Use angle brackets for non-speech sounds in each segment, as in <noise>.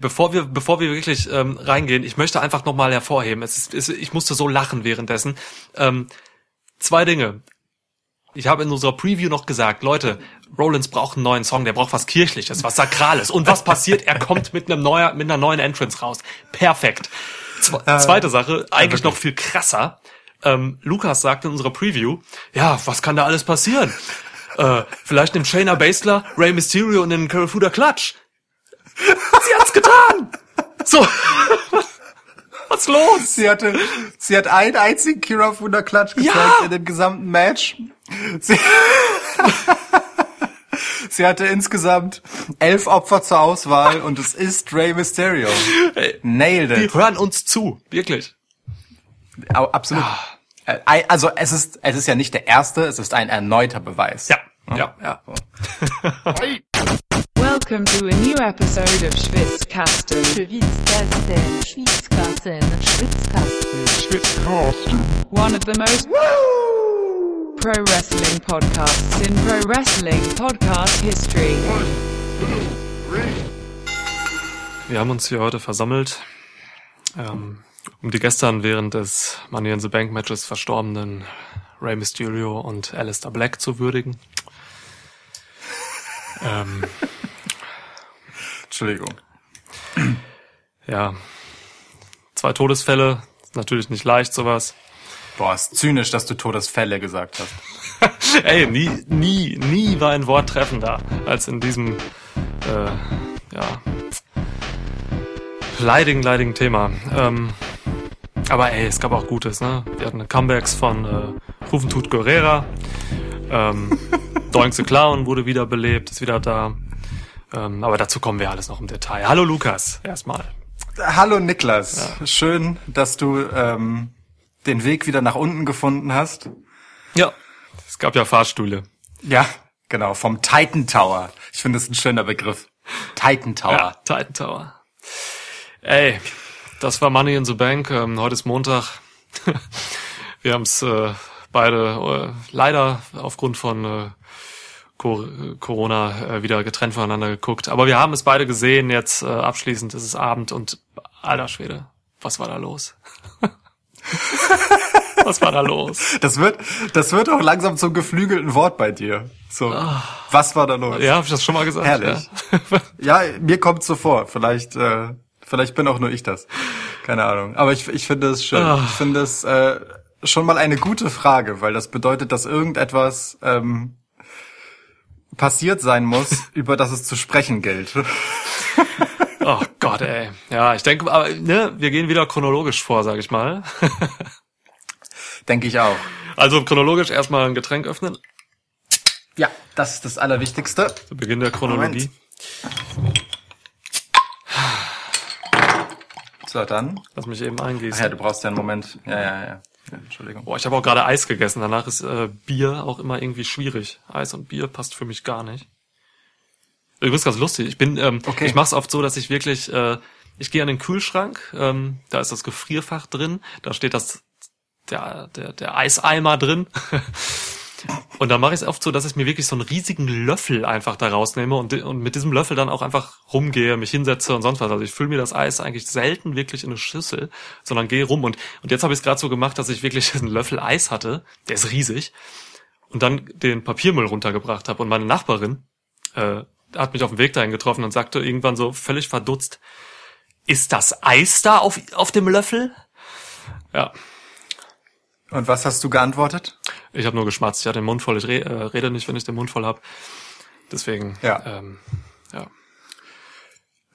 Bevor wir, bevor wir wirklich ähm, reingehen, ich möchte einfach nochmal hervorheben, es ist, es, ich musste so lachen währenddessen. Ähm, zwei Dinge. Ich habe in unserer Preview noch gesagt, Leute, Rollins braucht einen neuen Song, der braucht was Kirchliches, was Sakrales. Und was passiert? Er kommt mit einem neuer, mit einer neuen Entrance raus. Perfekt. Zwe äh, zweite Sache, eigentlich noch viel krasser. Ähm, Lukas sagte in unserer Preview, ja, was kann da alles passieren? Äh, vielleicht nimmt Shayna Baszler, Rey Mysterio und den Karafuda Clutch. Sie hat's getan! So. Was los? Sie hatte, sie hat einen einzigen Kira Fuda Klatsch gezeigt ja. in dem gesamten Match. Sie, <laughs> sie hatte insgesamt elf Opfer zur Auswahl und es ist Rey Mysterio. Nailed it. Die hören uns zu, wirklich. Absolut. Ah. Also es ist, es ist ja nicht der erste, es ist ein erneuter Beweis. Ja, ja, ja. <laughs> Welcome to a new episode of Schwitzkasten. Schwitzkasten. Schwitzkasten. Schwitzkasten. Schwitzkasten. One of the most Woo! pro wrestling podcasts in pro wrestling podcast history. Wir haben uns hier heute versammelt, ähm, um die gestern während des Money in the Bank Matches verstorbenen Rey Mysterio und Alistair Black zu würdigen. ähm, Entschuldigung. Ja. Zwei Todesfälle. Natürlich nicht leicht, sowas. Boah, ist zynisch, dass du Todesfälle gesagt hast. <laughs> Ey, nie, nie, nie war ein Wort treffender als in diesem, äh, ja, leidigen, leidigen Thema. Ähm, aber ey, es gab auch Gutes, ne? Wir hatten Comebacks von äh, Rufen Tut Guerrera. Ähm, <laughs> Doink the Clown wurde wiederbelebt, ist wieder da. Ähm, aber dazu kommen wir alles noch im Detail. Hallo Lukas, erstmal. Hallo Niklas. Ja. Schön, dass du ähm, den Weg wieder nach unten gefunden hast. Ja, es gab ja Fahrstühle. Ja, genau, vom Titan Tower. Ich finde das ein schöner Begriff. Titan Tower. Ja, Titan Tower. Ey, das war Money in the Bank. Ähm, heute ist Montag. <laughs> wir haben es äh, beide äh, leider aufgrund von äh, Corona äh, wieder getrennt voneinander geguckt. Aber wir haben es beide gesehen. Jetzt äh, abschließend ist es Abend und alter Schwede, was war da los? <laughs> was war da los? Das wird, das wird auch langsam zum geflügelten Wort bei dir. So, ah. was war da los? Ja, habe ich das schon mal gesagt? Herrlich. Ja, ja mir kommt so vor. Vielleicht, äh, vielleicht bin auch nur ich das. Keine Ahnung. Aber ich, ich finde es schön. Ah. Ich finde es äh, schon mal eine gute Frage, weil das bedeutet, dass irgendetwas ähm, passiert sein muss, <laughs> über das es zu sprechen gilt. <laughs> oh Gott, ey. Ja, ich denke, aber ne, wir gehen wieder chronologisch vor, sag ich mal. <laughs> denke ich auch. Also chronologisch erstmal ein Getränk öffnen. Ja, das ist das Allerwichtigste. Zu Beginn der Chronologie. Moment. So, dann. Lass mich eben eingießen. Ach ja, du brauchst ja einen Moment. Ja, ja, ja. Entschuldigung. Boah, ich habe auch gerade Eis gegessen. Danach ist äh, Bier auch immer irgendwie schwierig. Eis und Bier passt für mich gar nicht. Übrigens ganz lustig. Ich bin, ähm, okay. ich mache es oft so, dass ich wirklich, äh, ich gehe an den Kühlschrank. Ähm, da ist das Gefrierfach drin. Da steht das der der der Eiseimer drin. <laughs> Und dann mache ich es oft so, dass ich mir wirklich so einen riesigen Löffel einfach da rausnehme und, und mit diesem Löffel dann auch einfach rumgehe, mich hinsetze und sonst was. Also ich fülle mir das Eis eigentlich selten wirklich in eine Schüssel, sondern gehe rum. Und, und jetzt habe ich es gerade so gemacht, dass ich wirklich <laughs> einen Löffel Eis hatte, der ist riesig, und dann den Papiermüll runtergebracht habe. Und meine Nachbarin äh, hat mich auf dem Weg dahin getroffen und sagte irgendwann so völlig verdutzt, ist das Eis da auf, auf dem Löffel? Ja. Und was hast du geantwortet? Ich habe nur geschmatzt. Ich hatte den Mund voll. Ich re äh, rede nicht, wenn ich den Mund voll habe. Deswegen, ja. Ähm, ja.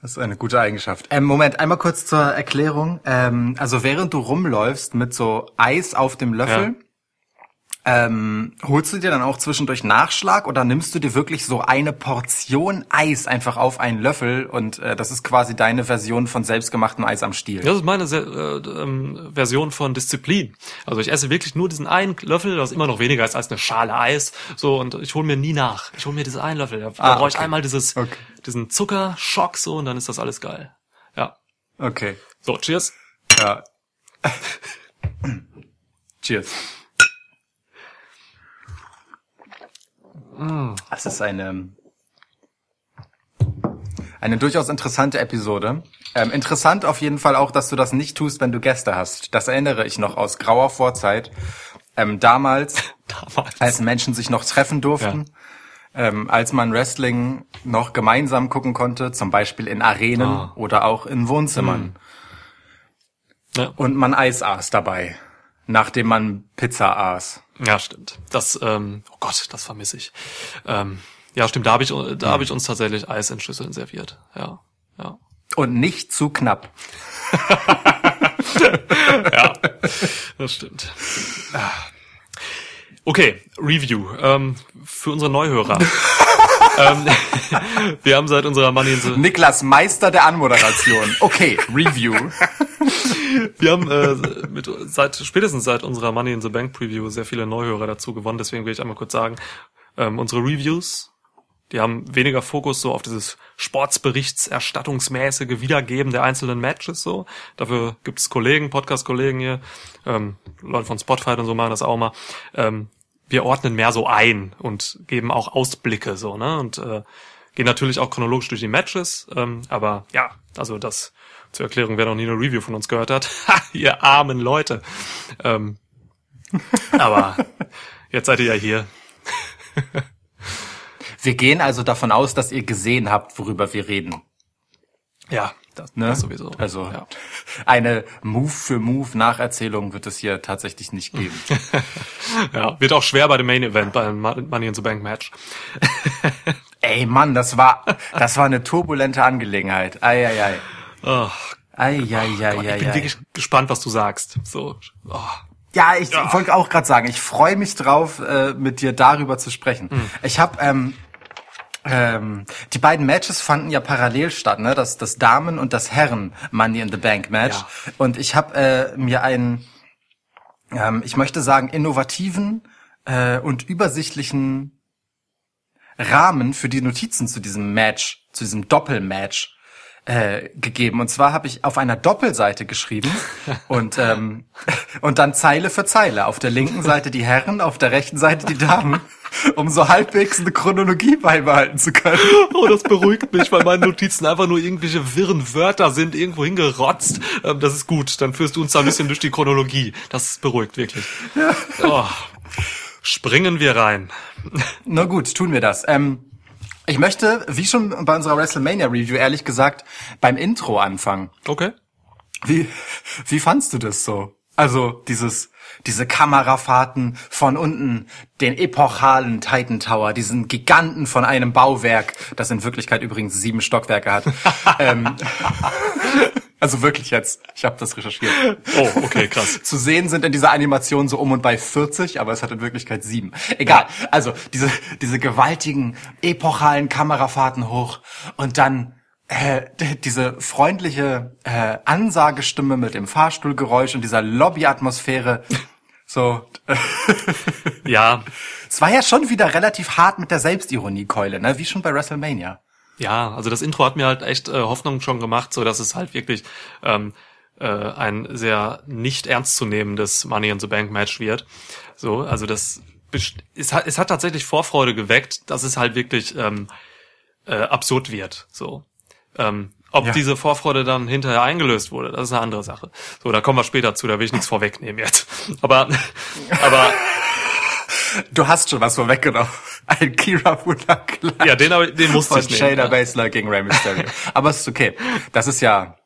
Das ist eine gute Eigenschaft. Ähm, Moment, einmal kurz zur Erklärung. Ähm, also während du rumläufst mit so Eis auf dem Löffel, ja. Ähm, holst du dir dann auch zwischendurch Nachschlag oder nimmst du dir wirklich so eine Portion Eis einfach auf einen Löffel und äh, das ist quasi deine Version von selbstgemachtem Eis am Stiel? Das ist meine äh, ähm, Version von Disziplin. Also ich esse wirklich nur diesen einen Löffel, das ist immer noch weniger als, als eine Schale Eis. So und ich hole mir nie nach. Ich hole mir diesen einen Löffel. Da, ah, brauche ich einmal dieses okay. diesen Zuckerschock so und dann ist das alles geil. Ja. Okay. So, cheers. Ja. <laughs> cheers. Es ist eine, Eine durchaus interessante Episode. Ähm, interessant auf jeden Fall auch, dass du das nicht tust, wenn du Gäste hast. Das erinnere ich noch aus grauer Vorzeit. Ähm, damals, <laughs> damals, als Menschen sich noch treffen durften, ja. ähm, als man Wrestling noch gemeinsam gucken konnte, zum Beispiel in Arenen ah. oder auch in Wohnzimmern. Hm. Ja. Und man Eis aß dabei, nachdem man Pizza aß. Ja, stimmt. Das, ähm, oh Gott, das vermisse ich. Ähm, ja, stimmt. Da habe ich, da habe ich uns tatsächlich Eis in Schüsseln serviert. Ja, ja. Und nicht zu knapp. <laughs> ja, das stimmt. Okay, Review ähm, für unsere Neuhörer. <laughs> ähm, <laughs> wir haben seit unserer Money in the Niklas Meister der Anmoderation. Okay, Review. wir haben äh, mit, seit spätestens seit unserer Money in the Bank Preview sehr viele Neuhörer dazu gewonnen. Deswegen will ich einmal kurz sagen, ähm, unsere Reviews die haben weniger Fokus so auf dieses Sportsberichtserstattungsmäßige Wiedergeben der einzelnen Matches so. Dafür gibt es Kollegen, Podcast-Kollegen hier, ähm, Leute von Spotify und so machen das auch mal. Ähm, wir ordnen mehr so ein und geben auch Ausblicke so, ne? Und äh, gehen natürlich auch chronologisch durch die Matches. Ähm, aber ja, also das zur Erklärung, wer noch nie eine Review von uns gehört hat. Ha, <laughs> ihr armen Leute. Ähm, <laughs> aber jetzt seid ihr ja hier. Wir gehen also davon aus, dass ihr gesehen habt, worüber wir reden. Ja, das, ne? das sowieso. Also ja. eine Move für Move Nacherzählung wird es hier tatsächlich nicht geben. <laughs> ja, wird auch schwer bei dem Main Event beim Money in the Bank Match. <laughs> Ey Mann, das war das war eine turbulente Angelegenheit. Ei ei ei. Oh, ei, ei, ei, Gott, ei, ich bin ei. wirklich gespannt, was du sagst. So. Oh. Ja, ich ja. wollte auch gerade sagen, ich freue mich drauf, äh, mit dir darüber zu sprechen. Mhm. Ich habe ähm, ähm, die beiden Matches fanden ja parallel statt, ne? Das, das Damen- und das Herren Money in the Bank Match. Ja. Und ich habe äh, mir einen, ähm, ich möchte sagen, innovativen äh, und übersichtlichen Rahmen für die Notizen zu diesem Match, zu diesem Doppelmatch äh, gegeben. Und zwar habe ich auf einer Doppelseite geschrieben <laughs> und ähm, und dann Zeile für Zeile. Auf der linken Seite die Herren, auf der rechten Seite die Damen, um so halbwegs eine Chronologie beibehalten zu können. Oh, das beruhigt mich, weil meine Notizen einfach nur irgendwelche wirren Wörter sind, irgendwo hingerotzt. Ähm, das ist gut. Dann führst du uns da ein bisschen durch die Chronologie. Das beruhigt wirklich. Ja. Oh. Springen wir rein. Na gut, tun wir das. Ähm, ich möchte, wie schon bei unserer WrestleMania Review, ehrlich gesagt, beim Intro anfangen. Okay. Wie, wie fandst du das so? Also dieses, diese Kamerafahrten von unten, den epochalen Titan Tower, diesen Giganten von einem Bauwerk, das in Wirklichkeit übrigens sieben Stockwerke hat. <laughs> ähm, also wirklich jetzt. Ich habe das recherchiert. Oh, okay, krass. <laughs> Zu sehen sind in dieser Animation so um und bei 40, aber es hat in Wirklichkeit sieben. Egal. Ja. Also diese, diese gewaltigen, epochalen Kamerafahrten hoch und dann äh, diese freundliche äh, Ansagestimme mit dem Fahrstuhlgeräusch und dieser Lobbyatmosphäre. <laughs> So. ja. Es war ja schon wieder relativ hart mit der Selbstironiekeule, ne? Wie schon bei WrestleMania. Ja, also das Intro hat mir halt echt äh, Hoffnung schon gemacht, so dass es halt wirklich ähm, äh, ein sehr nicht ernstzunehmendes Money in the Bank Match wird. So, also das es hat, es hat tatsächlich Vorfreude geweckt, dass es halt wirklich ähm, äh, absurd wird. So, ähm, ob ja. diese Vorfreude dann hinterher eingelöst wurde, das ist eine andere Sache. So, da kommen wir später zu, da will ich nichts vorwegnehmen jetzt. Aber, <laughs> aber Du hast schon was vorweggenommen. Ein Kira Fuller Ja, den, den musste ich nehmen. Shayna ja. Baszler gegen Rey Mysterio. Aber es ist okay. Das ist ja,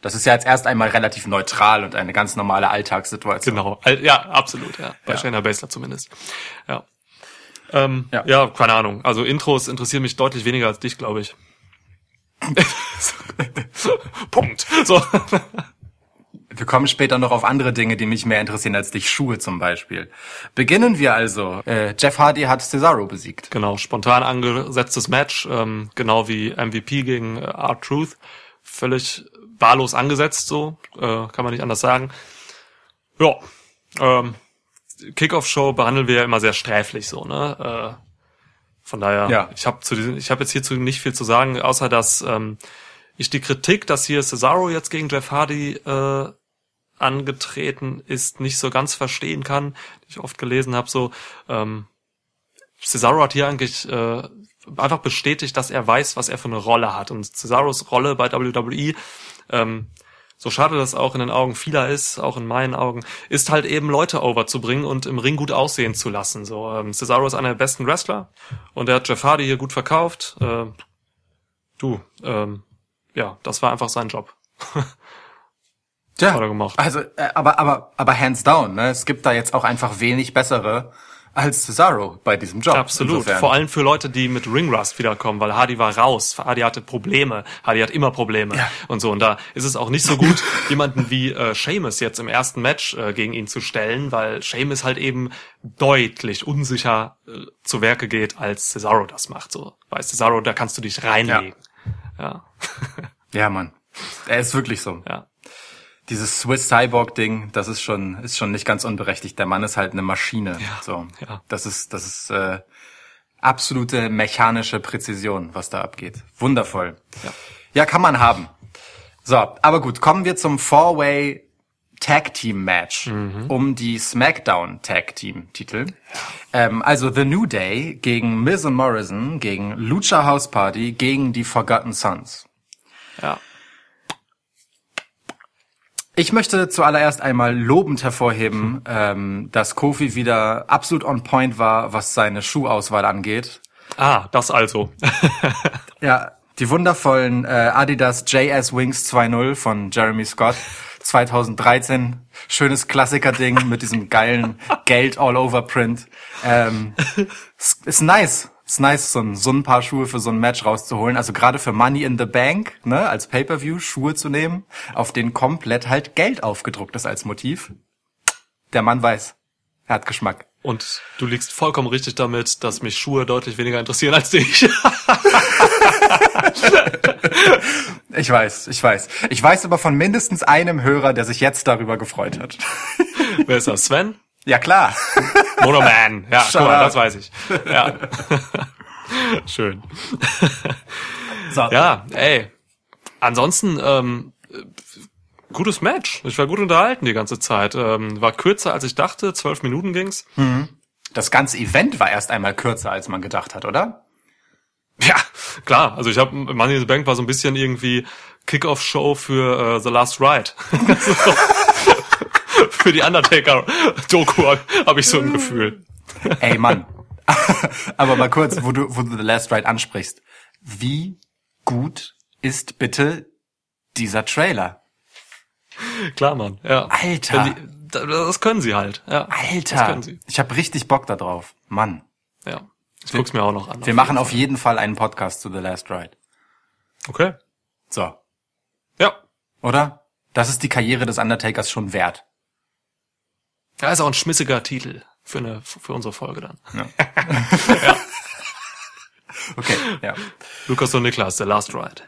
das ist ja jetzt erst einmal relativ neutral und eine ganz normale Alltagssituation. Genau. Ja, absolut, ja. Bei ja. Shayna Baszler zumindest. Ja. Ähm, ja. ja, keine Ahnung. Also Intros interessieren mich deutlich weniger als dich, glaube ich. <laughs> <laughs> Punkt. So. Wir kommen später noch auf andere Dinge, die mich mehr interessieren als dich. Schuhe zum Beispiel. Beginnen wir also. Äh, Jeff Hardy hat Cesaro besiegt. Genau, spontan angesetztes Match, ähm, genau wie MVP gegen äh, R-Truth. Völlig wahllos angesetzt, so äh, kann man nicht anders sagen. Ja, ähm, Kickoff-Show behandeln wir ja immer sehr sträflich so, ne? Äh, von daher, ja. ich habe zu diesem, ich habe jetzt hierzu nicht viel zu sagen, außer dass ähm, ich die Kritik, dass hier Cesaro jetzt gegen Jeff Hardy äh, angetreten ist, nicht so ganz verstehen kann, die ich oft gelesen habe, so ähm, Cesaro hat hier eigentlich äh, einfach bestätigt, dass er weiß, was er für eine Rolle hat. Und Cesaros Rolle bei WWE, ähm, so schade das auch in den Augen vieler ist, auch in meinen Augen, ist halt eben Leute overzubringen und im Ring gut aussehen zu lassen. So, ähm, Cesaro ist einer der besten Wrestler und er hat Jeff Hardy hier gut verkauft. Äh, du, ähm, ja, das war einfach sein Job. <laughs> ja, hat er gemacht. Also, äh, aber, aber, aber hands down, ne? Es gibt da jetzt auch einfach wenig bessere als Cesaro bei diesem Job. Absolut. Insofern. Vor allem für Leute, die mit Ringrust wiederkommen, weil Hardy war raus. Hardy hatte Probleme. Hardy hat immer Probleme ja. und so. Und da ist es auch nicht so gut, <laughs> jemanden wie äh, Seamus jetzt im ersten Match äh, gegen ihn zu stellen, weil Seamus halt eben deutlich unsicher äh, zu Werke geht, als Cesaro das macht. So, bei Cesaro, da kannst du dich reinlegen. Ja. Ja, <laughs> ja Mann. Er ist wirklich so. Ja dieses Swiss Cyborg Ding, das ist schon ist schon nicht ganz unberechtigt. Der Mann ist halt eine Maschine. Ja, so, ja. das ist das ist äh, absolute mechanische Präzision, was da abgeht. Wundervoll. Ja, ja kann man haben. So, aber gut, kommen wir zum Four-Way Tag Team Match mhm. um die SmackDown Tag Team Titel. Ja. Ähm, also The New Day gegen Miz und Morrison gegen Lucha House Party gegen die Forgotten Sons. Ja. Ich möchte zuallererst einmal lobend hervorheben, ähm, dass Kofi wieder absolut on point war, was seine Schuhauswahl angeht. Ah, das also. <laughs> ja, die wundervollen äh, Adidas JS Wings 2.0 von Jeremy Scott 2013. Schönes Klassiker-Ding mit diesem geilen Geld All-Over Print. Ähm, <laughs> ist nice ist nice, so ein, so ein paar Schuhe für so ein Match rauszuholen. Also gerade für Money in the Bank, ne, als Pay-per-View Schuhe zu nehmen, auf denen komplett halt Geld aufgedruckt ist als Motiv. Der Mann weiß, er hat Geschmack. Und du liegst vollkommen richtig damit, dass mich Schuhe deutlich weniger interessieren als dich. <laughs> ich weiß, ich weiß. Ich weiß aber von mindestens einem Hörer, der sich jetzt darüber gefreut hat. Wer ist das? Sven? Ja, klar. <laughs> Monoman. Ja, guck mal, das weiß ich. Ja. <laughs> Schön. So. Ja, ey. Ansonsten, ähm, gutes Match. Ich war gut unterhalten die ganze Zeit. Ähm, war kürzer als ich dachte. Zwölf Minuten ging's. Mhm. Das ganze Event war erst einmal kürzer, als man gedacht hat, oder? Ja, klar. Also ich habe Money in the Bank war so ein bisschen irgendwie Kickoff-Show für uh, The Last Ride. <laughs> für die Undertaker-Doku habe ich so ein Gefühl. Ey, Mann. <laughs> Aber mal kurz, wo du, wo du The Last Ride ansprichst. Wie gut ist bitte dieser Trailer? Klar, Mann. Ja. Alter. Die, das können sie halt. Ja. Alter. Ich habe richtig Bock da drauf. Mann. Ja. Ich guck's mir auch noch an. Wir machen auf jeden Fall einen Podcast zu The Last Ride. Okay. So. Ja. Oder? Das ist die Karriere des Undertakers schon wert. Ja, ist auch ein schmissiger Titel für eine für unsere Folge dann. Ja. <laughs> ja. <laughs> Okay, ja. Lukas und Niklas, The Last Ride.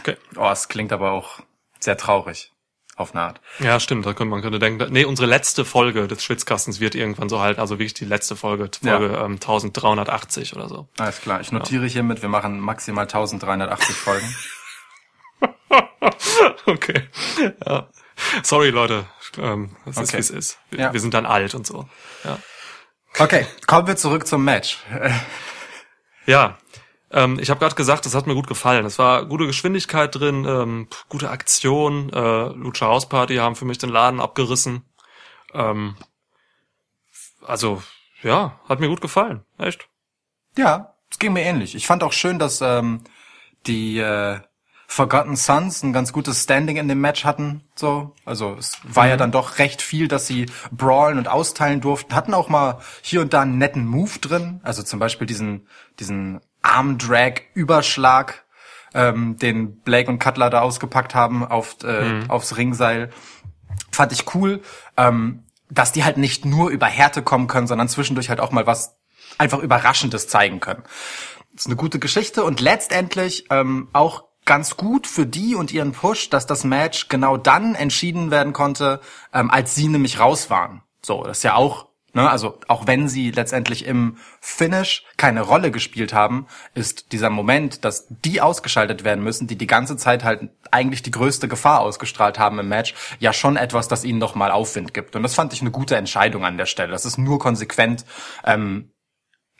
Okay. Oh, es klingt aber auch sehr traurig. Auf eine Art. Ja, stimmt. Da könnte man könnte denken, nee, unsere letzte Folge des Schwitzkastens wird irgendwann so halten, also wirklich die letzte Folge, Folge ja. ähm, 1380 oder so. Alles klar. Ich notiere ja. hiermit, wir machen maximal 1380 Folgen. <laughs> okay. Ja. Sorry, Leute. Ähm, das okay. ist, wie es ist. Wir, ja. wir, sind dann alt und so. Ja. Okay, kommen wir zurück zum Match. <laughs> ja, ähm, ich habe gerade gesagt, das hat mir gut gefallen. Es war gute Geschwindigkeit drin, ähm, gute Aktion. Äh, Lucha House Party haben für mich den Laden abgerissen. Ähm, also, ja, hat mir gut gefallen. Echt. Ja, es ging mir ähnlich. Ich fand auch schön, dass ähm, die äh, Forgotten Sons ein ganz gutes Standing in dem Match hatten. So, also es war mhm. ja dann doch recht viel, dass sie brawlen und austeilen durften. Hatten auch mal hier und da einen netten Move drin. Also zum Beispiel diesen diesen Arm-Drag-Überschlag, ähm, den Blake und Cutler da ausgepackt haben auf äh, mhm. aufs Ringseil. Fand ich cool, ähm, dass die halt nicht nur über Härte kommen können, sondern zwischendurch halt auch mal was einfach Überraschendes zeigen können. Das ist eine gute Geschichte und letztendlich ähm, auch ganz gut für die und ihren Push, dass das Match genau dann entschieden werden konnte, ähm, als sie nämlich raus waren. So, das ist ja auch, ne, also auch wenn sie letztendlich im Finish keine Rolle gespielt haben, ist dieser Moment, dass die ausgeschaltet werden müssen, die die ganze Zeit halt eigentlich die größte Gefahr ausgestrahlt haben im Match, ja schon etwas, das ihnen nochmal Aufwind gibt. Und das fand ich eine gute Entscheidung an der Stelle. Das ist nur konsequent ähm,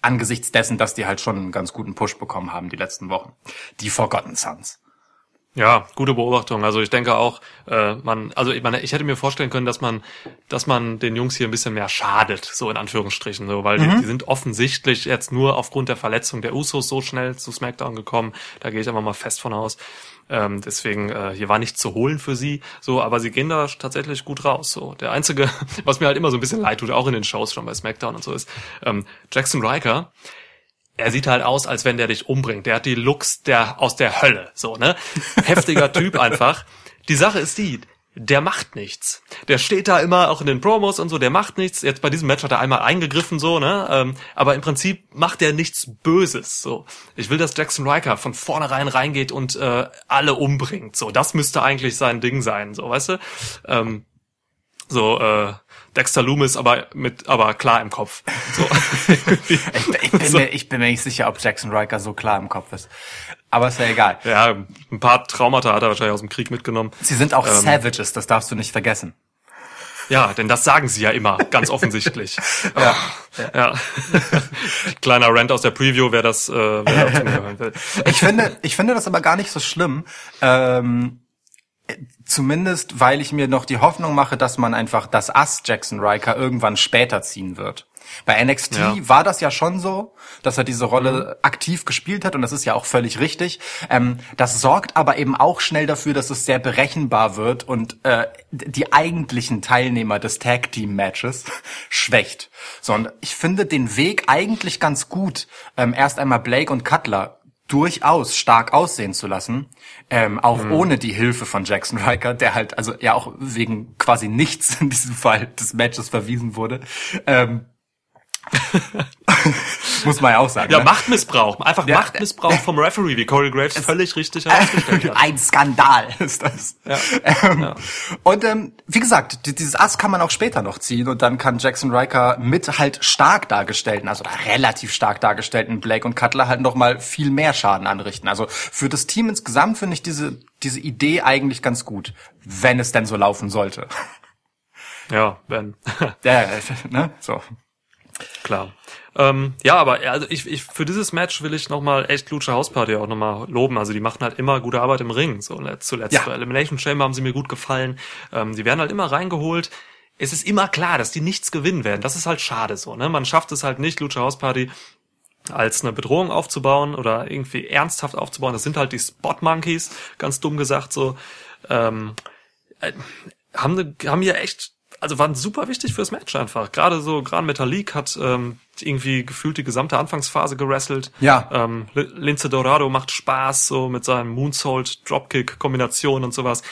angesichts dessen, dass die halt schon einen ganz guten Push bekommen haben die letzten Wochen. Die Forgotten Sons. Ja, gute Beobachtung. Also ich denke auch, äh, man, also ich meine, ich hätte mir vorstellen können, dass man, dass man den Jungs hier ein bisschen mehr schadet, so in Anführungsstrichen, so, weil mhm. die, die sind offensichtlich jetzt nur aufgrund der Verletzung der Usos so schnell zu SmackDown gekommen. Da gehe ich einfach mal fest von aus. Ähm, deswegen, äh, hier war nichts zu holen für sie, so, aber sie gehen da tatsächlich gut raus. So, der einzige, <laughs> was mir halt immer so ein bisschen leid tut, auch in den Shows schon bei SmackDown und so ist, ähm, Jackson Riker er sieht halt aus, als wenn der dich umbringt. Der hat die Looks der aus der Hölle, so, ne? Heftiger Typ <laughs> einfach. Die Sache ist die, der macht nichts. Der steht da immer auch in den Promos und so, der macht nichts. Jetzt bei diesem Match hat er einmal eingegriffen so, ne? Ähm, aber im Prinzip macht er nichts Böses. So, ich will, dass Jackson Riker von vornherein reingeht und äh, alle umbringt. So, das müsste eigentlich sein Ding sein. So, weißt du? Ähm, so, äh, Dexter Loomis, aber mit, aber klar im Kopf. So. ich, <laughs> ich, bin so. mir, ich bin mir nicht sicher, ob Jackson Riker so klar im Kopf ist. Aber ist ja egal. Ja, ein paar Traumata hat er wahrscheinlich aus dem Krieg mitgenommen. Sie sind auch ähm, Savages, das darfst du nicht vergessen. Ja, denn das sagen sie ja immer, ganz offensichtlich. <laughs> ja. ja. <laughs> Kleiner Rant aus der Preview, wer das, äh, wer das. Ich finde, ich finde das aber gar nicht so schlimm. Ähm, Zumindest, weil ich mir noch die Hoffnung mache, dass man einfach das Ass Jackson Riker irgendwann später ziehen wird. Bei NXT ja. war das ja schon so, dass er diese Rolle mhm. aktiv gespielt hat und das ist ja auch völlig richtig. Ähm, das sorgt aber eben auch schnell dafür, dass es sehr berechenbar wird und äh, die eigentlichen Teilnehmer des Tag Team Matches <laughs> schwächt. So, und ich finde den Weg eigentlich ganz gut, ähm, erst einmal Blake und Cutler durchaus stark aussehen zu lassen, ähm, auch mhm. ohne die Hilfe von Jackson Riker, der halt also ja auch wegen quasi nichts in diesem Fall des Matches verwiesen wurde. Ähm, <laughs> Muss man ja auch sagen. Ja, ne? Machtmissbrauch. Einfach ja. Machtmissbrauch vom Referee, wie Corey Graves es völlig richtig herausgestellt hat. Ein Skandal ist das. Ja. Ähm, ja. Und ähm, wie gesagt, dieses Ass kann man auch später noch ziehen und dann kann Jackson Riker mit halt stark dargestellten, also relativ stark dargestellten Blake und Cutler halt noch mal viel mehr Schaden anrichten. Also für das Team insgesamt finde ich diese, diese Idee eigentlich ganz gut, wenn es denn so laufen sollte. Ja, wenn. <laughs> ja, ne? So. Klar. Ähm, ja, aber also ich, ich für dieses Match will ich nochmal echt Lucha House Party auch nochmal loben. Also die machen halt immer gute Arbeit im Ring. So zuletzt ja. bei Elimination Chamber haben sie mir gut gefallen. Ähm, die werden halt immer reingeholt. Es ist immer klar, dass die nichts gewinnen werden. Das ist halt schade so. Ne? Man schafft es halt nicht, Lucha House Party als eine Bedrohung aufzubauen oder irgendwie ernsthaft aufzubauen. Das sind halt die Spot Monkeys, ganz dumm gesagt so. Ähm, äh, haben, haben hier echt also waren super wichtig fürs Match einfach. Gerade so, Gran Metalik hat ähm, irgendwie gefühlt die gesamte Anfangsphase gerasselt. Ja. Ähm, Lince Dorado macht Spaß, so mit seinem Moonsault, Dropkick-Kombination und sowas.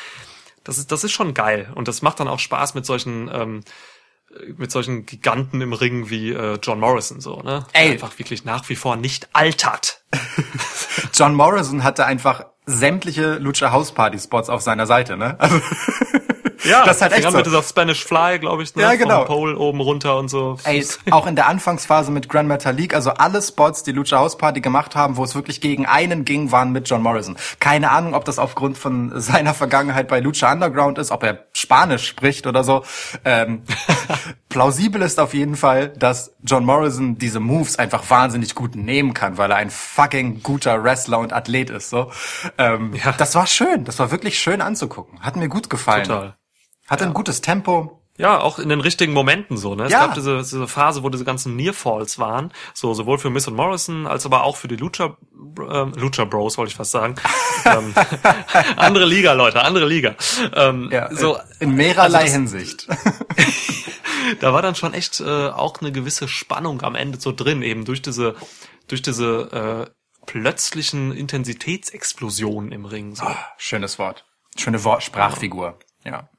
Das ist, das ist schon geil. Und das macht dann auch Spaß mit solchen, ähm, mit solchen Giganten im Ring wie äh, John Morrison, so, ne? Ey. einfach wirklich nach wie vor nicht altert. <laughs> John Morrison hatte einfach sämtliche Lucha House Party Spots auf seiner Seite, ne? Also <laughs> ja, das ist halt echt so. mit dieser Spanish Fly, glaube ich, ne? ja, genau. Vom Pole oben runter und so. Ey, auch in der Anfangsphase mit Grand Metalik, also alle Spots, die Lucha House Party gemacht haben, wo es wirklich gegen einen ging, waren mit John Morrison. Keine Ahnung, ob das aufgrund von seiner Vergangenheit bei Lucha Underground ist, ob er Spanisch spricht oder so. Ähm, <laughs> plausibel ist auf jeden Fall, dass John Morrison diese Moves einfach wahnsinnig gut nehmen kann, weil er ein fucking guter Wrestler und Athlet ist. So, ähm, ja. das war schön. Das war wirklich schön anzugucken. Hat mir gut gefallen. Total. Hatte ja. ein gutes Tempo. Ja, auch in den richtigen Momenten so, ne? Es ja. gab diese, diese Phase, wo diese ganzen Nearfalls waren, so sowohl für Miss und Morrison als aber auch für die Lucha ähm, Lucha Bros, wollte ich fast sagen. <laughs> ähm, <laughs> andere Liga, Leute, andere Liga. Ähm, ja, so in mehrerlei also das, Hinsicht. <laughs> da war dann schon echt äh, auch eine gewisse Spannung am Ende so drin, eben durch diese durch diese äh, plötzlichen Intensitätsexplosionen im Ring. So. Oh, schönes Wort. Schöne Wort Sprachfigur. Ja.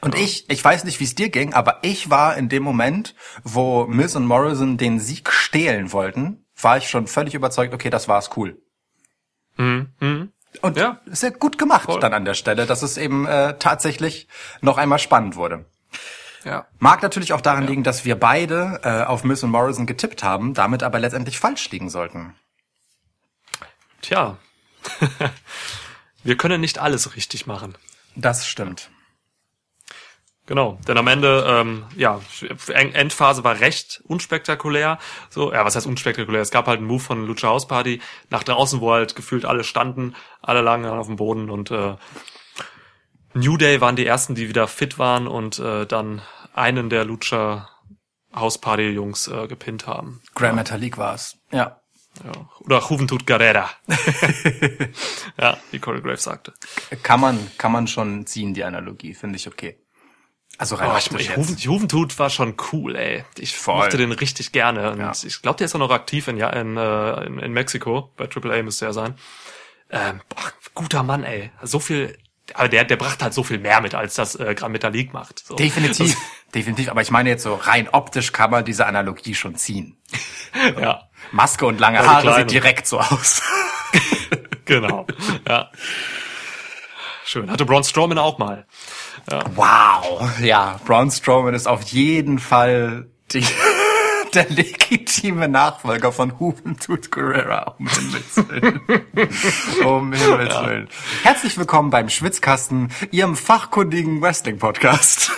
Und ich, ich weiß nicht, wie es dir ging, aber ich war in dem Moment, wo Miz und Morrison den Sieg stehlen wollten, war ich schon völlig überzeugt, okay, das war's cool. Mhm. Mhm. Und ja. ja gut gemacht Voll. dann an der Stelle, dass es eben äh, tatsächlich noch einmal spannend wurde. Ja. Mag natürlich auch daran ja. liegen, dass wir beide äh, auf Miz und Morrison getippt haben, damit aber letztendlich falsch liegen sollten. Tja. <laughs> wir können nicht alles richtig machen. Das stimmt. Genau, denn am Ende, ähm, ja, Endphase war recht unspektakulär. So, ja, was heißt unspektakulär? Es gab halt einen Move von Lucha House Party nach draußen, wo halt gefühlt alle standen, alle lagen auf dem Boden und äh, New Day waren die ersten, die wieder fit waren und äh, dann einen der Lucha House Party Jungs äh, gepinnt haben. Grand Metalik war es. Ja. Ja. Oder Juventud Guerrera. <laughs> ja, wie Corey Graves sagte. Kann man, kann man schon ziehen, die Analogie, finde ich okay. Also rein oh, ich, ich, Juven, Juventud war schon cool, ey. Ich Voll. mochte den richtig gerne. Und ja. ich glaube, der ist auch noch aktiv in, in, äh, in, in Mexiko. Bei AAA müsste er sein. Ähm, boah, guter Mann, ey. So viel aber der, der brachte halt so viel mehr mit, als das äh, Grand Metalik macht. So. Definitiv, also, <laughs> definitiv. Aber ich meine jetzt so rein optisch kann man diese Analogie schon ziehen. <laughs> ja. Maske und lange Haare sieht direkt so aus. <laughs> genau. Ja. Schön. Hatte Braun Strowman auch mal. Ja. Wow. Ja, Braun Strowman ist auf jeden Fall die, <laughs> der legitime Nachfolger von Juventud Guerrera. Um Himmels Willen. <laughs> um Himmels ja. Willen. Herzlich willkommen beim Schwitzkasten, Ihrem fachkundigen Wrestling-Podcast.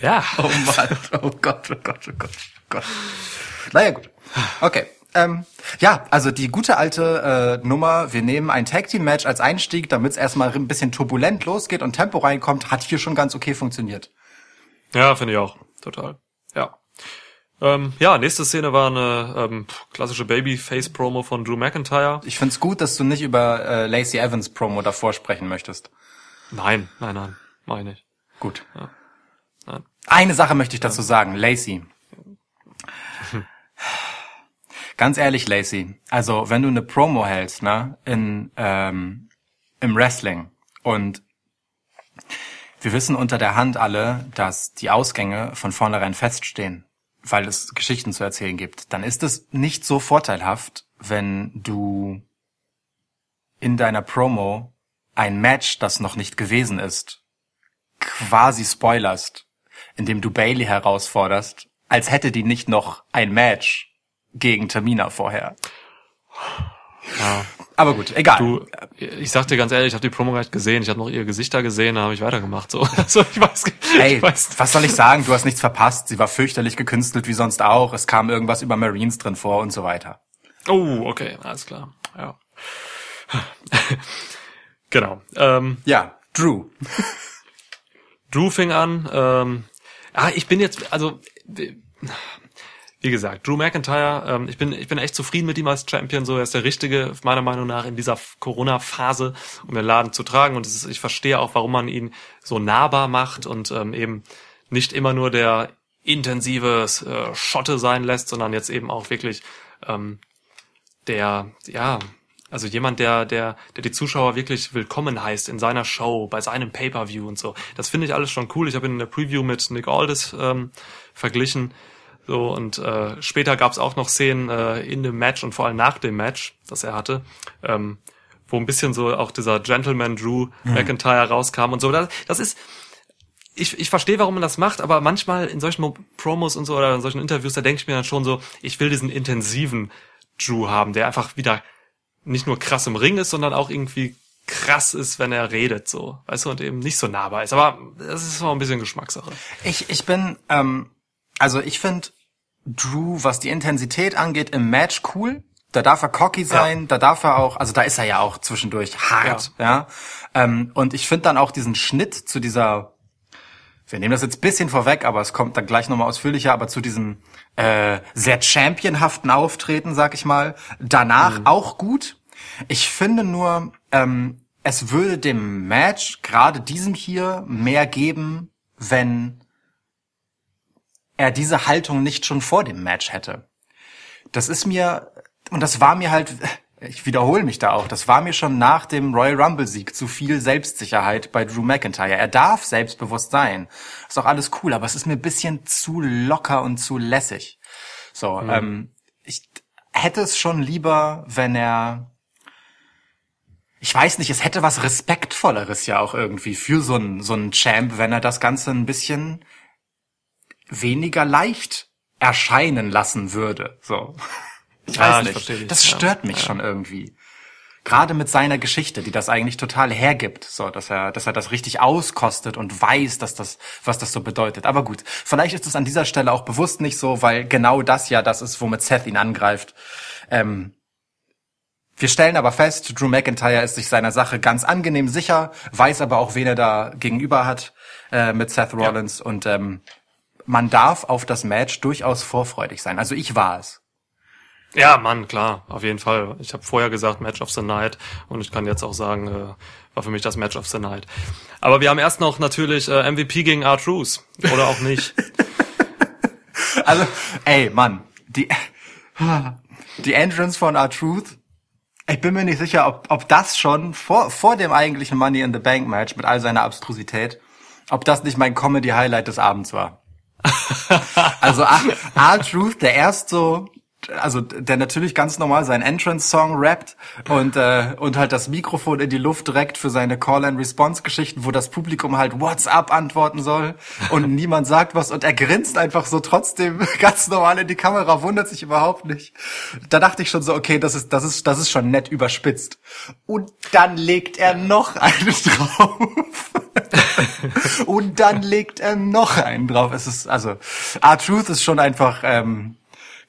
ja. <laughs> Oh Mann. Oh Gott, oh Gott, oh Gott, oh Gott. Naja, gut. Okay. Ähm, ja, also die gute alte äh, Nummer, wir nehmen ein Tag Team Match als Einstieg, damit es erstmal ein bisschen turbulent losgeht und Tempo reinkommt, hat hier schon ganz okay funktioniert. Ja, finde ich auch. Total. Ja. Ähm, ja, nächste Szene war eine ähm, klassische Babyface-Promo von Drew McIntyre. Ich find's gut, dass du nicht über äh, Lacey Evans Promo davor sprechen möchtest. Nein, nein, nein, meine ich. Gut. Ja. Nein. Eine Sache möchte ich dazu sagen, Lacey. Ganz ehrlich, Lacey, also wenn du eine Promo hältst, ne, in ähm, im Wrestling und wir wissen unter der Hand alle, dass die Ausgänge von vornherein feststehen, weil es Geschichten zu erzählen gibt, dann ist es nicht so vorteilhaft, wenn du in deiner Promo ein Match, das noch nicht gewesen ist, quasi spoilerst, indem du Bailey herausforderst, als hätte die nicht noch ein Match gegen Tamina vorher. Ja. Aber gut, egal. Du, ich sag dir ganz ehrlich, ich habe die Promo nicht gesehen. Ich habe noch ihr Gesicht da gesehen, da habe ich weitergemacht. So, <laughs> also ich weiß, Ey, ich weiß. was soll ich sagen? Du hast nichts verpasst. Sie war fürchterlich gekünstelt wie sonst auch. Es kam irgendwas über Marines drin vor und so weiter. Oh, okay, alles klar. Ja. <laughs> genau. Ähm, ja, Drew. Drew fing an. Ähm, ah, ich bin jetzt, also wie gesagt, Drew McIntyre, ähm, ich bin ich bin echt zufrieden mit ihm als Champion. So, er ist der richtige meiner Meinung nach in dieser Corona-Phase, um den Laden zu tragen. Und ist, ich verstehe auch, warum man ihn so nahbar macht und ähm, eben nicht immer nur der intensive äh, Schotte sein lässt, sondern jetzt eben auch wirklich ähm, der, ja, also jemand, der, der, der die Zuschauer wirklich willkommen heißt in seiner Show, bei seinem Pay-per-View und so. Das finde ich alles schon cool. Ich habe ihn in der Preview mit Nick Aldis ähm, verglichen. So, und äh, später gab es auch noch Szenen äh, in dem Match und vor allem nach dem Match, das er hatte, ähm, wo ein bisschen so auch dieser Gentleman Drew mhm. McIntyre rauskam und so. Das, das ist, ich, ich verstehe, warum man das macht, aber manchmal in solchen Promos und so oder in solchen Interviews, da denke ich mir dann schon so, ich will diesen intensiven Drew haben, der einfach wieder nicht nur krass im Ring ist, sondern auch irgendwie krass ist, wenn er redet, so, weißt du, und eben nicht so nahbar ist. Aber das ist auch ein bisschen Geschmackssache. Ich, ich bin, ähm, also ich finde, Drew, was die Intensität angeht, im Match cool. Da darf er cocky sein, ja. da darf er auch, also da ist er ja auch zwischendurch hart, ja. ja? Ähm, und ich finde dann auch diesen Schnitt zu dieser, wir nehmen das jetzt bisschen vorweg, aber es kommt dann gleich nochmal ausführlicher, aber zu diesem äh, sehr championhaften Auftreten, sag ich mal, danach mhm. auch gut. Ich finde nur, ähm, es würde dem Match, gerade diesem hier, mehr geben, wenn er diese Haltung nicht schon vor dem Match hätte. Das ist mir, und das war mir halt, ich wiederhole mich da auch, das war mir schon nach dem Royal Rumble Sieg zu viel Selbstsicherheit bei Drew McIntyre. Er darf selbstbewusst sein. Ist auch alles cool, aber es ist mir ein bisschen zu locker und zu lässig. So, mhm. ähm, ich hätte es schon lieber, wenn er, ich weiß nicht, es hätte was Respektvolleres ja auch irgendwie für so einen, so einen Champ, wenn er das Ganze ein bisschen weniger leicht erscheinen lassen würde. So. Ich weiß ja, nicht. Ich das stört ja, mich ja. schon irgendwie. Gerade mit seiner Geschichte, die das eigentlich total hergibt, so, dass er, dass er das richtig auskostet und weiß, dass das, was das so bedeutet. Aber gut, vielleicht ist es an dieser Stelle auch bewusst nicht so, weil genau das ja das ist, womit Seth ihn angreift. Ähm, wir stellen aber fest, Drew McIntyre ist sich seiner Sache ganz angenehm sicher, weiß aber auch, wen er da gegenüber hat äh, mit Seth Rollins ja. und ähm, man darf auf das Match durchaus vorfreudig sein. Also ich war es. Ja, Mann, klar, auf jeden Fall. Ich habe vorher gesagt Match of the Night und ich kann jetzt auch sagen, äh, war für mich das Match of the Night. Aber wir haben erst noch natürlich äh, MVP gegen R-Truth oder auch nicht. <laughs> also, ey, Mann, die <laughs> die Entrance von R-Truth ich bin mir nicht sicher, ob, ob das schon vor, vor dem eigentlichen Money in the Bank Match mit all seiner Abstrusität, ob das nicht mein Comedy Highlight des Abends war. Also R-Truth, der erst so also der natürlich ganz normal seinen Entrance-Song rappt und äh, und halt das Mikrofon in die Luft direkt für seine Call-and-Response-Geschichten, wo das Publikum halt What's up antworten soll und <laughs> niemand sagt was und er grinst einfach so trotzdem <laughs> ganz normal in die Kamera, wundert sich überhaupt nicht. Da dachte ich schon so, okay, das ist das ist das ist schon nett überspitzt. Und dann legt er noch einen <laughs> drauf. und dann legt er noch einen drauf. Es ist also R-Truth ist schon einfach ähm,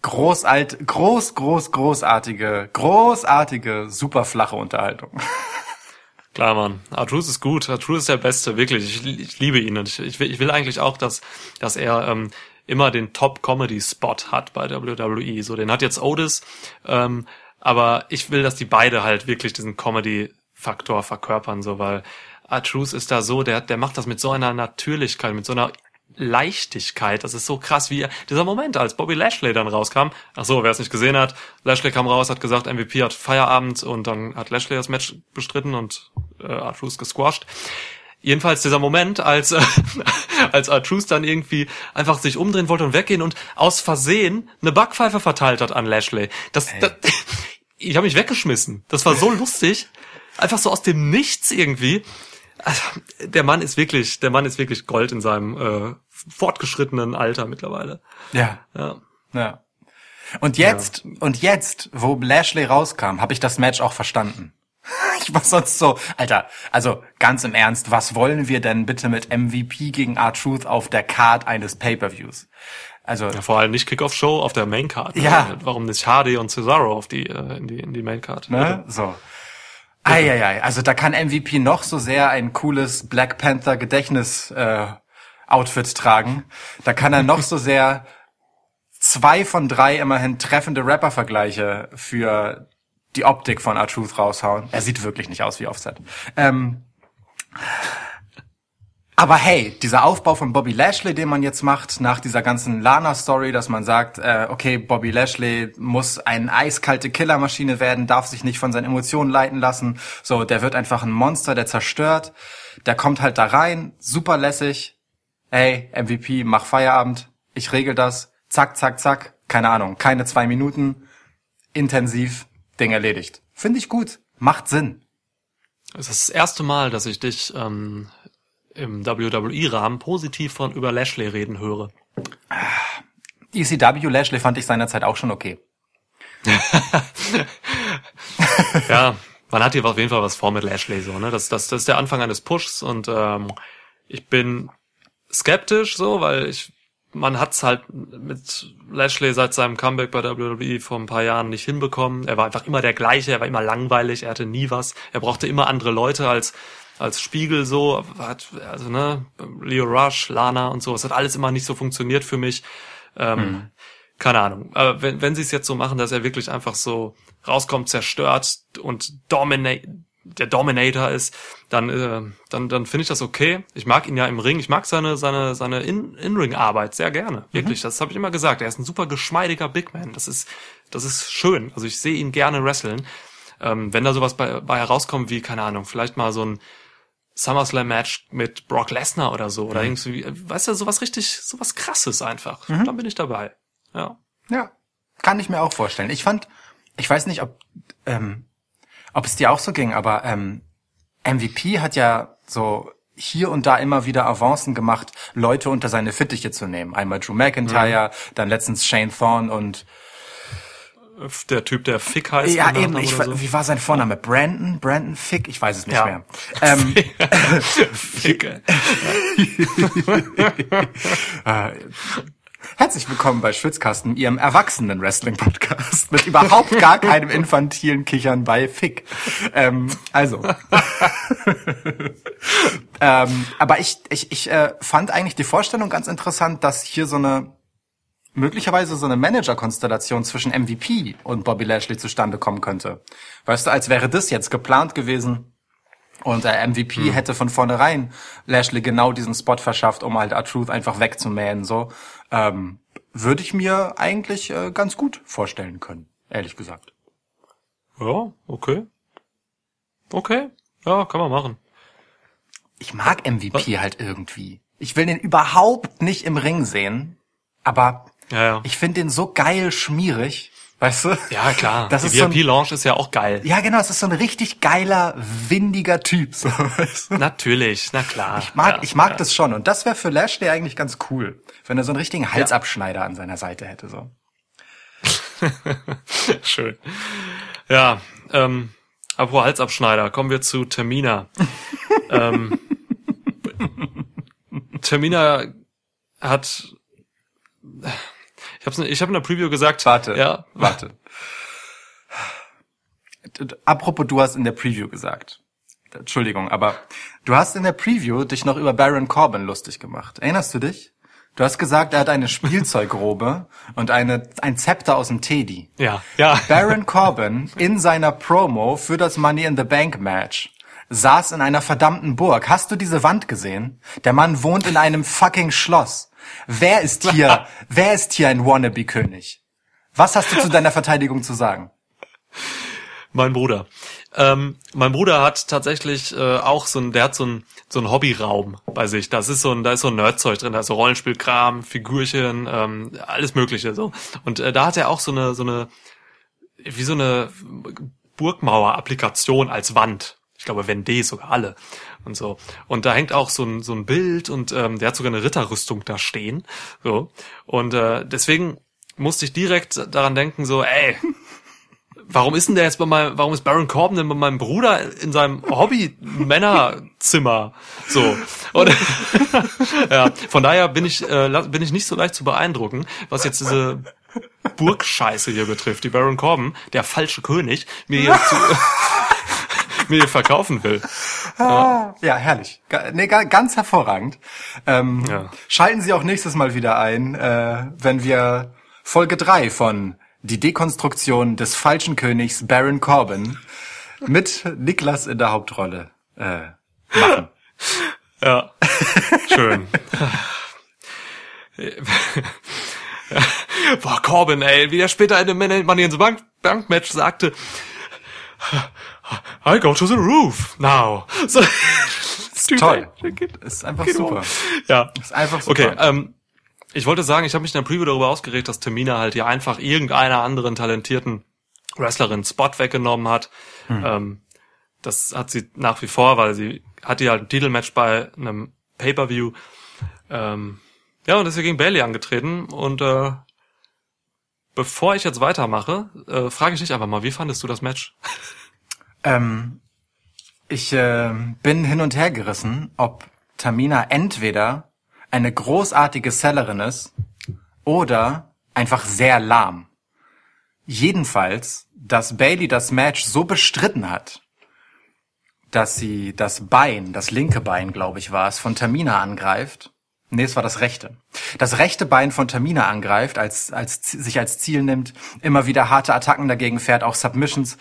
großalt, groß, groß, großartige, großartige, super flache Unterhaltung. <laughs> Klar, Mann. Artrus ist gut. Artrus ist der Beste, wirklich. Ich, ich liebe ihn und ich, ich, will, ich will eigentlich auch, dass, dass er ähm, immer den Top-Comedy-Spot hat bei WWE. So, den hat jetzt Otis, ähm, aber ich will, dass die beide halt wirklich diesen Comedy-Faktor verkörpern, so, weil Artrus ist da so, der, der macht das mit so einer Natürlichkeit, mit so einer Leichtigkeit. Das ist so krass, wie dieser Moment, als Bobby Lashley dann rauskam. Ach so, wer es nicht gesehen hat, Lashley kam raus, hat gesagt, MVP hat Feierabend und dann hat Lashley das Match bestritten und äh, Artrus gesquashed. Jedenfalls dieser Moment, als äh, <laughs> als Artrus dann irgendwie einfach sich umdrehen wollte und weggehen und aus Versehen eine Backpfeife verteilt hat an Lashley. Das, das <laughs> ich habe mich weggeschmissen. Das war so <laughs> lustig, einfach so aus dem Nichts irgendwie also, der Mann ist wirklich, der Mann ist wirklich Gold in seinem äh, fortgeschrittenen Alter mittlerweile. Ja. Ja. ja. Und jetzt, ja. und jetzt, wo Lashley rauskam, habe ich das Match auch verstanden. <laughs> Ich war sonst so, Alter, also ganz im Ernst, was wollen wir denn bitte mit MVP gegen R-Truth auf der Card eines Pay-Per-Views? Also ja, vor allem nicht Kick-Off-Show auf der Main-Card. Ne? Ja. Warum nicht Hardy und Cesaro auf die, äh, in die, in die Main-Card? Ne? So. Eieiei, also da kann MVP noch so sehr ein cooles Black Panther Gedächtnis äh, Outfit tragen. Da kann er noch so sehr zwei von drei immerhin treffende Rapper-Vergleiche für die Optik von R-Truth raushauen. Er sieht wirklich nicht aus wie Offset. Ähm, aber hey, dieser Aufbau von Bobby Lashley, den man jetzt macht, nach dieser ganzen Lana-Story, dass man sagt, äh, okay, Bobby Lashley muss eine eiskalte Killermaschine werden, darf sich nicht von seinen Emotionen leiten lassen. So, der wird einfach ein Monster, der zerstört. Der kommt halt da rein, super lässig. Hey, MVP, mach Feierabend. Ich regel das. Zack, zack, zack. Keine Ahnung, keine zwei Minuten. Intensiv, Ding erledigt. Finde ich gut. Macht Sinn. Es ist das erste Mal, dass ich dich ähm, im WWE-Rahmen positiv von über Lashley reden höre. ECW Lashley fand ich seinerzeit auch schon okay. <laughs> ja, man hat hier auf jeden Fall was vor mit Lashley so, ne? Das, das, das ist der Anfang eines Pushs und ähm, ich bin skeptisch so, weil ich man hat's halt mit Lashley seit seinem Comeback bei WWE vor ein paar Jahren nicht hinbekommen. Er war einfach immer der gleiche, er war immer langweilig, er hatte nie was. Er brauchte immer andere Leute als als Spiegel so, hat, also ne, Leo Rush, Lana und so, es hat alles immer nicht so funktioniert für mich. Ähm, mhm. Keine Ahnung. Aber wenn, wenn sie es jetzt so machen, dass er wirklich einfach so rauskommt, zerstört und dominate, der Dominator ist, dann, äh, dann, dann finde ich das okay. Ich mag ihn ja im Ring, ich mag seine, seine, seine In-Ring-Arbeit sehr gerne. Mhm. Wirklich, mhm. das habe ich immer gesagt. Er ist ein super geschmeidiger Big Man. Das ist, das ist schön. Also ich sehe ihn gerne wresteln. Ähm, wenn da sowas bei, bei herauskommt wie, keine Ahnung, vielleicht mal so ein SummerSlam-Match mit Brock Lesnar oder so. Oder mhm. irgendwie, weißt du, sowas richtig, sowas krasses einfach. Mhm. Dann bin ich dabei. Ja. Ja. Kann ich mir auch vorstellen. Ich fand, ich weiß nicht, ob, ähm, ob es dir auch so ging, aber ähm, MVP hat ja so hier und da immer wieder Avancen gemacht, Leute unter seine Fittiche zu nehmen. Einmal Drew McIntyre, mhm. dann letztens Shane Thorne und der Typ, der Fick heißt. Ja, eben. Ich, so. Wie war sein Vorname? Brandon? Brandon Fick? Ich weiß es nicht Ja. mehr. <laughs> Ähm, Fick. <laughs> äh, herzlich willkommen bei Schwitzkasten, Ihrem Erwachsenen-Wrestling-Podcast mit überhaupt gar keinem infantilen Kichern bei Fick. Ähm, also. <laughs> ähm, aber ich, ich, ich äh, fand eigentlich die Vorstellung ganz interessant, dass hier so eine möglicherweise so eine Manager-Konstellation zwischen MVP und Bobby Lashley zustande kommen könnte. Weißt du, als wäre das jetzt geplant gewesen und der MVP hätte von vornherein Lashley genau diesen Spot verschafft, um halt R-Truth einfach wegzumähen, so. Ähm, würde ich mir eigentlich äh, ganz gut vorstellen können, ehrlich gesagt. Ja, okay. Okay. Ja, kann man machen. Ich mag MVP halt irgendwie. Ich will den überhaupt nicht im Ring sehen, aber Ja, ja. ich finde den so geil schmierig, weißt du? ja, klar. <laughs> Das Die ist so VIP-Lounge ist ja auch geil. Ja, genau, es ist so ein richtig geiler, windiger Typ. So, <laughs> weißt du? Natürlich, na klar. Ich mag, ja, ich mag ja. das schon. Und das wäre für Lashley eigentlich ganz cool, wenn er so einen richtigen Halsabschneider an seiner Seite hätte. So. <laughs> Schön. Ja, ähm, apropos Halsabschneider, kommen wir zu Termina. ähm, Termina hat, ich hab's, ich hab in der Preview gesagt, Warte, ja, warte. Apropos, du hast in der Preview gesagt. Entschuldigung, aber du hast in der Preview dich noch über Baron Corbin lustig gemacht. Erinnerst du dich? Du hast gesagt, er hat eine Spielzeugrobe <laughs> und eine, ein Zepter aus dem Teddy. ja, ja, Baron Corbin in seiner Promo für das Money in the Bank Match saß in einer verdammten Burg. Hast du diese Wand gesehen? Der Mann wohnt in einem fucking Schloss. Wer ist hier, <laughs> wer ist hier ein Wannabe-König? Was hast du zu deiner Verteidigung zu sagen? mein Bruder. Ähm, mein Bruder hat tatsächlich äh, auch so ein, der hat so ein so ein Hobbyraum bei sich. Das ist so ein, da ist so ein Nerdzeug drin, da ist so Rollenspielkram, Figürchen, ähm, alles Mögliche so. Und äh, da hat er auch so eine so eine wie so eine Burgmauer-Applikation als Wand. Ich glaube, Vendée sogar alle und so. Und da hängt auch so ein, so ein Bild und ähm, der hat sogar eine Ritterrüstung da stehen. So. Und äh, deswegen musste ich direkt daran denken, so, ey, warum ist denn der jetzt bei meinem, warum ist Baron Corbin denn bei meinem Bruder in seinem Hobby-Männerzimmer? So. Und, <laughs> ja, von daher bin ich, äh, bin ich nicht so leicht zu beeindrucken, was jetzt diese Burgscheiße hier betrifft, die Baron Corbin, der falsche König, mir hier zu, mir verkaufen will. Ja, herrlich. Ga- Nee, ga- ganz hervorragend. Ähm, Ja. Schalten Sie auch nächstes Mal wieder ein, äh, wenn wir Folge drei von Die Dekonstruktion des falschen Königs Baron Corbin mit Niklas in der Hauptrolle äh, machen. <laughs> Ja, schön. <laughs> Boah, Corbin, ey, wie er später in dem Money in the Bank, Bank Match sagte, I go to the roof now. So, <laughs> Toll. Ist einfach geht super. Ja. Ist einfach super. Okay, ähm, ich wollte sagen, ich habe mich in der Preview darüber ausgeregt, dass Tamina halt hier einfach irgendeiner anderen talentierten Wrestlerin Spot weggenommen hat. Ähm, das hat sie nach wie vor, weil sie hatte ja halt ein Titelmatch bei einem Pay-Per-View. Ähm, ja, und ist hier gegen Bailey angetreten. Und äh, bevor ich jetzt weitermache, äh, frage ich dich einfach mal, wie fandest du das Match? <laughs> Ähm, ich äh, bin hin und her gerissen, ob Tamina entweder eine großartige Sellerin ist oder einfach sehr lahm. Jedenfalls, dass Bailey das Match so bestritten hat, dass sie das Bein, das linke Bein, glaube ich, war es, von Tamina angreift. Nee, es war das rechte. Das rechte Bein von Tamina angreift, als, als, sich als Ziel nimmt, immer wieder harte Attacken dagegen fährt, auch Submissions,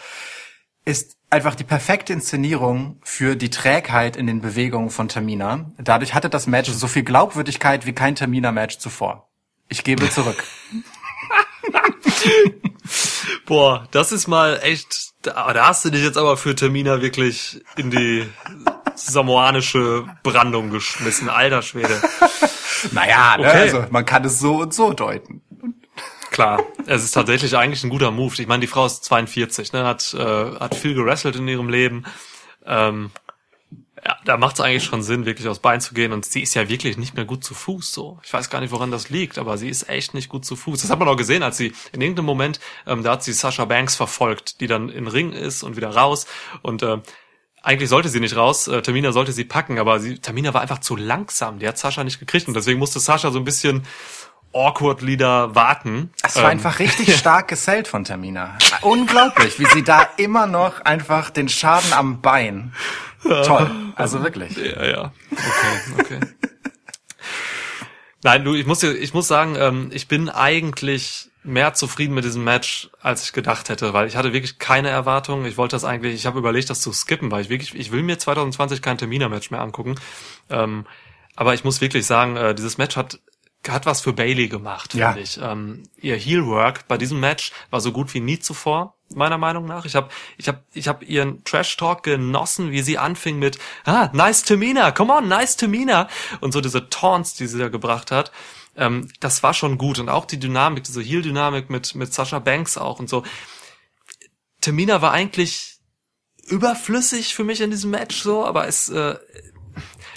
ist einfach die perfekte Inszenierung für die Trägheit in den Bewegungen von Tamina. Dadurch hatte das Match so viel Glaubwürdigkeit wie kein Tamina-Match zuvor. Ich gebe <laughs> zurück. Boah, das ist mal echt, da, da hast du dich jetzt aber für Termina wirklich in die samoanische Brandung geschmissen, alter Schwede. <laughs> naja, ne, Okay. also man kann es so und so deuten. Klar, es ist tatsächlich eigentlich ein guter Move. Ich meine, die Frau ist 42, ne, hat, äh, hat viel gewrestelt in ihrem Leben. Ähm, Ja, da macht es eigentlich schon Sinn, wirklich aufs Bein zu gehen. Und sie ist ja wirklich nicht mehr gut zu Fuß. So, ich weiß gar nicht, woran das liegt, aber sie ist echt nicht gut zu Fuß. Das hat man auch gesehen, als sie in irgendeinem Moment, ähm, da hat sie Sasha Banks verfolgt, die dann in Ring ist und wieder raus. Und äh, eigentlich sollte sie nicht raus. Äh, Tamina sollte sie packen, aber sie, Tamina war einfach zu langsam. Die hat Sascha nicht gekriegt und deswegen musste Sascha so ein bisschen awkwardly da warten. Es war ähm. einfach richtig stark gesellt von Tamina. Unglaublich, wie sie da immer noch einfach den Schaden am Bein Toll. Also wirklich. Ja, ja. Okay, okay. Nein, du, ich muss ich muss sagen, ähm, ich bin eigentlich mehr zufrieden mit diesem Match, als ich gedacht hätte, weil ich hatte wirklich keine Erwartungen. Ich wollte das eigentlich, ich habe überlegt, das zu skippen, weil ich wirklich, ich will mir 2020 kein Terminer-Match mehr angucken. Ähm, aber ich muss wirklich sagen, äh, dieses Match hat hat was für Bailey gemacht, finde ja. ich. Ähm, ihr Heelwork bei diesem Match war so gut wie nie zuvor meiner Meinung nach. Ich habe ich hab, ich hab ihren Trash Talk genossen, wie sie anfing mit ah, nice Tamina, come on, nice Tamina und so diese Taunts, die sie da gebracht hat. Ähm, das war schon gut und auch die Dynamik, diese Heel Dynamik mit mit Sasha Banks auch und so. Tamina war eigentlich überflüssig für mich in diesem Match so, aber es äh,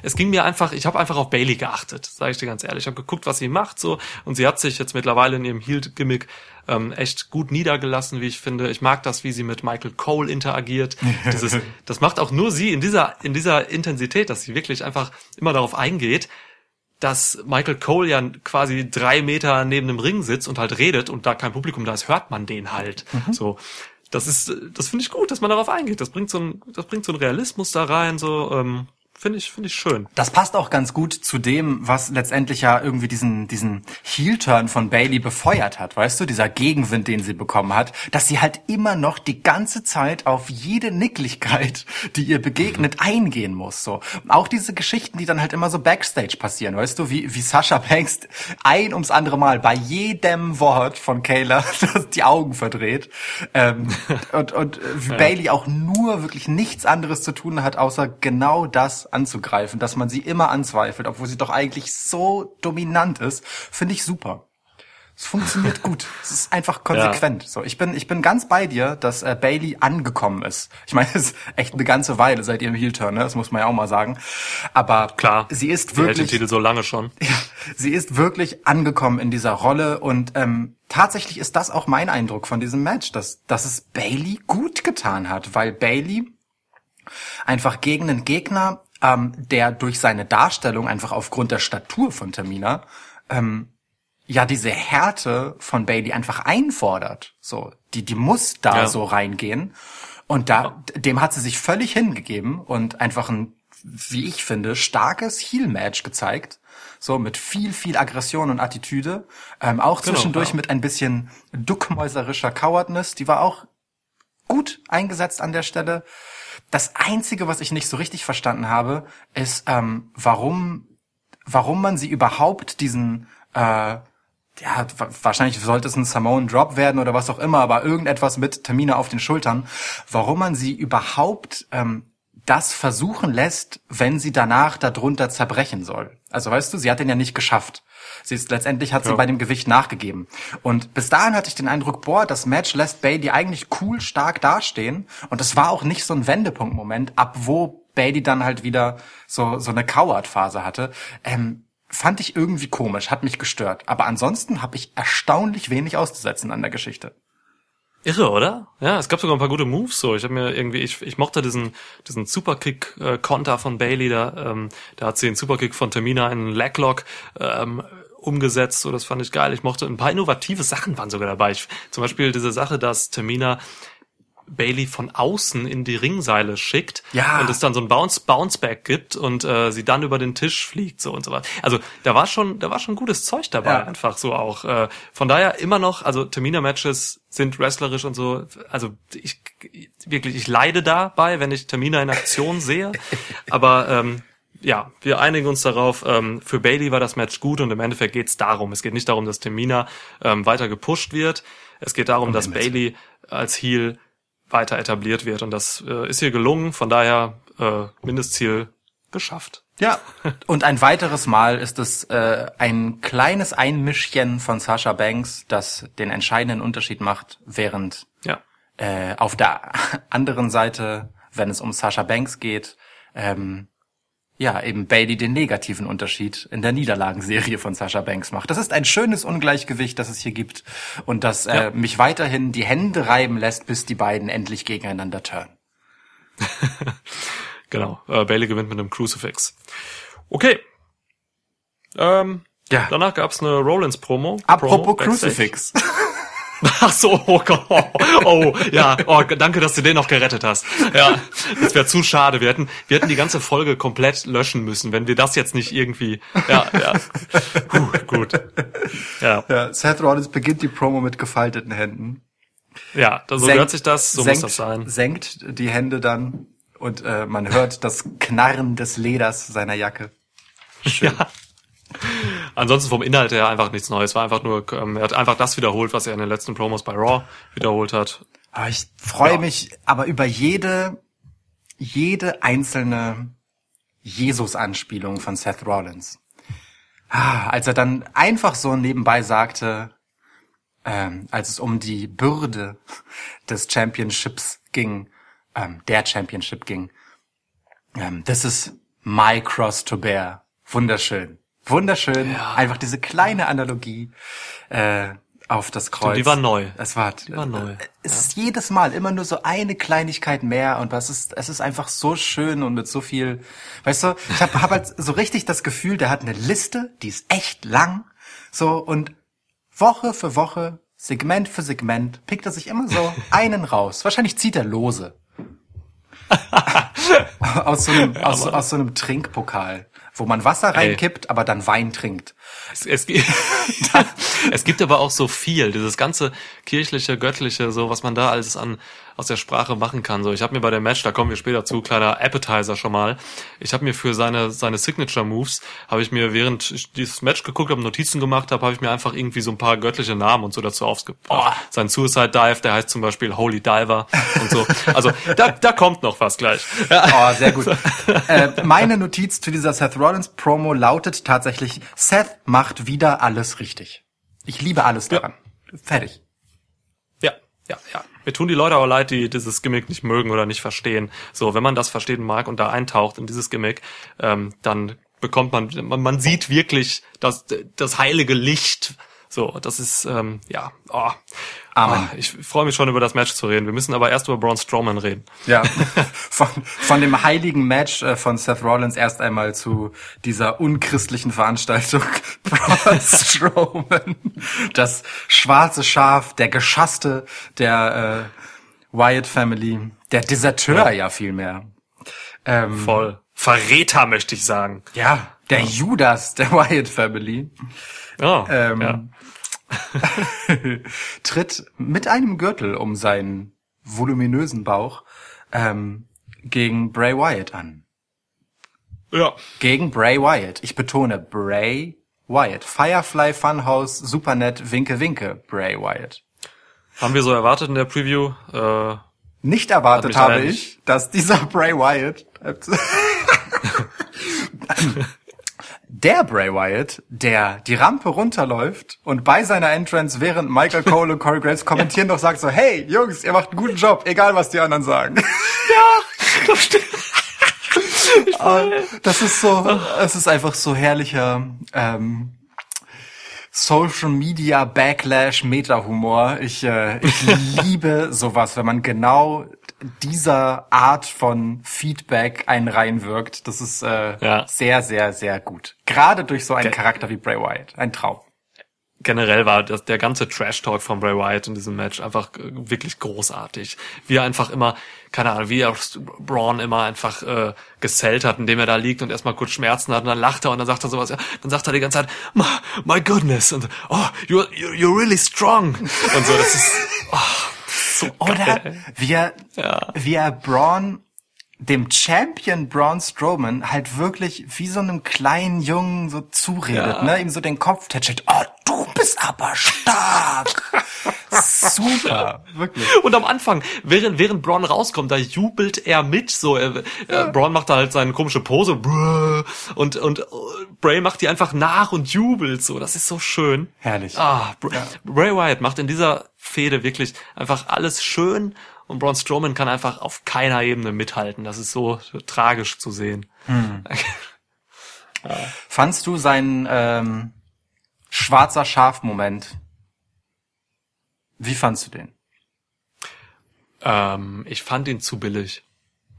es ging mir einfach, ich habe einfach auf Bailey geachtet, sage ich dir ganz ehrlich. Ich habe geguckt, was sie macht so und sie hat sich jetzt mittlerweile in ihrem Heel-Gimmick ähm, echt gut niedergelassen, wie ich finde. Ich mag das, wie sie mit Michael Cole interagiert. <laughs> Dieses, das macht auch nur sie in dieser in dieser Intensität, dass sie wirklich einfach immer darauf eingeht, dass Michael Cole ja quasi drei Meter neben dem Ring sitzt und halt redet und da kein Publikum da ist, hört man den halt. Mhm. So, das ist, das finde ich gut, dass man darauf eingeht. Das bringt so ein, das bringt so ein Realismus da rein. So, ähm, Finde ich, finde ich schön. Das passt auch ganz gut zu dem, was letztendlich ja irgendwie diesen, diesen Heel-Turn von Bailey befeuert hat. Weißt du, dieser Gegenwind, den sie bekommen hat, dass sie halt immer noch die ganze Zeit auf jede Nicklichkeit, die ihr begegnet, eingehen muss, so. Auch diese Geschichten, die dann halt immer so Backstage passieren, weißt du, wie, wie Sascha Banks ein ums andere Mal bei jedem Wort von Kayla <laughs> die Augen verdreht, ähm, und, und wie <laughs> ja. Bailey auch nur wirklich nichts anderes zu tun hat, außer genau das anzugreifen, dass man sie immer anzweifelt, obwohl sie doch eigentlich so dominant ist, finde ich super. Es funktioniert <laughs> gut. Es ist einfach konsequent. Ja. So, ich bin, ich bin ganz bei dir, dass äh, Bailey angekommen ist. Ich meine, <laughs> es ist echt eine ganze Weile seit ihrem Heel-Turn, ne? das muss man ja auch mal sagen. Aber klar, sie ist wirklich. Den Titel so lange schon. <laughs> Ja, sie ist wirklich angekommen in dieser Rolle und ähm, tatsächlich ist das auch mein Eindruck von diesem Match, dass, dass es Bailey gut getan hat, weil Bailey einfach gegen einen Gegner ähm, der durch seine Darstellung einfach aufgrund der Statur von Tamina ähm, ja diese Härte von Bailey einfach einfordert. So, die die muss da ja. so reingehen und da dem hat sie sich völlig hingegeben und einfach ein wie ich finde starkes Heel Match gezeigt. So mit viel, viel Aggression und Attitüde. Ähm, auch genau, zwischendurch ja. mit ein bisschen duckmäuserischer Cowardness. Die war auch gut eingesetzt an der Stelle. Das Einzige, was ich nicht so richtig verstanden habe, ist, ähm, warum, warum man sie überhaupt diesen, äh, ja, wahrscheinlich sollte es ein Samoan Drop werden oder was auch immer, aber irgendetwas mit Termine auf den Schultern, warum man sie überhaupt ähm, das versuchen lässt, wenn sie danach darunter zerbrechen soll. Also weißt du, sie hat den ja nicht geschafft. Sie ist letztendlich hat sie ja. bei dem Gewicht nachgegeben. Und bis dahin hatte ich den Eindruck, boah, das Match lässt Bailey eigentlich cool stark dastehen. Und es war auch nicht so ein Wendepunktmoment, ab wo Bailey dann halt wieder so so eine Coward-Phase hatte. Ähm, fand ich irgendwie komisch, hat mich gestört. Aber ansonsten habe ich erstaunlich wenig auszusetzen an der Geschichte. Irre, oder? Ja, es gab sogar ein paar gute Moves so. Ich habe mir irgendwie, ich, ich mochte diesen diesen Superkick-Konter von Bailey da. Ähm, da hat sie den Superkick von Tamina in Leglock ähm, umgesetzt, so das fand ich geil. Ich mochte ein paar innovative Sachen waren sogar dabei. Ich, zum Beispiel diese Sache, dass Tamina Bailey von außen in die Ringseile schickt ja. und es dann so ein Bounce Bounceback gibt und äh, sie dann über den Tisch fliegt so und so was. Also da war schon da war schon gutes Zeug dabei ja. einfach so auch. Äh, von daher immer noch also Termina Matches sind wrestlerisch und so. Also ich wirklich ich leide dabei, wenn ich Termina in Aktion sehe, <laughs> aber ähm, ja, wir einigen uns darauf, ähm, für Bailey war das Match gut und im Endeffekt geht es darum. Es geht nicht darum, dass Tamina ähm, weiter gepusht wird. Es geht darum, dass Bailey als Heel weiter etabliert wird. Und das äh, ist hier gelungen. Von daher äh, Mindestziel geschafft. Ja, und ein weiteres Mal ist es äh, ein kleines Einmischchen von Sasha Banks, das den entscheidenden Unterschied macht, während ja. äh, auf der anderen Seite, wenn es um Sasha Banks geht, ähm, ja, eben Bailey den negativen Unterschied in der Niederlagenserie von Sasha Banks macht. Das ist ein schönes Ungleichgewicht, das es hier gibt und das äh, ja. mich weiterhin die Hände reiben lässt, bis die beiden endlich gegeneinander turnen. <laughs> genau, äh, Bailey gewinnt mit einem Crucifix. Okay. Ähm, ja. Danach gab's eine Rollins-Promo. Apropos Promo, Crucifix. <laughs> Ach so, oh Gott. Oh, ja. Oh, danke, dass du den noch gerettet hast. Ja, das wäre zu schade. Wir hätten, wir hätten die ganze Folge komplett löschen müssen, wenn wir das jetzt nicht irgendwie. Ja, ja. Puh, gut. Ja. ja. Seth Rollins beginnt die Promo mit gefalteten Händen. Ja, so senkt, hört sich das, so senkt, muss das sein. Senkt die Hände dann und äh, man hört das Knarren des Leders seiner Jacke. Schön. Ja. Ansonsten vom Inhalt her einfach nichts Neues. War einfach nur, ähm, er hat einfach das wiederholt, was er in den letzten Promos bei Raw wiederholt hat. Aber ich freue ja. mich aber über jede, jede einzelne Jesus-Anspielung von Seth Rollins. Ah, als er dann einfach so nebenbei sagte, ähm, als es um die Bürde des Championships ging, ähm, der Championship ging, ähm, this is my cross to bear. Wunderschön. Wunderschön. Ja. Einfach diese kleine Analogie äh, auf das Kreuz. Die war neu. Es war, die war neu. Es ja. ist jedes Mal immer nur so eine Kleinigkeit mehr und was ist, es ist einfach so schön und mit so viel, weißt du, ich habe hab halt so richtig das Gefühl, der hat eine Liste, die ist echt lang, so und Woche für Woche, Segment für Segment, pickt er sich immer so <laughs> einen raus. Wahrscheinlich zieht er lose. <laughs> aus, so einem, ja, aus, aus so einem Trinkpokal wo man Wasser reinkippt, Ey. aber dann Wein trinkt. Es, es, <laughs> es, gibt aber auch so viel, dieses ganze kirchliche, göttliche, so was man da alles an aus der Sprache machen kann. So, ich habe mir bei dem Match, da kommen wir später zu, kleiner Appetizer schon mal. Ich habe mir für seine seine Signature Moves habe ich mir während ich dieses Match geguckt habe, Notizen gemacht habe, habe ich mir einfach irgendwie so ein paar göttliche Namen und so dazu aufgebracht. Oh. Sein Suicide Dive, der heißt zum Beispiel Holy Diver und so. Also da da kommt noch was gleich. Oh, sehr gut. äh, meine Notiz zu dieser Seth Rollins Promo lautet tatsächlich: Seth macht wieder alles richtig. Ich liebe alles daran. Ja. Fertig. Ja, ja. Mir tun die Leute auch leid, die dieses Gimmick nicht mögen oder nicht verstehen. So, wenn man das verstehen mag und da eintaucht in dieses Gimmick, ähm, dann bekommt man, man, man sieht wirklich das, das heilige Licht. So, das ist, ähm, ja, oh. Amen. Oh, ich freue mich schon über das Match zu reden. Wir müssen aber erst über Braun Strowman reden. Ja, <laughs> von, von dem heiligen Match äh, von Seth Rollins erst einmal zu dieser unchristlichen Veranstaltung <laughs> Braun Strowman. Das schwarze Schaf, der Geschasste der äh, Wyatt Family, der Deserteur ja, ja vielmehr. Ähm, Voll. Verräter möchte ich sagen. Ja, der ja. Judas der Wyatt Family. Oh, ähm, ja. <laughs> tritt mit einem Gürtel um seinen voluminösen Bauch ähm, gegen Bray Wyatt an. Ja. Gegen Bray Wyatt. Ich betone Bray Wyatt. Firefly Funhouse, Supernett, Winke Winke, Bray Wyatt. Haben wir so erwartet in der Preview? Äh, Nicht erwartet habe ich, dass dieser Bray Wyatt <laughs> <laughs> der Bray Wyatt, der die Rampe runterläuft und bei seiner Entrance, während Michael Cole und Corey Graves kommentieren, doch sagt so, hey, Jungs, ihr macht einen guten Job, egal was die anderen sagen. Ja, das stimmt. Ah, das ist so, es ist einfach so herrlicher ähm, Social Media Backlash Meta Humor. Ich, äh, ich <laughs> liebe sowas, wenn man genau dieser Art von Feedback einen reinwirkt. Das ist äh, ja. sehr, sehr, sehr gut. Gerade durch so einen Ge Charakter wie Bray Wyatt. Ein Traum. Generell war das, der ganze Trash-Talk von Bray Wyatt in diesem Match einfach äh, wirklich großartig. Wie er einfach immer, keine Ahnung, wie er Braun immer einfach äh, gesellt hat, indem er da liegt und erstmal kurz Schmerzen hat und dann lacht er und dann sagt er sowas, ja, dann sagt er die ganze Zeit, my, my goodness und oh, you're, you're really strong und so, das ist, oh, <laughs> Oder wie er, ja. wie er Braun dem Champion Braun Strowman halt wirklich wie so einem kleinen Jungen so zuredet, ja. ne, ihm so den Kopf tätschelt. Oh, du bist aber stark. <laughs> Super, wirklich. Und am Anfang, während, während Braun rauskommt, da jubelt er mit, so, er, ja. Braun macht da halt seine komische Pose, und, und äh, Bray macht die einfach nach und jubelt, so, das ist so schön. Herrlich. Ah, Br ja. Bray Wyatt macht in dieser Fehde wirklich einfach alles schön und Braun Strowman kann einfach auf keiner Ebene mithalten. Das ist so tragisch zu sehen. Hm. <laughs> Fandst du seinen ähm, schwarzer Schaf-Moment? Wie fandst du den? Ähm, ich fand ihn zu billig,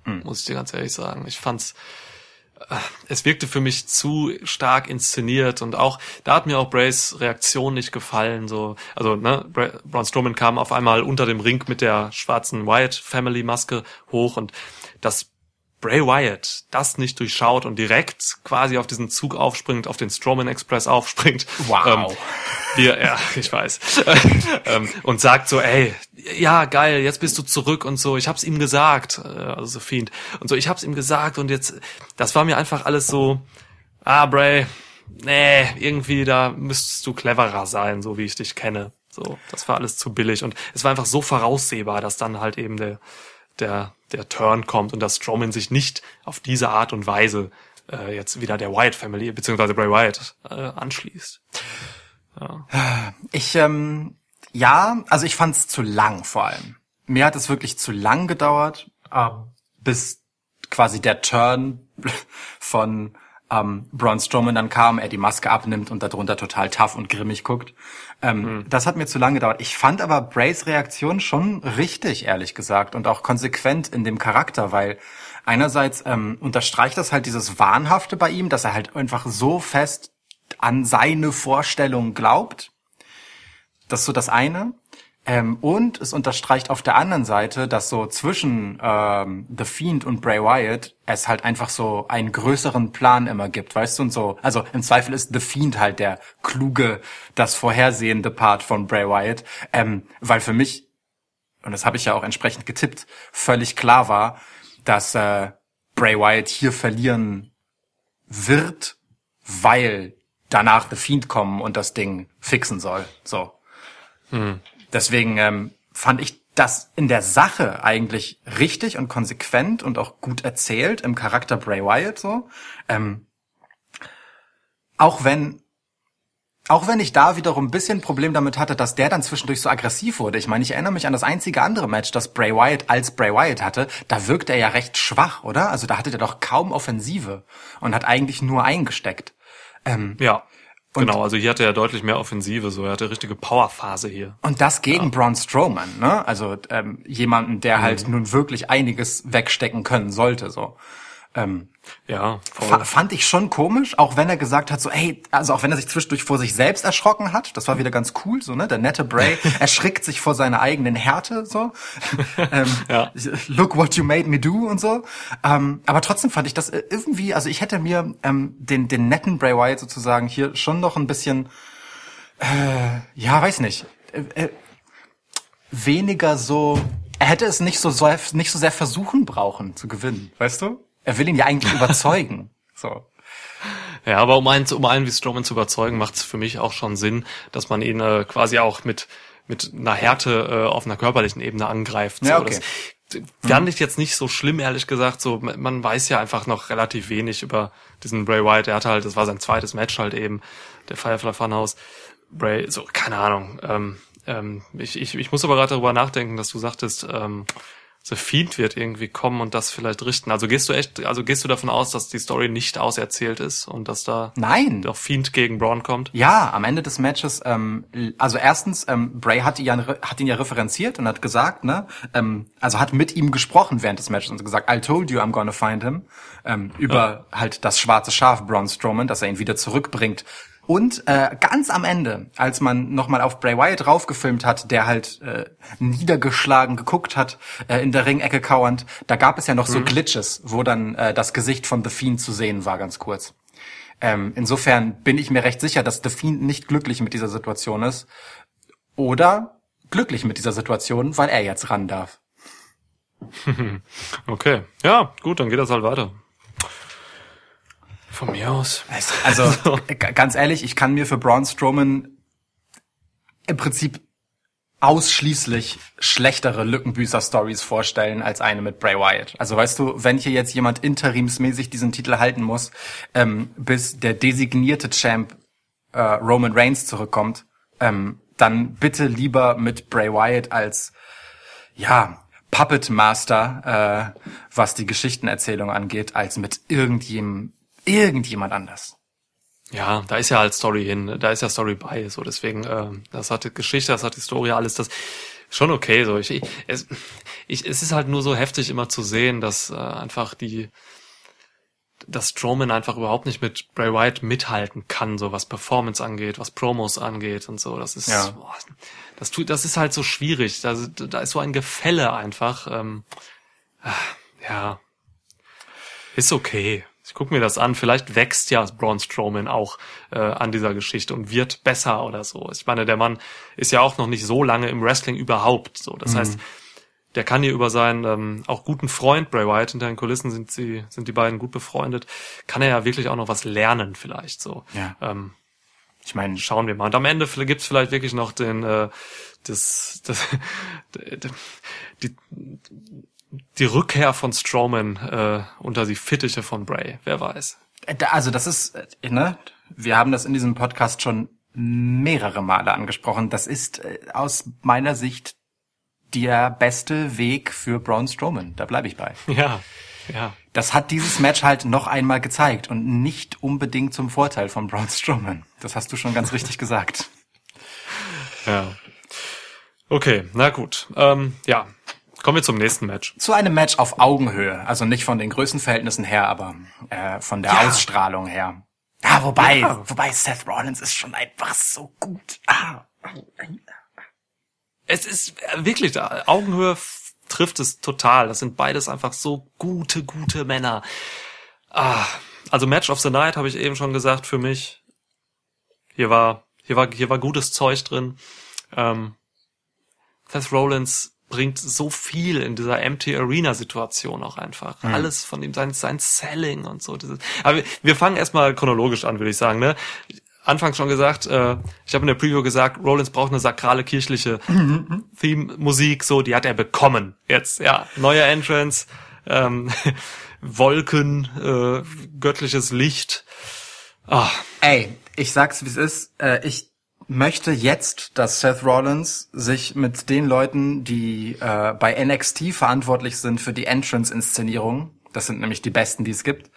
hm. muss ich dir ganz ehrlich sagen. Ich fand's es wirkte für mich zu stark inszeniert und auch da hat mir auch Brays Reaktion nicht gefallen so also ne Braun Strowman kam auf einmal unter dem Ring mit der schwarzen Wyatt Family Maske hoch und das Bray Wyatt das nicht durchschaut und direkt quasi auf diesen Zug aufspringt, auf den Strowman Express aufspringt. Wow. Ähm, wir, ja, ich weiß. <laughs> ähm, und sagt so, ey, ja, geil, jetzt bist du zurück und so. Ich hab's ihm gesagt, äh, also so Fiend. Und so, ich hab's ihm gesagt und jetzt, das war mir einfach alles so, ah, Bray, nee, irgendwie da müsstest du cleverer sein, so wie ich dich kenne. So, das war alles zu billig und es war einfach so voraussehbar, dass dann halt eben der der, der Turn kommt und dass Strowman sich nicht auf diese Art und Weise äh, jetzt wieder der Wyatt Family beziehungsweise Bray Wyatt äh, anschließt. Ja. Ich, ähm, ja, also ich fand es zu lang vor allem. Mir hat es wirklich zu lang gedauert, ähm, bis quasi der Turn <laughs> von ähm, Braun Strowman dann kam, er die Maske abnimmt und darunter total tough und grimmig guckt. Ähm, mhm. Das hat mir zu lange gedauert. Ich fand aber Brays Reaktion schon richtig, ehrlich gesagt, und auch konsequent in dem Charakter, weil einerseits ähm, unterstreicht das halt dieses Wahnhafte bei ihm, dass er halt einfach so fest an seine Vorstellung glaubt. Das ist so das eine. Ähm, und es unterstreicht auf der anderen Seite, dass so zwischen ähm, The Fiend und Bray Wyatt es halt einfach so einen größeren Plan immer gibt, weißt du, und so. Also im Zweifel ist The Fiend halt der kluge, das vorhersehende Part von Bray Wyatt, ähm, weil für mich, und das habe ich ja auch entsprechend getippt, völlig klar war, dass äh, Bray Wyatt hier verlieren wird, weil danach The Fiend kommen und das Ding fixen soll. So. Hm. Deswegen ähm, fand ich das in der Sache eigentlich richtig und konsequent und auch gut erzählt im Charakter Bray Wyatt so. Ähm, auch wenn auch wenn ich da wiederum ein bisschen Problem damit hatte, dass der dann zwischendurch so aggressiv wurde. Ich meine, ich erinnere mich an das einzige andere Match, das Bray Wyatt als Bray Wyatt hatte. Da wirkte er ja recht schwach, oder? Also da hatte er doch kaum Offensive und hat eigentlich nur eingesteckt. Ähm, ja. Und genau, also hier hatte er deutlich mehr Offensive, so er hatte richtige Powerphase hier. Und das gegen ja. Braun Strowman, ne? Also ähm, jemanden, der halt mhm. halt nun wirklich einiges wegstecken können sollte, so. Ähm, ja, voll. fand ich schon komisch, auch wenn er gesagt hat, so, ey, also auch wenn er sich zwischendurch vor sich selbst erschrocken hat, das war wieder ganz cool, so, ne, der nette Bray <laughs> erschrickt sich vor seiner eigenen Härte, so, <laughs> ähm, ja. look what you made me do und so, ähm, aber trotzdem fand ich das irgendwie, also ich hätte mir ähm, den, den netten Bray Wyatt sozusagen hier schon noch ein bisschen, äh, ja, weiß nicht, äh, äh, weniger so, er hätte es nicht so, nicht so sehr versuchen brauchen zu gewinnen, weißt du? Er will ihn ja eigentlich überzeugen. <laughs> So. Ja, aber um einen, um einen wie Strowman zu überzeugen, macht es für mich auch schon Sinn, dass man ihn äh, quasi auch mit mit einer Härte äh, auf einer körperlichen Ebene angreift. So. Ja, okay. Das fand ich jetzt nicht so schlimm, ehrlich gesagt. So, man weiß ja einfach noch relativ wenig über diesen Bray Wyatt. Er hatte halt, das war sein zweites Match halt eben, der Firefly Funhouse. Bray, so, keine Ahnung. Ähm, ähm, ich, ich, ich muss aber gerade darüber nachdenken, dass du sagtest, ähm, The Fiend wird irgendwie kommen und das vielleicht richten. Also gehst du echt, also gehst du davon aus, dass die Story nicht auserzählt ist und dass da Nein. doch Fiend gegen Braun kommt? Ja, am Ende des Matches, ähm, also erstens, ähm, Bray hat ihn, ja, hat ihn ja referenziert und hat gesagt, ne, ähm, also hat mit ihm gesprochen während des Matches und gesagt, I told you I'm gonna find him, ähm, über ja. halt das schwarze Schaf Braun Strowman, dass er ihn wieder zurückbringt und äh, ganz am Ende, als man nochmal auf Bray Wyatt draufgefilmt hat, der halt äh, niedergeschlagen geguckt hat, äh, in der Ringecke kauernd, da gab es ja noch mhm. so Glitches, wo dann äh, das Gesicht von The Fiend zu sehen war, ganz kurz. Ähm, insofern bin ich mir recht sicher, dass The Fiend nicht glücklich mit dieser Situation ist. Oder glücklich mit dieser Situation, weil er jetzt ran darf. <laughs> okay, ja, gut, dann geht das halt weiter. Von mir aus. Also, <laughs> ganz ehrlich, ich kann mir für Braun Strowman im Prinzip ausschließlich schlechtere Lückenbüßer-Stories vorstellen als eine mit Bray Wyatt. Also weißt du, wenn hier jetzt jemand interimsmäßig diesen Titel halten muss, ähm, bis der designierte Champ äh, Roman Reigns zurückkommt, ähm, dann bitte lieber mit Bray Wyatt als ja Puppet Master, äh, was die Geschichtenerzählung angeht, als mit irgendjemandem irgendjemand anders. Ja, da ist ja halt Story hin, da ist ja Story bei, so deswegen, äh, das hat die Geschichte, das hat die Story, alles das schon okay. So ich, es, ich, es ist halt nur so heftig immer zu sehen, dass äh, einfach die dass Strowman einfach überhaupt nicht mit Bray Wyatt mithalten kann, so was Performance angeht, was Promos angeht und so. Das ist, ja. boah, das tut, das ist halt so schwierig. Da, da ist so ein Gefälle einfach. Ähm, äh, ja, ist okay. Ich guck mir das an. Vielleicht wächst ja Braun Strowman auch äh, an dieser Geschichte und wird besser oder so. Ich meine, der Mann ist ja auch noch nicht so lange im Wrestling überhaupt. So, das mhm. heißt, der kann hier über seinen ähm, auch guten Freund Bray Wyatt hinter den Kulissen sind sie sind die beiden gut befreundet, kann er ja wirklich auch noch was lernen vielleicht so. Ja. Ähm, ich meine, schauen wir mal. Und am Ende gibt's vielleicht wirklich noch den äh, das, das <laughs> die die Rückkehr von Strowman äh, unter die Fittiche von Bray. Wer weiß. Äh, also das ist äh, ne, wir haben das in diesem Podcast schon mehrere Male angesprochen. Das ist äh, aus meiner Sicht der beste Weg für Braun Strowman. Da bleibe ich bei. <laughs> Ja, ja. Das hat dieses Match halt noch einmal gezeigt und nicht unbedingt zum Vorteil von Braun Strowman. Das hast du schon ganz richtig gesagt. Ja. Okay, na gut. Ähm, ja, kommen wir zum nächsten Match. Zu einem Match auf Augenhöhe. Also nicht von den Größenverhältnissen her, aber äh, von der ja. Ausstrahlung her. Ah, wobei, ja. wobei Seth Rollins ist schon einfach so gut. Ah es ist wirklich da. Augenhöhe trifft es total. Das sind beides einfach so gute, gute Männer. Ah, also Match of the Night habe ich eben schon gesagt für mich. Hier war, hier war, hier war gutes Zeug drin. Ähm, Seth Rollins bringt so viel in dieser Empty Arena Situation auch einfach. Mhm. Alles von ihm, sein, sein Selling und so. Dieses. Aber wir fangen erstmal chronologisch an, würde ich sagen. Ne? anfangs schon gesagt, äh, ich habe in der Preview gesagt, Rollins braucht eine sakrale kirchliche Theme-Musik, so, die hat er bekommen. Jetzt, ja, neuer Entrance, ähm, <laughs> Wolken, äh, göttliches Licht. Ah. Ey, ich sag's wie es ist, äh, ich möchte jetzt, dass Seth Rollins sich mit den Leuten, die äh, bei NXT verantwortlich sind für die Entrance-Inszenierung, das sind nämlich die besten, die es gibt,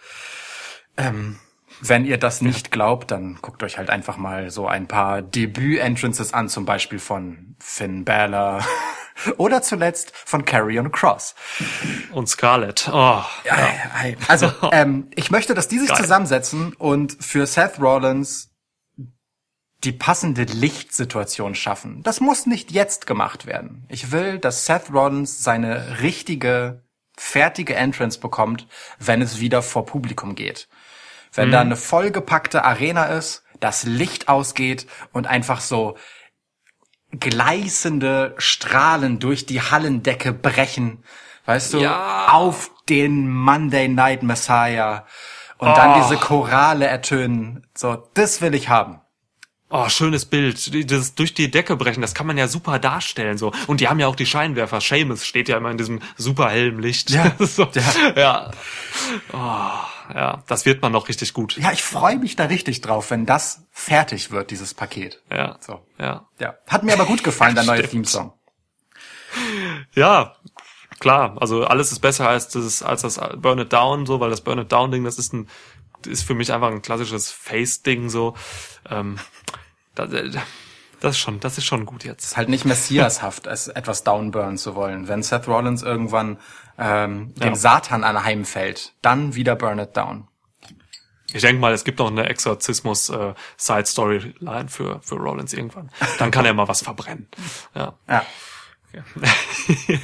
ähm, wenn ihr das nicht glaubt, dann guckt euch halt einfach mal so ein paar Debüt-Entrances an, zum Beispiel von Finn Balor <laughs> oder zuletzt von Carrion Cross. Und Scarlett. Oh, ja. Also, <laughs> ähm, ich möchte, dass die sich Geil. zusammensetzen und für Seth Rollins die passende Lichtsituation schaffen. Das muss nicht jetzt gemacht werden. Ich will, dass Seth Rollins seine richtige, fertige Entrance bekommt, wenn es wieder vor Publikum geht. Wenn mhm. da eine vollgepackte Arena ist, das Licht ausgeht und einfach so gleißende Strahlen durch die Hallendecke brechen, weißt du, ja. auf den Monday Night Messiah und oh. dann diese Chorale ertönen. So, das will ich haben. Oh, schönes Bild. Das durch die Decke brechen, das kann man ja super darstellen so. Und die haben ja auch die Scheinwerfer. Seamus steht ja immer in diesem super hellen Licht. Ja. <laughs> so. ja. ja. Oh, ja, das wird man noch richtig gut. Ja, ich freue mich da richtig drauf, wenn das fertig wird, dieses Paket. Ja. So. Ja. Ja. Hat mir aber gut gefallen, der <laughs> neue Theme-Song. Ja, klar. Also alles ist besser als das, als das Burn It Down, so, weil das Burn It Down Ding, das ist ein, ist für mich einfach ein klassisches Face-Ding, so. Ähm, das, das ist schon, das ist schon gut jetzt. Halt nicht messiashaft, es etwas downburnen zu wollen. Wenn Seth Rollins irgendwann ähm, dem ja. Satan anheimfällt, dann wieder burn it down. Ich denke mal, es gibt noch eine Exorzismus äh, für für Rollins irgendwann. Dann kann er mal was verbrennen. <laughs> Ja. Ja. ja. <laughs>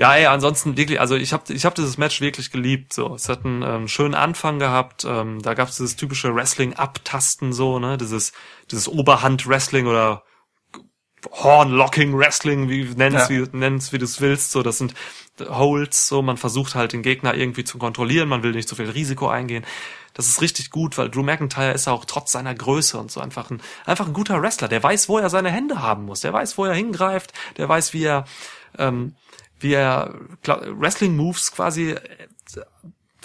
Ja, ey, ansonsten wirklich, also ich habe ich hab dieses Match wirklich geliebt. So, es hat einen ähm, schönen Anfang gehabt. Ähm, da gab es dieses typische Wrestling-Abtasten so, ne, dieses dieses Oberhand-Wrestling oder Horn-Locking-Wrestling, wie nenn's ja. wie nenn's wie du es willst. So, das sind Holds. So, man versucht halt den Gegner irgendwie zu kontrollieren. Man will nicht so viel Risiko eingehen. Das ist richtig gut, weil Drew McIntyre ist auch trotz seiner Größe und so einfach ein einfach ein guter Wrestler. Der weiß, wo er seine Hände haben muss. Der weiß, wo er hingreift. Der weiß, wie er ähm, wie er Wrestling Moves quasi äh,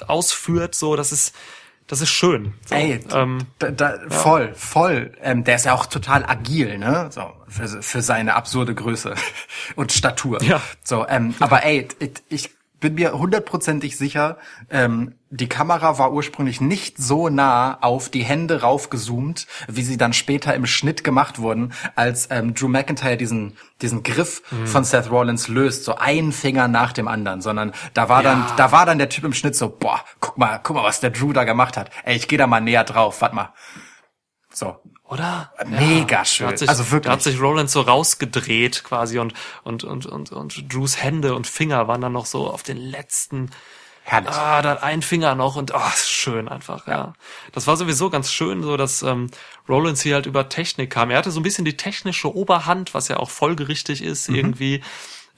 ausführt, so, das ist, das ist schön. So, Ey, ähm, da, da, ja. voll, voll. Ähm, der ist ja auch total agil, ne? So für, für seine absurde Größe <laughs> und Statur. Ja. So, ähm, aber ey, ich, ich bin mir hundertprozentig sicher, ähm, die Kamera war ursprünglich nicht so nah auf die Hände raufgezoomt, wie sie dann später im Schnitt gemacht wurden, als ähm, Drew McIntyre diesen diesen Griff mhm. von Seth Rollins löst, so ein Finger nach dem anderen, sondern da war ja. dann da war dann der Typ im Schnitt so, boah, guck mal, guck mal, was der Drew da gemacht hat. Ey, ich gehe da mal näher drauf, warte mal. So. Oder? Mega ja, schön. Sich, also wirklich. Da hat sich Roland so rausgedreht quasi und, und, und, und, und Drews Hände und Finger waren dann noch so auf den letzten Herrlich. Ah, da hat ein Finger noch und ah, oh, schön einfach, ja. ja. Das war sowieso ganz schön, so dass ähm, Rollins hier halt über Technik kam. Er hatte so ein bisschen die technische Oberhand, was ja auch folgerichtig ist mhm. irgendwie.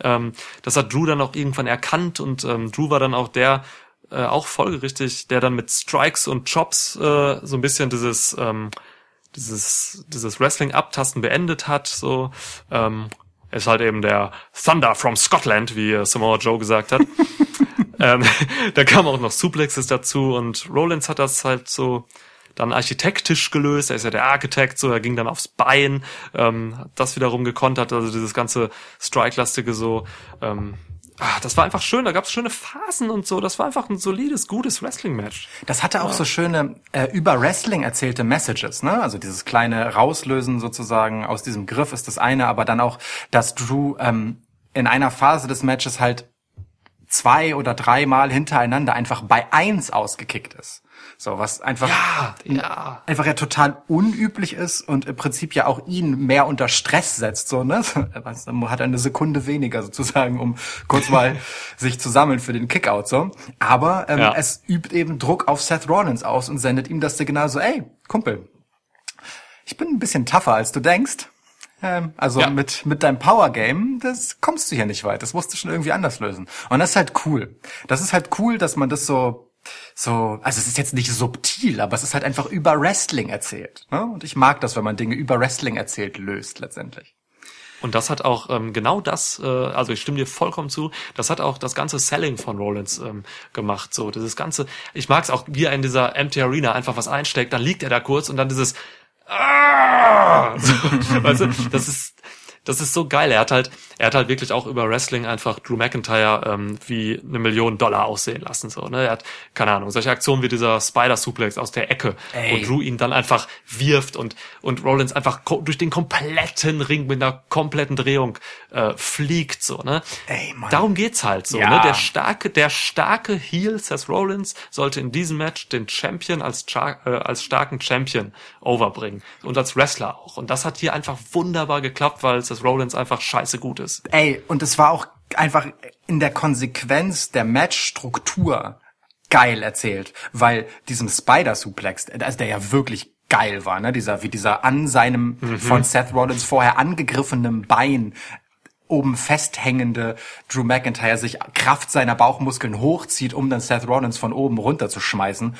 Ähm, das hat Drew dann auch irgendwann erkannt und ähm, Drew war dann auch der, äh, auch folgerichtig, der dann mit Strikes und Chops äh, so ein bisschen dieses ähm, dieses, dieses Wrestling-Abtasten beendet hat, so, ähm, ist halt eben der Thunder from Scotland, wie Samoa Joe gesagt hat. <laughs> ähm, <laughs> da kamen auch noch Suplexes dazu und Rollins hat das halt so dann architektisch gelöst. Er ist ja der Architekt, so er ging dann aufs Bein, ähm, das wiederum gekontert, also dieses ganze Strike-lastige so. Ähm, ah, das war einfach schön, da gab es schöne Phasen und so. Das war einfach ein solides, gutes Wrestling-Match. Das hatte auch ja. so schöne äh, über Wrestling erzählte Messages, ne? Also dieses kleine Rauslösen sozusagen aus diesem Griff ist das eine, aber dann auch, dass Drew ähm, in einer Phase des Matches halt zwei oder dreimal hintereinander einfach bei eins ausgekickt ist. So, was einfach, ja, ja. einfach ja total unüblich ist und im Prinzip ja auch ihn mehr unter Stress setzt, so, ne? <laughs> Man hat eine Sekunde weniger sozusagen, um kurz <laughs> mal sich zu sammeln für den Kickout, so. Aber ähm, ja. es übt eben Druck auf Seth Rollins aus und sendet ihm das Signal so, ey, Kumpel, ich bin ein bisschen tougher, als du denkst. Ähm, also ja. mit, mit deinem Power Game, das kommst du hier nicht weit. Das musst du schon irgendwie anders lösen. Und das ist halt cool. Das ist halt cool, dass man das so so, also es ist jetzt nicht subtil, aber es ist halt einfach über Wrestling erzählt. Ne? Und ich mag das, wenn man Dinge über Wrestling erzählt, löst letztendlich. Und das hat auch ähm, genau das, äh, also ich stimme dir vollkommen zu, das hat auch das ganze Selling von Rollins ähm, gemacht. So, dieses ganze, ich mag es auch, wie er in dieser Empty Arena einfach was einsteckt, dann liegt er da kurz und dann dieses <laughs> ah! so, weißt du, das ist das ist so geil. Er hat halt, er hat halt wirklich auch über Wrestling einfach Drew McIntyre ähm, wie eine Million Dollar aussehen lassen. So, ne? Er hat, keine Ahnung, solche Aktionen wie dieser Spider-Suplex aus der Ecke, Ey. wo Drew ihn dann einfach wirft und, und Rollins einfach durch den kompletten Ring mit einer kompletten Drehung äh, fliegt. So, ne? Ey, Mann. Darum geht's halt so. Ja. Ne? Der starke, der starke Heel Seth Rollins sollte in diesem Match den Champion als, äh, als starken Champion overbringen. Und als Wrestler auch. Und das hat hier einfach wunderbar geklappt, weil Seth Rollins einfach scheiße gut ist. Ey, und es war auch einfach in der Konsequenz der Matchstruktur geil erzählt, weil diesem Spider-Suplex, also der ja wirklich geil war, ne, dieser, wie dieser an seinem mhm. von Seth Rollins vorher angegriffenen Bein oben festhängende Drew McIntyre sich Kraft seiner Bauchmuskeln hochzieht, um dann Seth Rollins von oben runterzuschmeißen.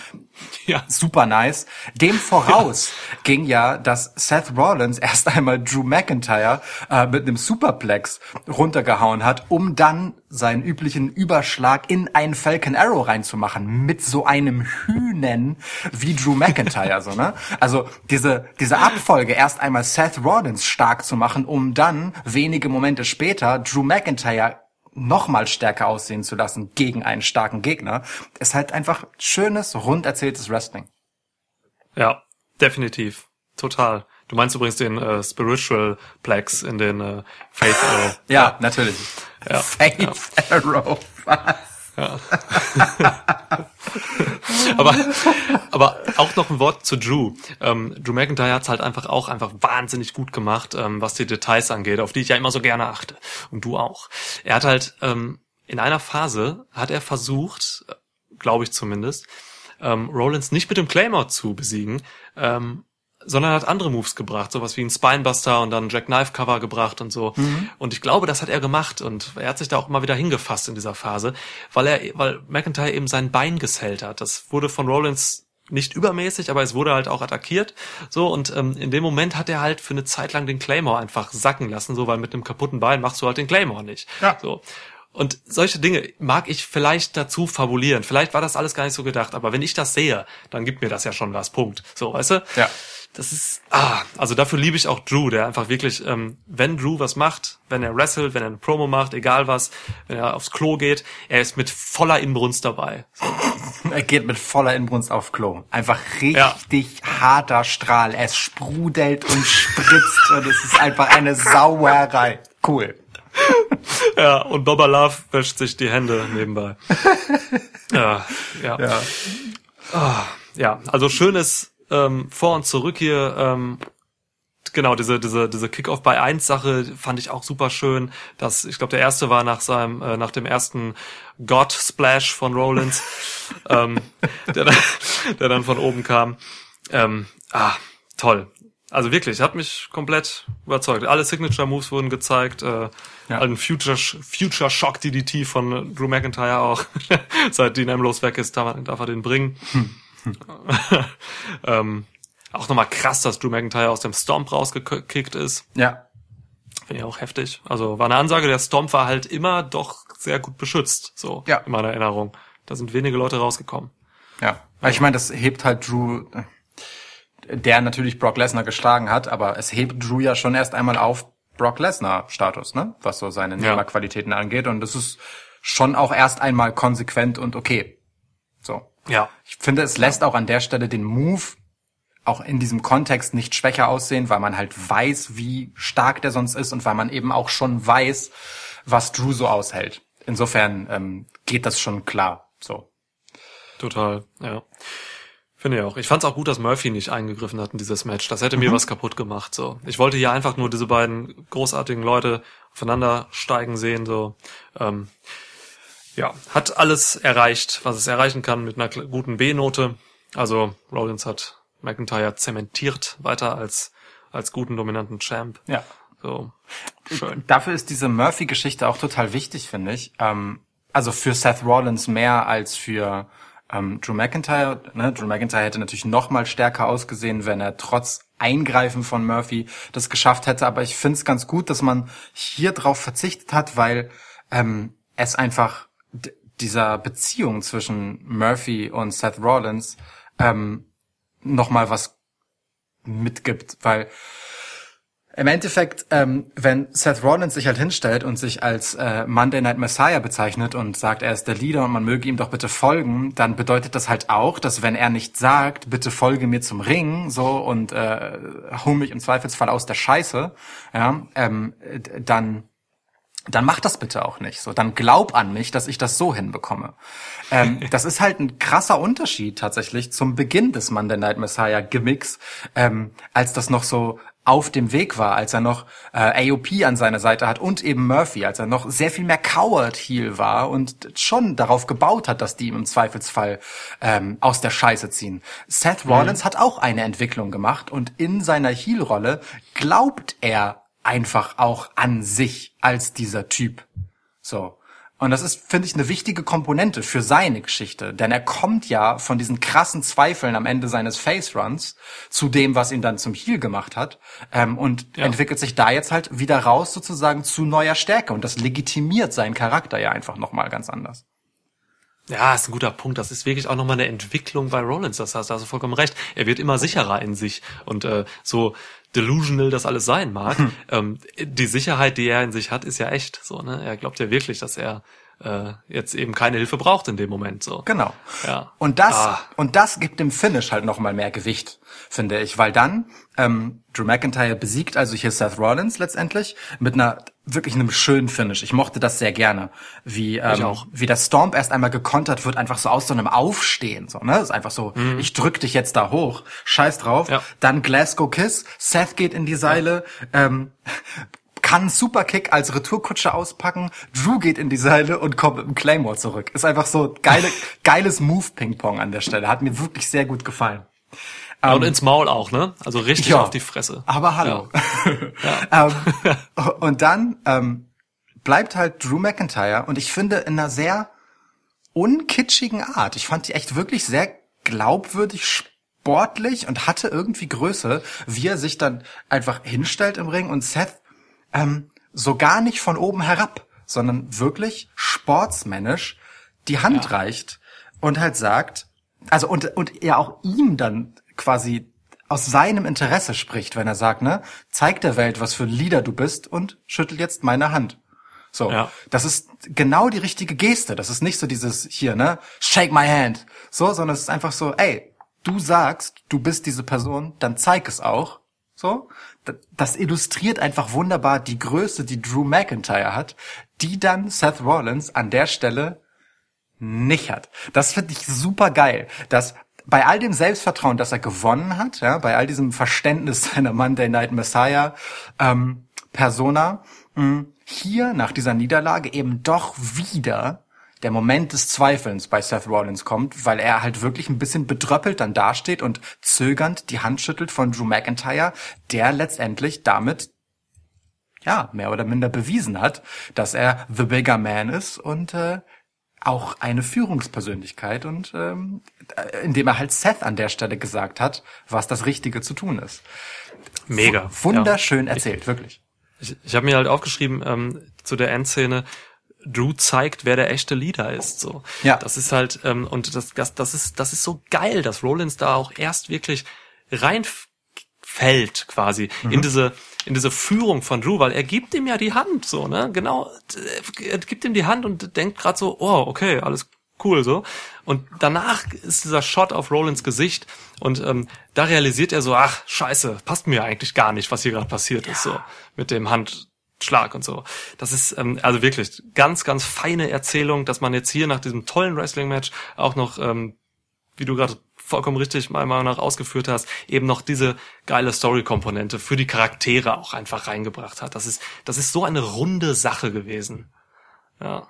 Ja. Super nice. Dem <laughs> voraus ja. ging ja, dass Seth Rollins erst einmal Drew McIntyre äh, mit einem Superplex runtergehauen hat, um dann seinen üblichen Überschlag in einen Falcon Arrow reinzumachen mit so einem Hühnen wie Drew McIntyre, so, ne? Also diese, diese Abfolge erst einmal Seth Rollins stark zu machen, um dann wenige Momente später Drew McIntyre noch mal stärker aussehen zu lassen gegen einen starken Gegner, ist halt einfach schönes, rund erzähltes Wrestling. Ja, definitiv. Total. Du meinst übrigens den äh, Spiritual Plex in den äh, Faith Arrow. ja, <laughs> ja, natürlich. Ja. Faith ja. Arrow. Was? Ja. <laughs> <laughs> aber, aber auch noch ein Wort zu Drew. Ähm, Drew McIntyre hat es halt einfach auch einfach wahnsinnig gut gemacht, ähm, was die Details angeht, auf die ich ja immer so gerne achte. Und du auch. Er hat halt ähm, in einer Phase hat er versucht, glaube ich zumindest, ähm, Rollins nicht mit dem Claymore zu besiegen, ähm, sondern hat andere Moves gebracht, sowas wie ein Spinebuster und dann Jack Knife Cover gebracht und so. Mhm. Und ich glaube, das hat er gemacht und er hat sich da auch immer wieder hingefasst in dieser Phase, weil er, weil McIntyre eben sein Bein gesellt hat. Das wurde von Rollins nicht übermäßig, aber es wurde halt auch attackiert. So, und ähm, in dem Moment hat er halt für eine Zeit lang den Claymore einfach sacken lassen, so, weil mit einem kaputten Bein machst du halt den Claymore nicht. Ja. So. Und solche Dinge mag ich vielleicht dazu fabulieren. Vielleicht war das alles gar nicht so gedacht, aber wenn ich das sehe, dann gibt mir das ja schon was. Punkt. So, weißt du? Ja das ist, ah, also dafür liebe ich auch Drew, der einfach wirklich, ähm, wenn Drew was macht, wenn er wrestelt, wenn er eine Promo macht, egal was, wenn er aufs Klo geht, er ist mit voller Inbrunst dabei. Er geht mit voller Inbrunst aufs Klo. Einfach richtig ja. harter Strahl. Es sprudelt und spritzt und es ist einfach eine Sauerei. Cool. Ja, und Boba Love wäscht sich die Hände nebenbei. <laughs> ja, ja. Ja, oh, ja also schönes ähm, vor und zurück hier. Ähm, genau, diese, diese, diese Kick-Off bei 1 Sache fand ich auch super schön. Das, ich glaube, der erste war nach seinem, äh, nach dem ersten God Splash von Rollins, <laughs> ähm, der, dann, der dann von oben kam. Ähm, ah, toll. Also wirklich, hat mich komplett überzeugt. Alle Signature Moves wurden gezeigt. Äh, ja. Ein Future, Future Shock DDT von Drew McIntyre auch. <laughs> Seit Dean Ambrose weg ist, darf, darf er den bringen. Hm. <laughs> ähm, auch nochmal krass, dass Drew McIntyre aus dem Stomp rausgekickt ist. Ja. Finde ich auch heftig. Also war eine Ansage, der Stomp war halt immer doch sehr gut beschützt, so ja. in meiner Erinnerung. Da sind wenige Leute rausgekommen. Ja, weil ich meine, das hebt halt Drew, der natürlich Brock Lesnar geschlagen hat, aber es hebt Drew ja schon erst einmal auf Brock Lesnar Status, ne? Was so seine Nehmerqualitäten ja. angeht. Und das ist schon auch erst einmal konsequent und okay. Ja. Ich finde, es lässt auch an der Stelle den Move auch in diesem Kontext nicht schwächer aussehen, weil man halt weiß, wie stark der sonst ist und weil man eben auch schon weiß, was Drew so aushält. Insofern ähm, geht das schon klar. So. Total, ja. Finde ich auch. Ich fand es auch gut, dass Murphy nicht eingegriffen hat in dieses Match. Das hätte mhm. mir was kaputt gemacht. So, ich wollte hier einfach nur diese beiden großartigen Leute aufeinander steigen sehen. So, ähm, ja, hat alles erreicht, was es erreichen kann mit einer guten B-Note. Also Rollins hat McIntyre zementiert weiter als als guten dominanten Champ. Ja. So schön. Dafür ist diese Murphy-Geschichte auch total wichtig, finde ich. Ähm, also für Seth Rollins mehr als für ähm, Drew McIntyre. Ne? Drew McIntyre hätte natürlich noch mal stärker ausgesehen, wenn er trotz Eingreifen von Murphy das geschafft hätte. Aber ich finde es ganz gut, dass man hier drauf verzichtet hat, weil ähm, es einfach dieser Beziehung zwischen Murphy und Seth Rollins ähm, noch mal was mitgibt, weil im Endeffekt, ähm, wenn Seth Rollins sich halt hinstellt und sich als äh, Monday Night Messiah bezeichnet und sagt, er ist der Leader und man möge ihm doch bitte folgen, dann bedeutet das halt auch, dass wenn er nicht sagt, bitte folge mir zum Ring, so und äh, hol mich im Zweifelsfall aus der Scheiße, ja, ähm, dann dann mach das bitte auch nicht. So, dann glaub an mich, dass ich das so hinbekomme. Ähm, <laughs> das ist halt ein krasser Unterschied tatsächlich zum Beginn des Monday Night Messiah Gimmicks, ähm, als das noch so auf dem Weg war, als er noch äh, AOP an seiner Seite hat und eben Murphy, als er noch sehr viel mehr Coward Heel war und schon darauf gebaut hat, dass die ihm im Zweifelsfall ähm, aus der Scheiße ziehen. Seth Rollins mhm. hat auch eine Entwicklung gemacht und in seiner Heel-Rolle glaubt er einfach auch an sich als dieser Typ. So. Und das ist, finde ich, eine wichtige Komponente für seine Geschichte. Denn er kommt ja von diesen krassen Zweifeln am Ende seines Face Runs zu dem, was ihn dann zum Heel gemacht hat. Ähm, und ja. entwickelt sich da jetzt halt wieder raus sozusagen zu neuer Stärke. Und das legitimiert seinen Charakter ja einfach nochmal ganz anders. Ja, ist ein guter Punkt. Das ist wirklich auch nochmal eine Entwicklung bei Rollins. Das hast du also vollkommen recht. Er wird immer sicherer in sich. Und äh, so delusional das alles sein mag, hm. ähm, die Sicherheit, die er in sich hat, ist ja echt. So, ne? Er glaubt ja wirklich, dass er äh, jetzt eben keine Hilfe braucht in dem Moment. So. Genau. Ja. Und das ah. und das gibt dem Finish halt noch mal mehr Gewicht, finde ich, weil dann ähm, Drew McIntyre besiegt also hier Seth Rollins letztendlich mit einer wirklich einem schönen Finish. Ich mochte das sehr gerne, wie ähm, wie der Stomp erst einmal gekontert wird, einfach so aus so einem Aufstehen, so ne, das ist einfach so. Mhm. Ich drück dich jetzt da hoch, scheiß drauf. Ja. Dann Glasgow Kiss, Seth geht in die Seile. Ja. Ähm, kann Superkick als Retourkutsche auspacken, Drew geht in die Seile und kommt mit dem Claymore zurück. Ist einfach so geile, <laughs> geiles Move-Ping-Pong an der Stelle. Hat mir wirklich sehr gut gefallen. Ja, und ähm, ins Maul auch, ne? Also richtig ja, auf die Fresse. Aber hallo. <laughs> Ja. ähm, und dann ähm, bleibt halt Drew McIntyre und ich finde in einer sehr unkitschigen Art. Ich fand die echt wirklich sehr glaubwürdig sportlich und hatte irgendwie Größe, wie er sich dann einfach hinstellt im Ring und Seth ähm, so gar nicht von oben herab, sondern wirklich sportsmännisch die Hand reicht und halt sagt, also und, und er auch ihm dann quasi aus seinem Interesse spricht, wenn er sagt, ne, zeig der Welt, was für ein Leader du bist und schüttel jetzt meine Hand. So, ja. das ist genau die richtige Geste. Das ist nicht so dieses hier, ne, shake my hand, so, sondern es ist einfach so, ey, du sagst, du bist diese Person, dann zeig es auch. So, das illustriert einfach wunderbar die Größe, die Drew McIntyre hat, die dann Seth Rollins an der Stelle nicht hat. Das finde ich super geil, dass bei all dem Selbstvertrauen, das er gewonnen hat, ja, bei all diesem Verständnis <laughs> seiner Monday Night Messiah ähm, Persona, mh, hier nach dieser Niederlage eben doch wieder der Moment des Zweifelns bei Seth Rollins kommt, weil er halt wirklich ein bisschen bedröppelt dann dasteht und zögernd die Hand schüttelt von Drew McIntyre, der letztendlich damit ja mehr oder minder bewiesen hat, dass er the bigger man ist und äh, auch eine Führungspersönlichkeit und ähm, indem er halt Seth an der Stelle gesagt hat, was das Richtige zu tun ist. Mega. W wunderschön ja. erzählt, ich, wirklich. Ich, ich habe mir halt aufgeschrieben ähm, zu der Endszene, Drew zeigt, wer der echte Leader ist. So, ja. Das ist halt ähm, und das, das, das ist das ist so geil, dass Rollins da auch erst wirklich reinfällt quasi mhm. in diese in diese Führung von Drew, weil er gibt ihm ja die Hand, so ne, genau, er gibt ihm die Hand und denkt gerade so, oh okay, alles cool so. Und danach ist dieser Shot auf Rollins Gesicht und ähm, da realisiert er so, ach scheiße, passt mir eigentlich gar nicht, was hier gerade passiert ja. ist so mit dem Hand Schlag und so. Das ist ähm, also wirklich ganz, ganz feine Erzählung, dass man jetzt hier nach diesem tollen Wrestling-Match auch noch, ähm, wie du gerade vollkommen richtig meiner Meinung nach ausgeführt hast, eben noch diese geile Story-Komponente für die Charaktere auch einfach reingebracht hat. Das ist, das ist so eine runde Sache gewesen. Ja.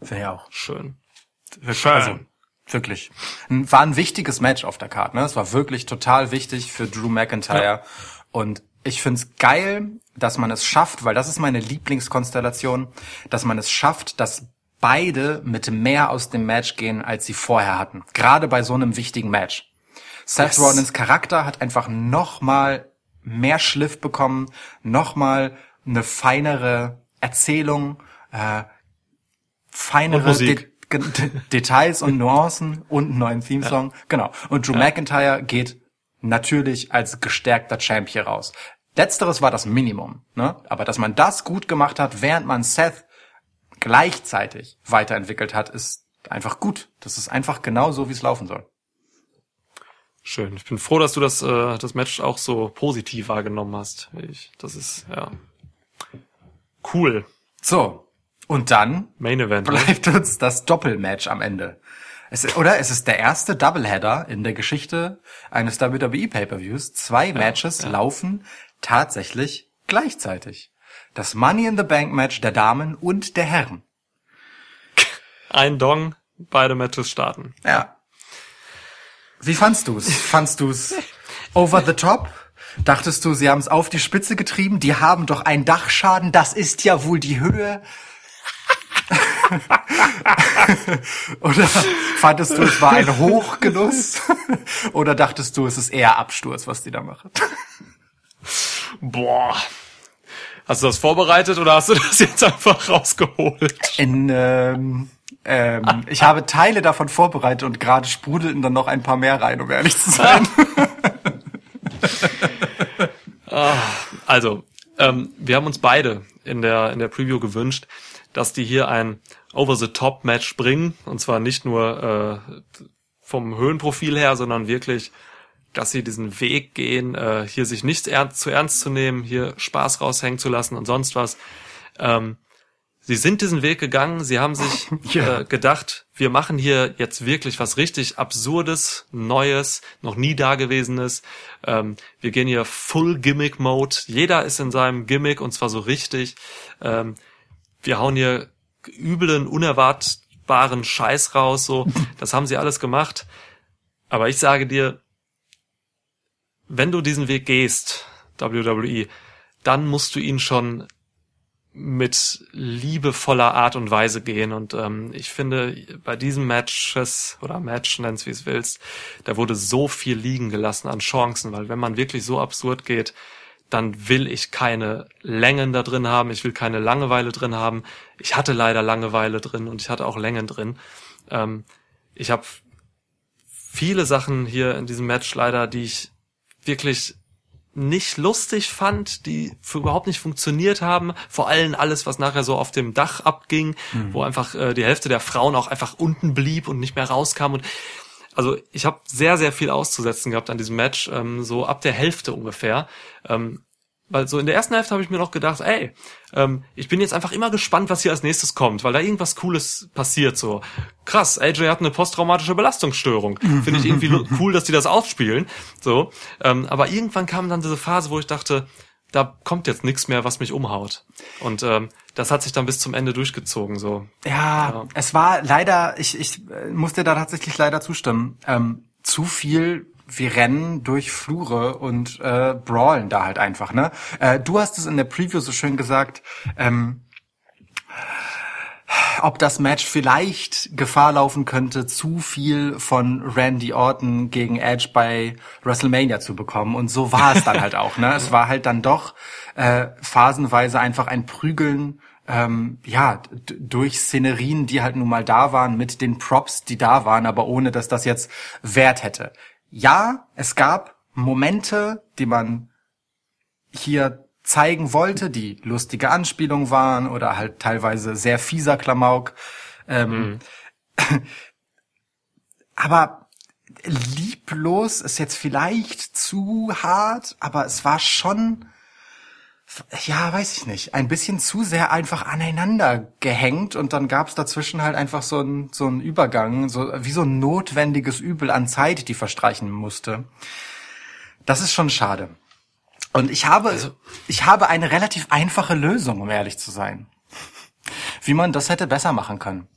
Wäre ja auch schön. Schön. Also, wirklich. War ein wichtiges Match auf der Karte, ne? Es war wirklich total wichtig für Drew McIntyre. Ja. Und ich find's geil, dass man es schafft, weil das ist meine Lieblingskonstellation, dass man es schafft, dass beide mit mehr aus dem Match gehen, als sie vorher hatten. Gerade bei so einem wichtigen Match. Seth yes. Rollins Charakter hat einfach noch mal mehr Schliff bekommen, noch mal eine feinere Erzählung, äh, feinere De Details und <laughs> Nuancen und einen neuen Theme-Song. Ja. Genau. Und Drew ja. McIntyre geht natürlich als gestärkter Champion raus. Letzteres war das Minimum, ne? Aber dass man das gut gemacht hat, während man Seth gleichzeitig weiterentwickelt hat, ist einfach gut. Das ist einfach genau so, wie es laufen soll. Schön. Ich bin froh, dass du das, äh, das Match auch so positiv wahrgenommen hast. Ich, das ist, ja. Cool. So. Und dann Main Event, ne? bleibt ne? uns das Doppelmatch am Ende. Es, oder es ist der erste Doubleheader in der Geschichte eines WWE Pay-per-Views. Zwei ja, Matches ja. laufen tatsächlich gleichzeitig. Das Money in the Bank Match der Damen und der Herren. Ein Dong, beide Matches starten. Ja. Wie fandst du's? Fandst du's <laughs> over the top? Dachtest du, sie haben es auf die Spitze getrieben? Die haben doch einen Dachschaden, das ist ja wohl die Höhe. <laughs> Oder fandest du, es war ein Hochgenuss? <laughs> Oder dachtest du, es ist eher Absturz, was die da machen? Boah. Hast du das vorbereitet oder hast du das jetzt einfach rausgeholt? In, ähm, ähm, ich habe Teile davon vorbereitet und gerade sprudelten dann noch ein paar mehr rein, um ehrlich zu sein. <laughs> Ah, also, ähm, wir haben uns beide in der, in der Preview gewünscht, dass die hier ein Over-the-Top-Match bringen. Und zwar nicht nur äh, vom Höhenprofil her, sondern wirklich dass sie diesen Weg gehen, äh, hier sich nicht ernst, zu ernst zu nehmen, hier Spaß raushängen zu lassen und sonst was. Ähm, sie sind diesen Weg gegangen, sie haben sich <laughs> ja. äh, gedacht, wir machen hier jetzt wirklich was richtig Absurdes, Neues, noch nie Dagewesenes. Ähm, wir gehen hier Full Gimmick Mode. Jeder ist in seinem Gimmick und zwar so richtig. Ähm, wir hauen hier üblen, unerwartbaren Scheiß raus, so. <laughs> Das haben sie alles gemacht. Aber ich sage dir, wenn du diesen Weg gehst, WWE, dann musst du ihn schon mit liebevoller Art und Weise gehen. Und ähm, ich finde, bei diesen Matches oder Match, nenn's wie es willst, da wurde so viel liegen gelassen an Chancen, weil wenn man wirklich so absurd geht, dann will ich keine Längen da drin haben, ich will keine Langeweile drin haben. Ich hatte leider Langeweile drin und ich hatte auch Längen drin. Ähm, ich habe viele Sachen hier in diesem Match leider, die ich wirklich nicht lustig fand, die für überhaupt nicht funktioniert haben. Vor allem alles, was nachher so auf dem Dach abging, mhm. wo einfach äh, die Hälfte der Frauen auch einfach unten blieb und nicht mehr rauskam. Und also ich habe sehr, sehr viel auszusetzen gehabt an diesem Match, ähm, so ab der Hälfte ungefähr. Ähm, weil so in der ersten Hälfte habe ich mir noch gedacht, ey, ähm, ich bin jetzt einfach immer gespannt, was hier als nächstes kommt, weil da irgendwas Cooles passiert. So krass, AJ hat eine posttraumatische Belastungsstörung. Finde ich irgendwie <laughs> cool, dass die das aufspielen. So, ähm, aber irgendwann kam dann diese Phase, wo ich dachte, da kommt jetzt nichts mehr, was mich umhaut. Und ähm, das hat sich dann bis zum Ende durchgezogen. So. Ja, ja. es war leider, ich, ich äh, musste da tatsächlich leider zustimmen. Ähm, zu viel wir rennen durch Flure und äh, brawlen da halt einfach. Ne? Äh, du hast es in der Preview so schön gesagt. Ähm, ob das Match vielleicht Gefahr laufen könnte, zu viel von Randy Orton gegen Edge bei WrestleMania zu bekommen. Und so war es dann halt auch. Ne? Es war halt dann doch äh, phasenweise einfach ein Prügeln ähm, ja, durch Szenerien, die halt nun mal da waren, mit den Props, die da waren, aber ohne, dass das jetzt Wert hätte ja, es gab Momente, die man hier zeigen wollte, die lustige Anspielungen waren oder halt teilweise sehr fieser Klamauk. Ähm, mhm. <laughs> aber lieblos ist jetzt vielleicht zu hart, aber es war schon ja, weiß ich nicht, ein bisschen zu sehr einfach aneinander gehängt und dann gab's dazwischen halt einfach so ein so ein Übergang, so wie so ein notwendiges Übel an Zeit, die verstreichen musste. Das ist schon schade. Und ich habe also, ich habe eine relativ einfache Lösung, um ehrlich zu sein. Wie man das hätte besser machen können.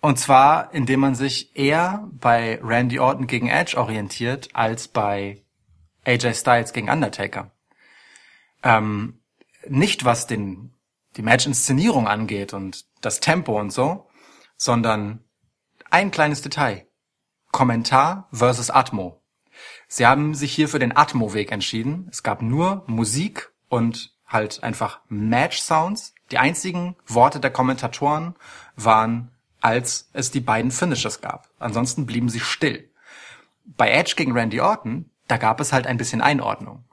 Und zwar, indem man sich eher bei Randy Orton gegen Edge orientiert als bei AJ Styles gegen Undertaker. Ähm, nicht was den, die Match-Inszenierung angeht und das Tempo und so, sondern ein kleines Detail. Kommentar versus Atmo. Sie haben sich hier für den Atmo-Weg entschieden. Es gab nur Musik und halt einfach Match-Sounds. Die einzigen Worte der Kommentatoren waren, als es die beiden Finishes gab. Ansonsten blieben sie still. Bei Edge gegen Randy Orton, da gab es halt ein bisschen Einordnung.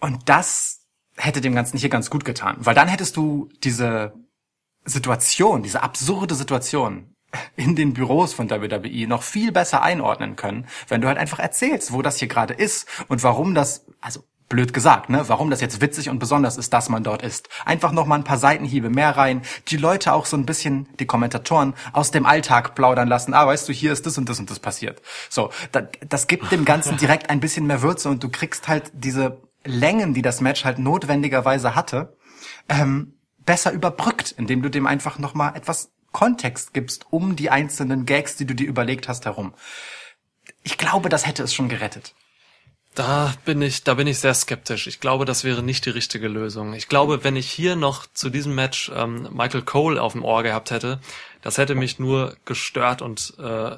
Und das hätte dem Ganzen hier ganz gut getan, weil dann hättest du diese Situation, diese absurde Situation in den Büros von WWE noch viel besser einordnen können, wenn du halt einfach erzählst, wo das hier gerade ist und warum das, also blöd gesagt, ne, warum das jetzt witzig und besonders ist, dass man dort ist. Einfach noch mal ein paar Seitenhiebe mehr rein, die Leute auch so ein bisschen, die Kommentatoren aus dem Alltag plaudern lassen. Ah, weißt du, hier ist das und das und das passiert. So, das, das gibt dem Ganzen <laughs> direkt ein bisschen mehr Würze und du kriegst halt diese Längen, die das Match halt notwendigerweise hatte, ähm, besser überbrückt, indem du dem einfach nochmal etwas Kontext gibst um die einzelnen Gags, die du dir überlegt hast, herum. Ich glaube, das hätte es schon gerettet. Da bin ich, da bin ich sehr skeptisch. Ich glaube, das wäre nicht die richtige Lösung. Ich glaube, wenn ich hier noch zu diesem Match ähm, Michael Cole auf dem Ohr gehabt hätte, das hätte mich nur gestört und äh,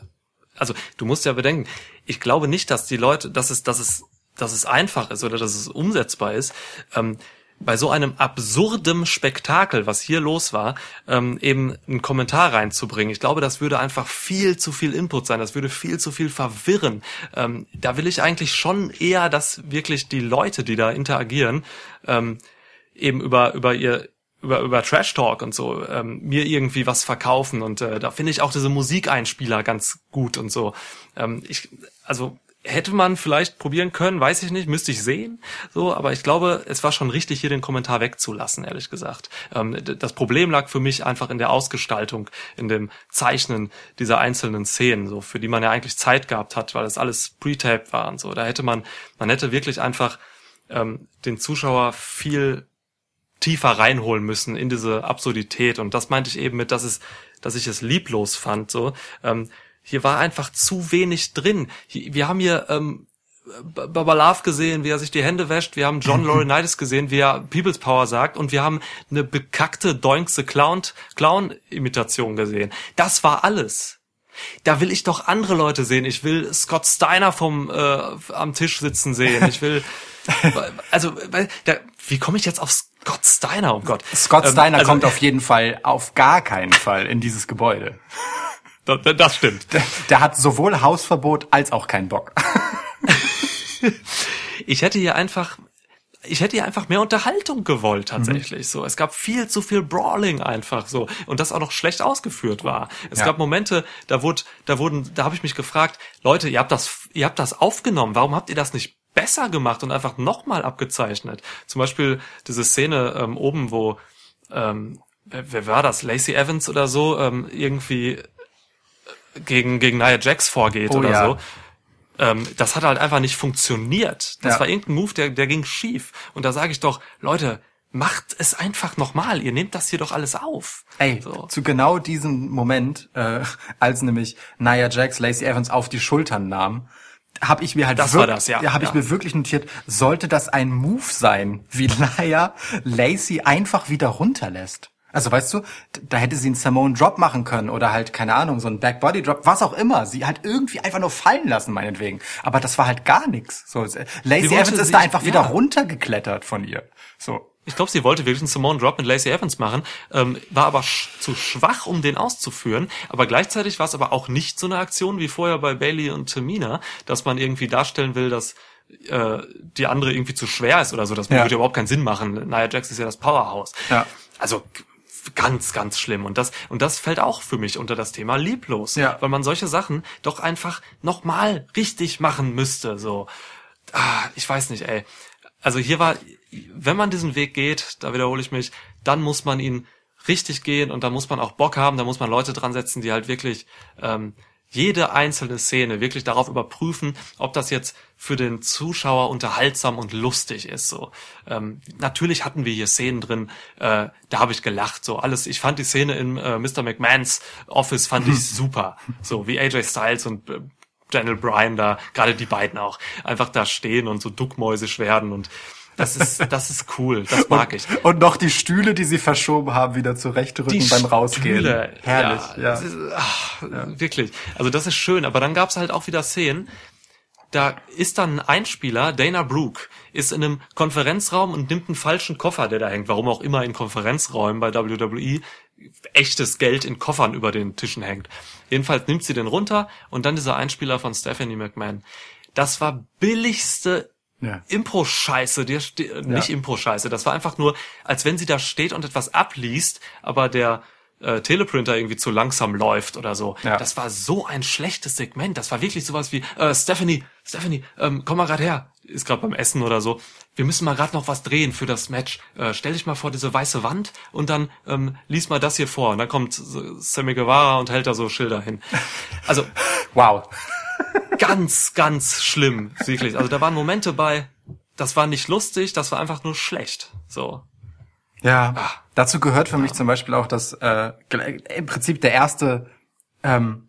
also du musst ja bedenken, ich glaube nicht, dass die Leute, dass es, dass es dass es einfach ist oder dass es umsetzbar ist, ähm, bei so einem absurdem Spektakel, was hier los war, ähm, eben einen Kommentar reinzubringen. Ich glaube, das würde einfach viel zu viel Input sein. Das würde viel zu viel verwirren. Ähm, da will ich eigentlich schon eher, dass wirklich die Leute, die da interagieren, ähm, eben über über ihr über über Trash Talk und so ähm, mir irgendwie was verkaufen und äh, da finde ich auch diese Musikeinspieler ganz gut und so. Ähm, ich also hätte man vielleicht probieren können, weiß ich nicht, müsste ich sehen. So, aber ich glaube, es war schon richtig, hier den Kommentar wegzulassen, ehrlich gesagt. Ähm, das Problem lag für mich einfach in der Ausgestaltung, in dem Zeichnen dieser einzelnen Szenen, so für die man ja eigentlich Zeit gehabt hat, weil das alles pre-taped war und so. Da hätte man, man hätte wirklich einfach ähm, den Zuschauer viel tiefer reinholen müssen in diese Absurdität. Und das meinte ich eben mit, dass es, dass ich es lieblos fand. So. Ähm, hier war einfach zu wenig drin. Wir haben hier ähm, Baba Love gesehen, wie er sich die Hände wäscht. Wir haben John <laughs> Laurinaitis gesehen, wie er People's Power sagt. Und wir haben eine bekackte Doink the Clown, Clown-Imitation gesehen. Das war alles. Da will ich doch andere Leute sehen. Ich will Scott Steiner vom äh, am Tisch sitzen sehen. Ich will <laughs> also da, wie komme ich jetzt auf Scott Steiner? Oh Gott. Scott ähm, Steiner ähm, also, kommt auf jeden Fall auf gar keinen Fall in dieses Gebäude. <laughs> Das, das stimmt. Der, der, hat sowohl Hausverbot als auch keinen Bock. <laughs> ich hätte hier einfach ich hätte ja einfach mehr Unterhaltung gewollt tatsächlich. Mhm. So, es gab viel zu viel Brawling einfach so und das auch noch schlecht ausgeführt war. Es ja. gab Momente, da wurde, da wurden, da habe ich mich gefragt, Leute, ihr habt das, ihr habt das aufgenommen. Warum habt ihr das nicht besser gemacht und einfach nochmal abgezeichnet? Zum Beispiel diese Szene ähm, oben, wo ähm, wer, wer war das? Lacey Evans oder so ähm, irgendwie gegen gegen Nia Jax vorgeht oh, oder ja. so ähm, das hat halt einfach nicht funktioniert. Das ja. war irgendein Move, der, der ging schief. Und da sage ich doch, Leute, macht es einfach nochmal. Ihr nehmt das hier doch alles auf. Ey, so. zu genau diesem Moment, äh, als nämlich Nia Jax Lacey Evans auf die Schultern nahm, habe ich mir halt das war das, ja. habe ja. ich mir wirklich notiert, sollte das ein Move sein, wie <laughs> Nia Lacey einfach wieder runterlässt. Also weißt du, da hätte sie einen Simone Drop machen können oder halt, keine Ahnung, so einen Backbody Drop, was auch immer. Sie halt irgendwie einfach nur fallen lassen, meinetwegen. Aber das war halt gar nichts. So, Lacey Evans ist da einfach ja. wieder runtergeklettert von ihr. So. Ich glaube, sie wollte wirklich einen Simone Drop mit Lacey Evans machen, ähm, war aber sch zu schwach, um den auszuführen. Aber gleichzeitig war es aber auch nicht so eine Aktion wie vorher bei Bailey und Tamina, dass man irgendwie darstellen will, dass äh, die andere irgendwie zu schwer ist oder so. Das ja. würde überhaupt keinen Sinn machen. Nia Jax ist ja das Powerhouse. Ja. Also ganz, ganz schlimm. Und das, und das fällt auch für mich unter das Thema lieblos. Ja. Weil man solche Sachen doch einfach nochmal richtig machen müsste, so. Ah, ich weiß nicht, ey. Also hier war, wenn man diesen Weg geht, da wiederhole ich mich, dann muss man ihn richtig gehen und da muss man auch Bock haben, da muss man Leute dran setzen, die halt wirklich ähm, jede einzelne Szene wirklich darauf überprüfen, ob das jetzt für den Zuschauer unterhaltsam und lustig ist. So ähm, natürlich hatten wir hier Szenen drin, äh, da habe ich gelacht. So alles. Ich fand die Szene in äh, Mr. McMahons Office fand ich <laughs> super. So wie AJ Styles und äh, Daniel Bryan da, gerade die beiden auch, einfach da stehen und so duckmäusisch werden und das ist, das ist cool. Das mag ich. Und noch die Stühle, die sie verschoben haben, wieder zurechtrücken die beim Rausgehen. Stühle, Herrlich, ja. ja. Ist, ach, ja. Wirklich. Also das ist schön. Aber dann gab's halt auch wieder Szenen, da ist dann ein Einspieler, Dana Brooke, ist in einem Konferenzraum und nimmt einen falschen Koffer, der da hängt. Warum auch immer in Konferenzräumen bei WWE echtes Geld in Koffern über den Tischen hängt. Jedenfalls nimmt sie den runter und dann dieser Einspieler von Stephanie McMahon. Das war billigste ja. Impro-Scheiße, die, die, nicht ja. Impro-Scheiße, das war einfach nur, als wenn sie da steht und etwas abliest, aber der äh, Teleprinter irgendwie zu langsam läuft oder so. Ja. Das war so ein schlechtes Segment. Das war wirklich sowas wie, äh, Stephanie, Stephanie, ähm, komm mal grad her. Ist gerade beim Essen oder so. Wir müssen mal gerade noch was drehen für das Match. Äh, stell dich mal vor diese weiße Wand und dann ähm, lies mal das hier vor. Und dann kommt Sammy Guevara und hält da so Schilder hin. Also, <laughs> wow ganz, ganz schlimm, wirklich. Also da waren Momente bei, das war nicht lustig, das war einfach nur schlecht. So. Ja. Ah. Dazu gehört für ja. mich zum Beispiel auch, dass äh, im Prinzip der erste ähm,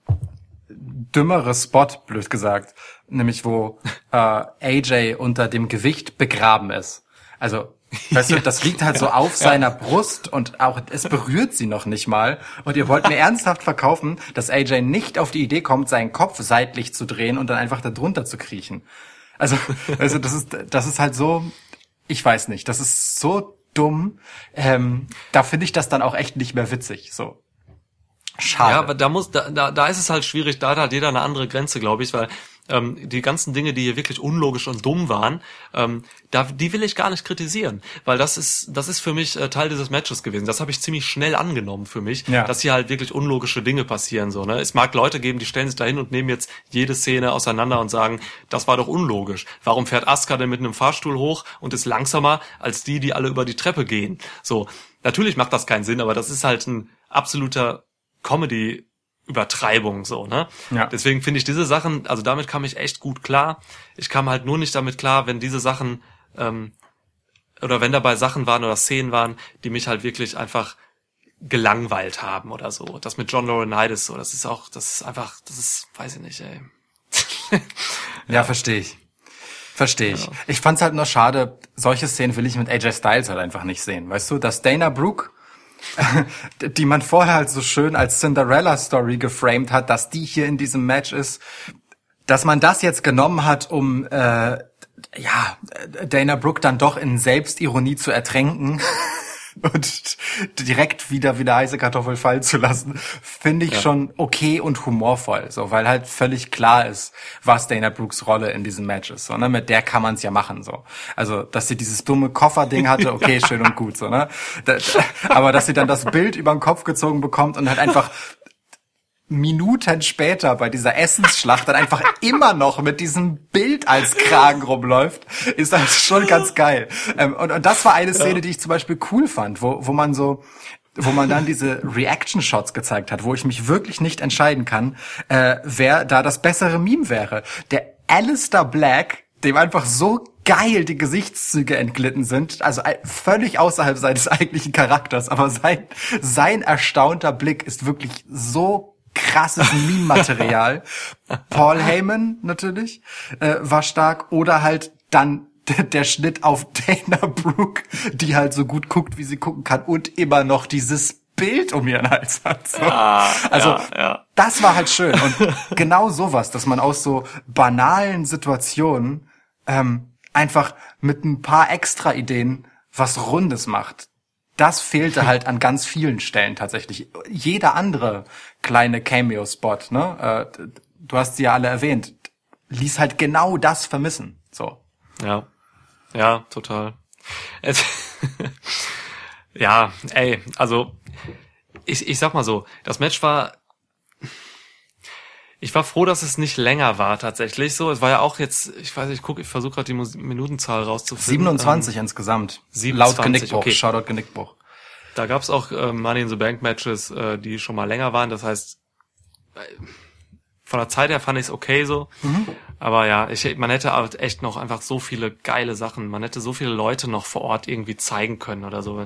dümmere Spot, blöd gesagt, nämlich wo äh, AJ unter dem Gewicht begraben ist. Also Weißt du, das liegt halt so <laughs> auf seiner Brust und auch es berührt sie noch nicht mal. Und ihr wollt mir ernsthaft verkaufen, dass AJ nicht auf die Idee kommt, seinen Kopf seitlich zu drehen und dann einfach da drunter zu kriechen. Also, also das ist, das ist halt so, ich weiß nicht, das ist so dumm. Ähm, da finde ich das dann auch echt nicht mehr witzig. So. Schade. Ja, aber da muss, da, da, da ist es halt schwierig, da hat halt jeder eine andere Grenze, glaube ich, weil ähm, die ganzen Dinge, die hier wirklich unlogisch und dumm waren, ähm, da, die will ich gar nicht kritisieren, weil das ist, das ist für mich äh, Teil dieses Matches gewesen. Das habe ich ziemlich schnell angenommen für mich, ja. dass hier halt wirklich unlogische Dinge passieren. So, ne? Es mag Leute geben, die stellen sich dahin und nehmen jetzt jede Szene auseinander und sagen, das war doch unlogisch. Warum fährt Asuka denn mit einem Fahrstuhl hoch und ist langsamer als die, die alle über die Treppe gehen? So, natürlich macht das keinen Sinn, aber das ist halt ein absoluter Comedy Übertreibung so, ne? Ja. Deswegen finde ich diese Sachen, also damit kam ich echt gut klar. Ich kam halt nur nicht damit klar, wenn diese Sachen ähm, oder wenn dabei Sachen waren oder Szenen waren, die mich halt wirklich einfach gelangweilt haben oder so. Das mit John Laurinaitis so, das ist auch, das ist einfach, das ist, weiß ich nicht, ey. <laughs> ja, ja verstehe ich. Verstehe ich. Ja. Ich fand's halt nur schade, solche Szenen will ich mit AJ Styles halt einfach nicht sehen. Weißt du, dass Dana Brooke <laughs> die man vorher halt so schön als Cinderella-Story geframed hat, dass die hier in diesem Match ist, dass man das jetzt genommen hat, um äh, ja Dana Brooke dann doch in Selbstironie zu ertränken. <laughs> und direkt wieder wieder heiße Kartoffel fallen zu lassen, finde ich ja. schon okay und humorvoll, so weil halt völlig klar ist, was Dana Brooks Rolle in diesem Match ist, so ne, mit der kann man es ja machen, so. Also, dass sie dieses dumme Kofferding hatte, <laughs> okay, schön und gut, so ne. aber dass sie dann das Bild über den Kopf gezogen bekommt und halt einfach Minuten später bei dieser Essensschlacht dann einfach <laughs> immer noch mit diesem Bild als Kragen rumläuft, ist das schon ganz geil. Ähm, und, und das war eine Szene, ja. die ich zum Beispiel cool fand, wo, wo man so, wo man dann diese Reaction-Shots gezeigt hat, wo ich mich wirklich nicht entscheiden kann, äh, wer da das bessere Meme wäre. Der Alistair Black, dem einfach so geil die Gesichtszüge entglitten sind, also völlig außerhalb seines <laughs> eigentlichen Charakters, aber sein, sein erstaunter Blick ist wirklich so krasses Meme-Material. <laughs> Paul Heyman natürlich äh, war stark oder halt dann der Schnitt auf <laughs> Dana Brooke, die halt so gut guckt, wie sie gucken kann und immer noch dieses Bild um ihren Hals hat. So. Ah, also ja, ja. das war halt schön und <laughs> genau sowas, dass man aus so banalen Situationen ähm, einfach mit ein paar extra Ideen was Rundes macht das fehlte halt an ganz vielen Stellen tatsächlich. Jeder andere kleine Cameo-Spot, ne? Äh, du hast sie ja alle erwähnt, ließ halt genau das vermissen. So. Ja. Ja, total. <laughs> ja, ey, also ich, ich sag mal so, das Match war ich war froh, dass es nicht länger war tatsächlich so. Es war ja auch jetzt, ich weiß, ich gucke, ich versuche gerade die Minutenzahl rauszufinden. 27 ähm, insgesamt. 27, laut Genickbruch, okay. Shoutout Genickbruch. Da gab es auch äh, Money in the Bank Matches, äh, die schon mal länger waren. Das heißt, äh, von der Zeit her fand ich es okay so. Mhm. Aber ja, ich, man hätte halt echt noch einfach so viele geile Sachen. Man hätte so viele Leute noch vor Ort irgendwie zeigen können oder so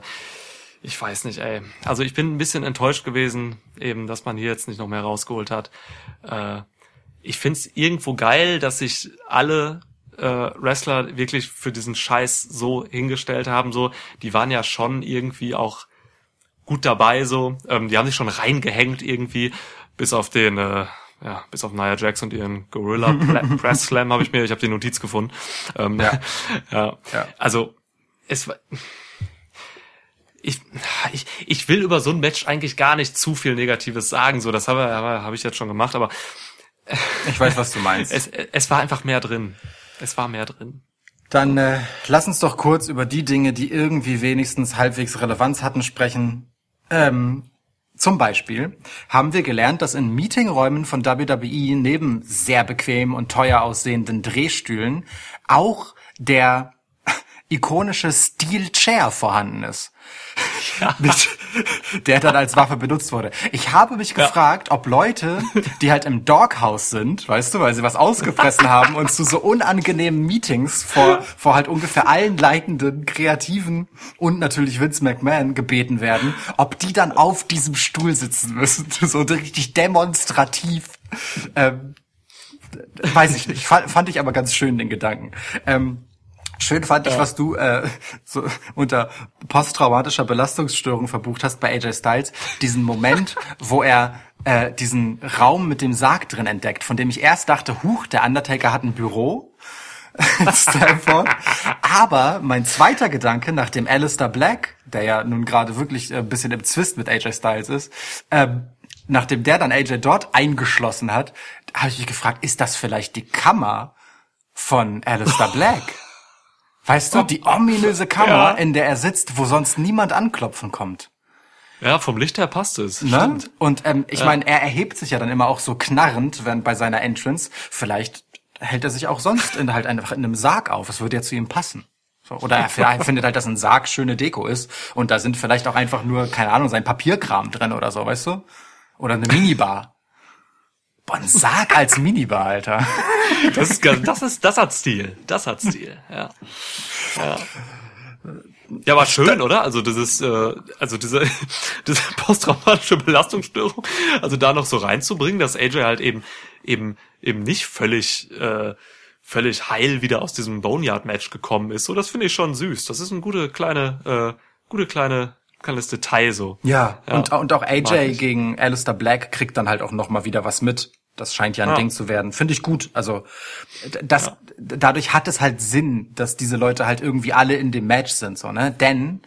ich weiß nicht, ey. Also ich bin ein bisschen enttäuscht gewesen, eben, dass man hier jetzt nicht noch mehr rausgeholt hat. Äh, ich find's irgendwo geil, dass sich alle äh, Wrestler wirklich für diesen Scheiß so hingestellt haben. So, die waren ja schon irgendwie auch gut dabei. So, ähm, die haben sich schon reingehängt irgendwie, bis auf den. Äh, ja, bis auf Nia Jax und ihren Gorilla <laughs> Press Slam habe ich mir, ich habe die Notiz gefunden. Ähm, ja. <laughs> ja. ja. Also es war ich, ich, ich will über so ein Match eigentlich gar nicht zu viel Negatives sagen. So, das habe, habe ich jetzt schon gemacht, aber ich weiß, was du meinst. <laughs> Es, es war einfach mehr drin. Es war mehr drin. Dann äh, lass uns doch kurz über die Dinge, die irgendwie wenigstens halbwegs Relevanz hatten, sprechen. Ähm, zum Beispiel haben wir gelernt, dass in Meetingräumen von WWE neben sehr bequem und teuer aussehenden Drehstühlen auch der <laughs> ikonische Steel Chair vorhanden ist. Ja. Mit, der dann als Waffe benutzt wurde. Ich habe mich ja. gefragt, ob Leute, die halt im Doghouse sind, weißt du, weil sie was ausgefressen haben und zu so unangenehmen Meetings vor, vor halt ungefähr allen leitenden, kreativen und natürlich Vince McMahon gebeten werden, ob die dann auf diesem Stuhl sitzen müssen. <laughs> So richtig demonstrativ. Ähm, weiß ich nicht. Fand, ich aber ganz schön den Gedanken. Ähm, Schön fand ich, was du äh, so unter posttraumatischer Belastungsstörung verbucht hast bei AJ Styles. Diesen Moment, <laughs> wo er äh, diesen Raum mit dem Sarg drin entdeckt, von dem ich erst dachte, huch, der Undertaker hat ein Büro. <laughs> Stanford. Aber mein zweiter Gedanke, nach dem Alistair Black, der ja nun gerade wirklich ein bisschen im Zwist mit AJ Styles ist, ähm, nachdem der dann AJ dort eingeschlossen hat, habe ich mich gefragt, ist das vielleicht die Kammer von Alistair Black? Weißt du, die ominöse Kamera, ja. in der er sitzt, wo sonst niemand anklopfen kommt. Ja, vom Licht her passt es. Ne? Und ähm, ich ja. meine, er erhebt sich ja dann immer auch so knarrend, wenn bei seiner Entrance. Vielleicht hält er sich auch sonst in, halt einfach in einem Sarg auf. Es würde ja zu ihm passen. So, oder er findet halt, dass ein Sarg schöne Deko ist und da sind vielleicht auch einfach nur, keine Ahnung, sein Papierkram drin oder so, weißt du? Oder eine Minibar. Boah, ein Sarg als Minibar, Alter. Das ist, das ist, das hat Stil. Das hat Stil, ja. Ja. Ja, aber schön, oder? Also ist, äh, also diese, <laughs> diese posttraumatische Belastungsstörung, also da noch so reinzubringen, dass AJ halt eben, eben, eben nicht völlig, äh, völlig heil wieder aus diesem Boneyard-Match gekommen ist. So, das finde ich schon süß. Das ist eine gute kleine, äh, gute kleine kleines Detail so. Ja, ja. Und, und auch AJ gegen Alistair Black kriegt dann halt auch noch mal wieder was mit. Das scheint ja ein ja. Ding zu werden. Finde ich gut. Also das ja. dadurch hat es halt Sinn, dass diese Leute halt irgendwie alle in dem Match sind, so, ne? Denn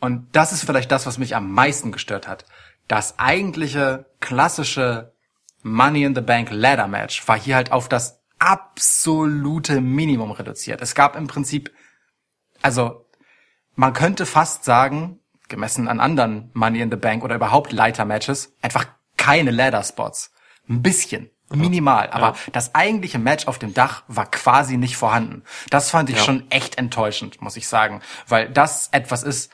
Und das ist vielleicht das, was mich am meisten gestört hat. Das eigentliche klassische Money in the Bank Ladder Match war hier halt auf das absolute Minimum reduziert. Es gab im Prinzip, also man könnte fast sagen, gemessen an anderen Money in the Bank oder überhaupt Leiter Matches, einfach keine Ladder Spots. Ein bisschen. Minimal, aber ja. das eigentliche Match auf dem Dach war quasi nicht vorhanden. Das fand ich ja. schon echt enttäuschend, muss ich sagen, weil das etwas ist,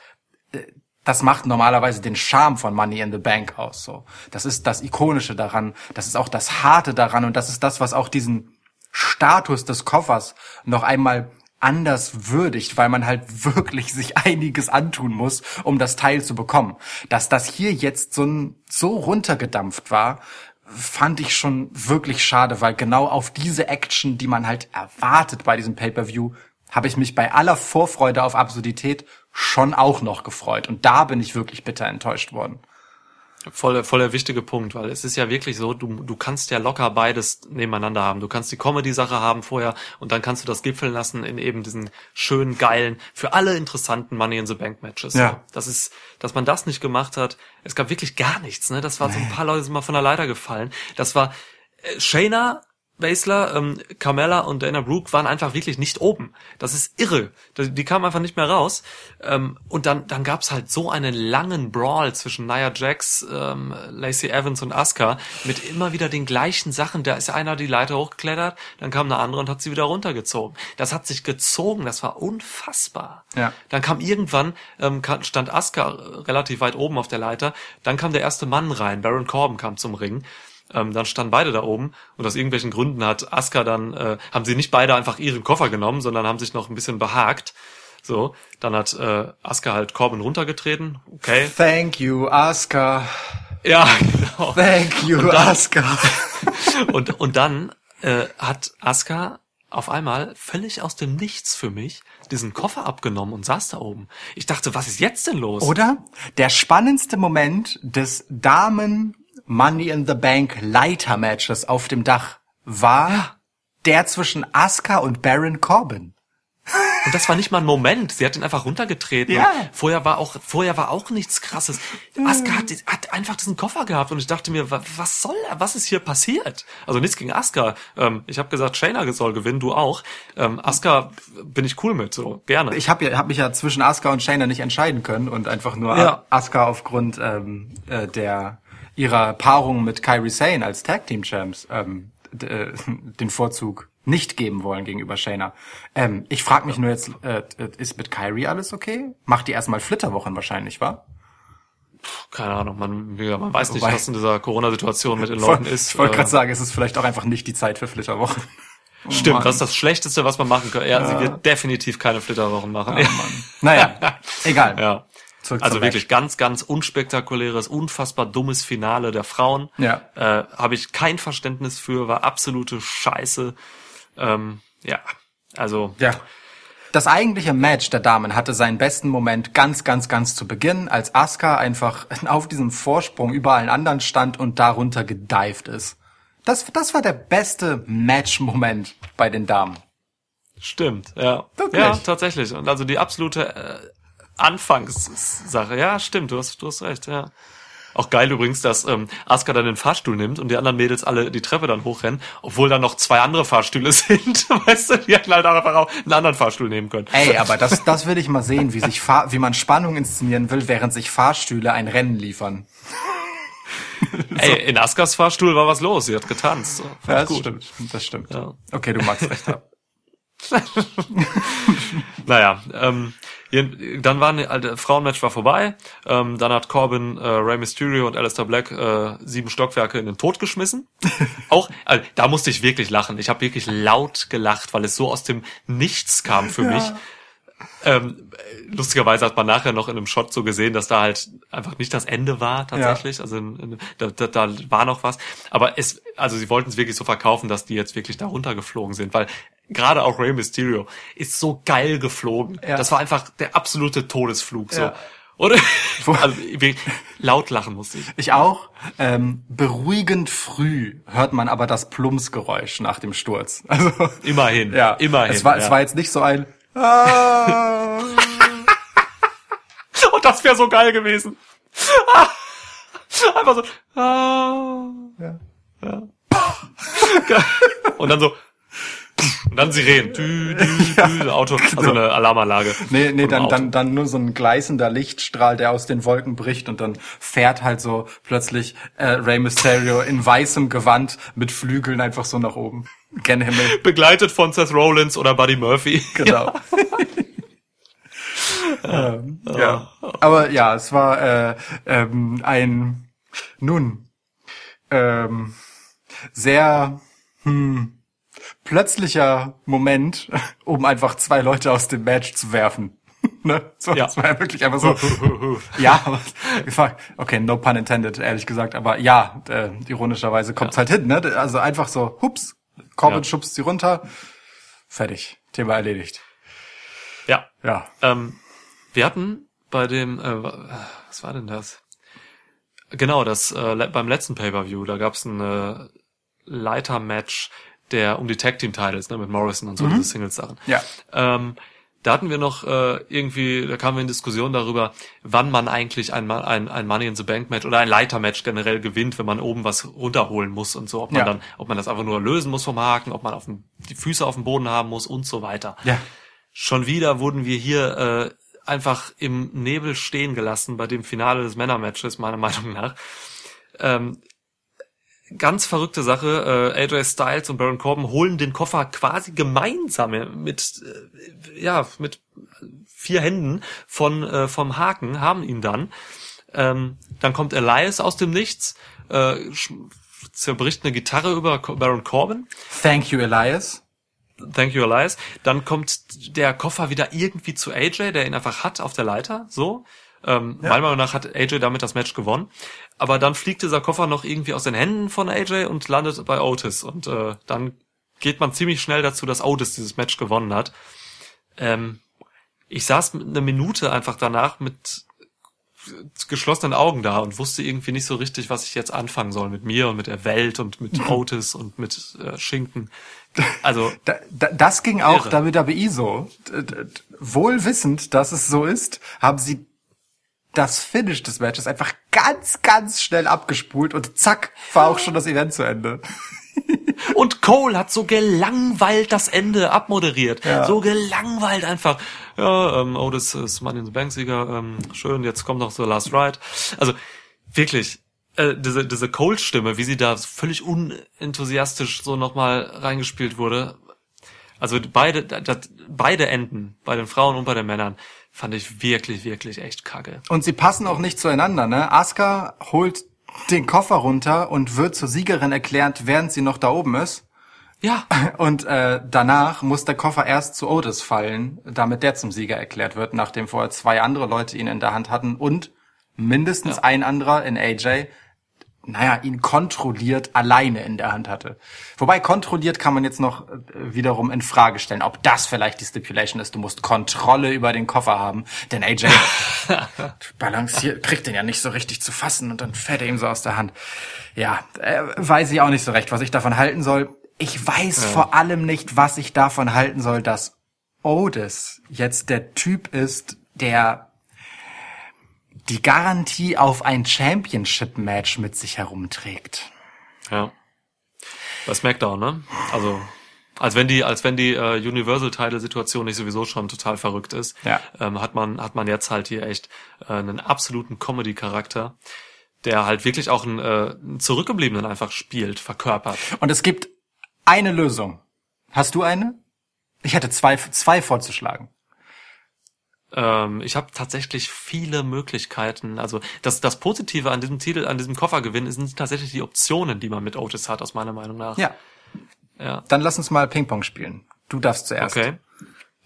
äh, das macht normalerweise den Charme von Money in the Bank aus. So, das ist das ikonische daran, das ist auch das harte daran und das ist das, was auch diesen Status des Koffers noch einmal anders würdigt, weil man halt wirklich sich einiges antun muss, um das Teil zu bekommen. Dass das hier jetzt so, so runtergedampft war, fand ich schon wirklich schade, weil genau auf diese Action, die man halt erwartet bei diesem Pay-per-View, habe ich mich bei aller Vorfreude auf Absurdität schon auch noch gefreut. Und da bin ich wirklich bitter enttäuscht worden. Voll, voll der wichtige Punkt, weil es ist ja wirklich so, du, du kannst ja locker beides nebeneinander haben. Du kannst die Comedy-Sache haben vorher und dann kannst du das gipfeln lassen in eben diesen schönen, geilen, für alle interessanten Money in the Bank Matches. Ja. Das ist, dass man das nicht gemacht hat. Es gab wirklich gar nichts, ne? Das war so ein paar Leute sind mal von der Leiter gefallen. Das war, äh, Shayna Basler, ähm, Carmella und Dana Brooke waren einfach wirklich nicht oben. Das ist irre. Die kamen einfach nicht mehr raus. Ähm, und dann, dann gab's halt so einen langen Brawl zwischen Nia Jax, ähm, Lacey Evans und Asuka mit immer wieder den gleichen Sachen. Da ist einer die Leiter hochgeklettert, dann kam eine andere und hat sie wieder runtergezogen. Das hat sich gezogen, das war unfassbar. Ja. Dann kam irgendwann, ähm, stand Asuka relativ weit oben auf der Leiter, dann kam der erste Mann rein, Baron Corbin kam zum Ring ähm, dann standen beide da oben und aus irgendwelchen Gründen hat Aska dann, äh, haben sie nicht beide einfach ihren Koffer genommen, sondern haben sich noch ein bisschen behagt. So, dann hat äh, Aska halt Corbin runtergetreten. Okay. Thank you, Aska. Ja, <laughs> genau. Thank you, und dann, Aska. <laughs> und, und dann äh, hat Aska auf einmal völlig aus dem Nichts für mich diesen Koffer abgenommen und saß da oben. Ich dachte, was ist jetzt denn los? Oder? Der spannendste Moment des Damen Money in the Bank Leiter Matches auf dem Dach war der zwischen Asuka und Baron Corbin. Und das war nicht mal ein Moment. Sie hat ihn einfach runtergetreten. Ja. Vorher war auch, vorher war auch nichts krasses. Asuka hat, hat einfach diesen Koffer gehabt und ich dachte mir, was soll, was ist hier passiert? Also nichts gegen Asuka. Ähm, ich habe gesagt, Shayna soll gewinnen, du auch. Ähm, Asuka bin ich cool mit, so gerne. Ich habe ja, hab mich ja zwischen Asuka und Shayna nicht entscheiden können und einfach nur ja. Asuka aufgrund ähm, äh, der ihrer Paarung mit Kyrie Sane als Tag Team Champs ähm, äh, <laughs> den Vorzug nicht geben wollen gegenüber Shayna. Ähm, ich frage mich nur jetzt, äh, ist mit Kyrie alles okay? Macht die erstmal Flitterwochen wahrscheinlich, wa? Keine Ahnung, man, ja, man weiß nicht, was in dieser Corona-Situation mit den Leuten ist. Ich wollte gerade äh, sagen, es ist vielleicht auch einfach nicht die Zeit für Flitterwochen. <laughs> Oh Stimmt, Mann. das ist das Schlechteste, was man machen kann. Ja, ja. sie wird definitiv keine Flitterwochen machen. Ja, naja, <laughs> egal. Ja. Zurück also wirklich ganz, ganz unspektakuläres, unfassbar dummes Finale der Frauen. Ja. Äh, Habe ich kein Verständnis für, war absolute Scheiße. Ähm, ja, also. Ja. Das eigentliche Match der Damen hatte seinen besten Moment ganz, ganz, ganz zu Beginn, als Asuka einfach <laughs> auf diesem Vorsprung über allen anderen stand und darunter gedived ist. Das, das war der beste Match-Moment bei den Damen. Stimmt, ja. Wirklich? Ja, tatsächlich. Und also die absolute äh, Anfangssache. Ja, stimmt, du hast, du hast recht, ja. Auch geil übrigens, dass ähm, Asuka dann den Fahrstuhl nimmt und die anderen Mädels alle die Treppe dann hochrennen, obwohl da noch zwei andere Fahrstühle <laughs> sind. weißt du, die hätten halt einfach auch einen anderen Fahrstuhl nehmen können. Ey, aber das, das will ich mal sehen, wie sich Fahr wie man Spannung inszenieren will, während sich Fahrstühle ein Rennen liefern. <laughs> Ey, in Askas Fahrstuhl war was los, sie hat getanzt. So, ja, das gut. stimmt, das stimmt. Ja. Okay, du magst recht haben. <laughs> naja, ähm, dann war also, Frauenmatch war vorbei. Ähm, dann hat Corbin, äh, Rey Mysterio und Alistair Black äh, sieben Stockwerke in den Tod geschmissen. <laughs> Auch, also, da musste ich wirklich lachen. Ich habe wirklich laut gelacht, weil es so aus dem Nichts kam für ja. mich. Ähm, lustigerweise hat man nachher noch in einem Shot so gesehen, dass da halt einfach nicht das Ende war tatsächlich. Ja. Also in, in, da, da, da war noch was. Aber es, also sie wollten es wirklich so verkaufen, dass die jetzt wirklich da runtergeflogen sind, weil gerade auch Rey Mysterio ist so geil geflogen. Ja. Das war einfach der absolute Todesflug. So. Ja. Oder? <laughs> also, laut lachen musste ich. Ich auch. Ähm, beruhigend früh hört man aber das Plumpsgeräusch nach dem Sturz. <laughs> Also immerhin. Ja, immerhin. Es war, ja. es war jetzt nicht so ein. Ah. <laughs> das wäre so geil gewesen. Einfach so. Ah, ja. ja. <laughs> Und dann so. Und dann Sirenen. Dü, dü, dü, Auto, also genau. eine Alarmanlage. Nee, nee, dann, dann, dann nur so ein gleißender Lichtstrahl, der aus den Wolken bricht und dann fährt halt so plötzlich äh, Rey Mysterio in weißem Gewand mit Flügeln einfach so nach oben. Gen Himmel. <laughs> Begleitet von Seth Rollins oder Buddy Murphy. <laughs> Genau. Ja. <laughs> ähm, ja. Aber ja, es war äh, ähm, ein nun ähm, sehr hm, plötzlicher Moment, <laughs> um einfach zwei Leute aus dem Match zu werfen. <laughs> ne? so, ja. Das war ja wirklich einfach so. <laughs> ja, aber, okay, no pun intended, ehrlich gesagt, aber ja, äh, ironischerweise kommt's ja. halt hin, ne? Also einfach so, hups, Corbin ja. schubst sie runter, fertig, Thema erledigt. Ja. Ja. Ähm, wir hatten bei dem, äh, was war denn das? Genau, das äh, beim letzten Pay-per-View, da gab's ein äh, Leiter-Match der um die Tag Team Titles ne, mit Morrison und so mhm. diese Singles Sachen. Ja. Ähm, da hatten wir noch äh, irgendwie, da kamen wir in Diskussion darüber, wann man eigentlich ein, ein, ein Money in the Bank Match oder ein Leiter-Match generell gewinnt, wenn man oben was runterholen muss und so, ob man ja. dann, ob man das einfach nur lösen muss vom Haken, ob man auf dem, die Füße auf dem Boden haben muss und so weiter. Ja. Schon wieder wurden wir hier äh, einfach im Nebel stehen gelassen bei dem Finale des Männermatches, meiner <laughs> Meinung nach. Ähm, ganz verrückte Sache. Äh, AJ Styles und Baron Corbin holen den Koffer quasi gemeinsam mit, äh, ja, mit vier Händen von äh, vom Haken, haben ihn dann. Ähm, dann kommt Elias aus dem Nichts, äh, zerbricht eine Gitarre über Baron Corbin. Thank you, Elias. Thank you, Elias. Dann kommt der Koffer wieder irgendwie zu AJ, der ihn einfach hat auf der Leiter, so. Ähm, ja. Meiner Meinung nach hat AJ damit das Match gewonnen. Aber dann fliegt dieser Koffer noch irgendwie aus den Händen von AJ und landet bei Otis. Und äh, dann geht man ziemlich schnell dazu, dass Otis dieses Match gewonnen hat. Ähm, ich saß eine Minute einfach danach mit geschlossenen Augen da und wusste irgendwie nicht so richtig, was ich jetzt anfangen soll mit mir und mit der Welt und mit <laughs> Otis und mit äh, Schinken. Also <laughs> da, da, das ging auch irre. WWE so. Wohl wissend, dass es so ist, haben sie das Finish des Matches einfach ganz, ganz schnell abgespult und zack, war auch schon das Event zu Ende. <laughs> Und Cole hat so gelangweilt das Ende abmoderiert. Ja. So gelangweilt einfach. Ja, ähm, oh, das ist Money in the Bank Sieger. Ähm, schön, jetzt kommt noch so Last Ride. Also wirklich, äh, diese, diese Cole-Stimme, wie sie da völlig unenthusiastisch so nochmal reingespielt wurde. Also beide, das, beide Enden, bei den Frauen und bei den Männern, fand ich wirklich, wirklich echt kacke. Und sie passen auch nicht zueinander, ne? Asuka holt den Koffer runter und wird zur Siegerin erklärt, während sie noch da oben ist. Ja. <laughs> Und äh, danach muss der Koffer erst zu Otis fallen, damit der zum Sieger erklärt wird, nachdem vorher zwei andere Leute ihn in der Hand hatten und mindestens ja. ein anderer in AJ naja, ihn kontrolliert alleine in der Hand hatte. Wobei kontrolliert kann man jetzt noch äh, wiederum in Frage stellen, ob das vielleicht die Stipulation ist. Du musst Kontrolle über den Koffer haben, denn AJ <laughs> balanciert, kriegt den ja nicht so richtig zu fassen und dann fährt er ihm so aus der Hand. Ja, äh, weiß ich auch nicht so recht, was ich davon halten soll. Ich weiß ja. vor allem nicht, was ich davon halten soll, dass Otis jetzt der Typ ist, der die Garantie auf ein Championship-Match mit sich herumträgt. Ja. Bei SmackDown, ne? Also, als wenn die, als wenn die äh, Universal-Title-Situation nicht sowieso schon total verrückt ist, ja. ähm, hat man, hat man jetzt halt hier echt äh, einen absoluten Comedy-Charakter, der halt wirklich auch einen, äh, einen Zurückgebliebenen einfach spielt, verkörpert. Und es gibt eine Lösung. Hast du eine? Ich hätte zwei, zwei vorzuschlagen. Ähm, ich habe tatsächlich viele Möglichkeiten. Also das, das Positive an diesem Titel, an diesem Koffergewinn sind tatsächlich die Optionen, die man mit Otis hat, aus meiner Meinung nach. Ja. Ja. Dann lass uns mal Ping-Pong spielen. Du darfst zuerst. Okay.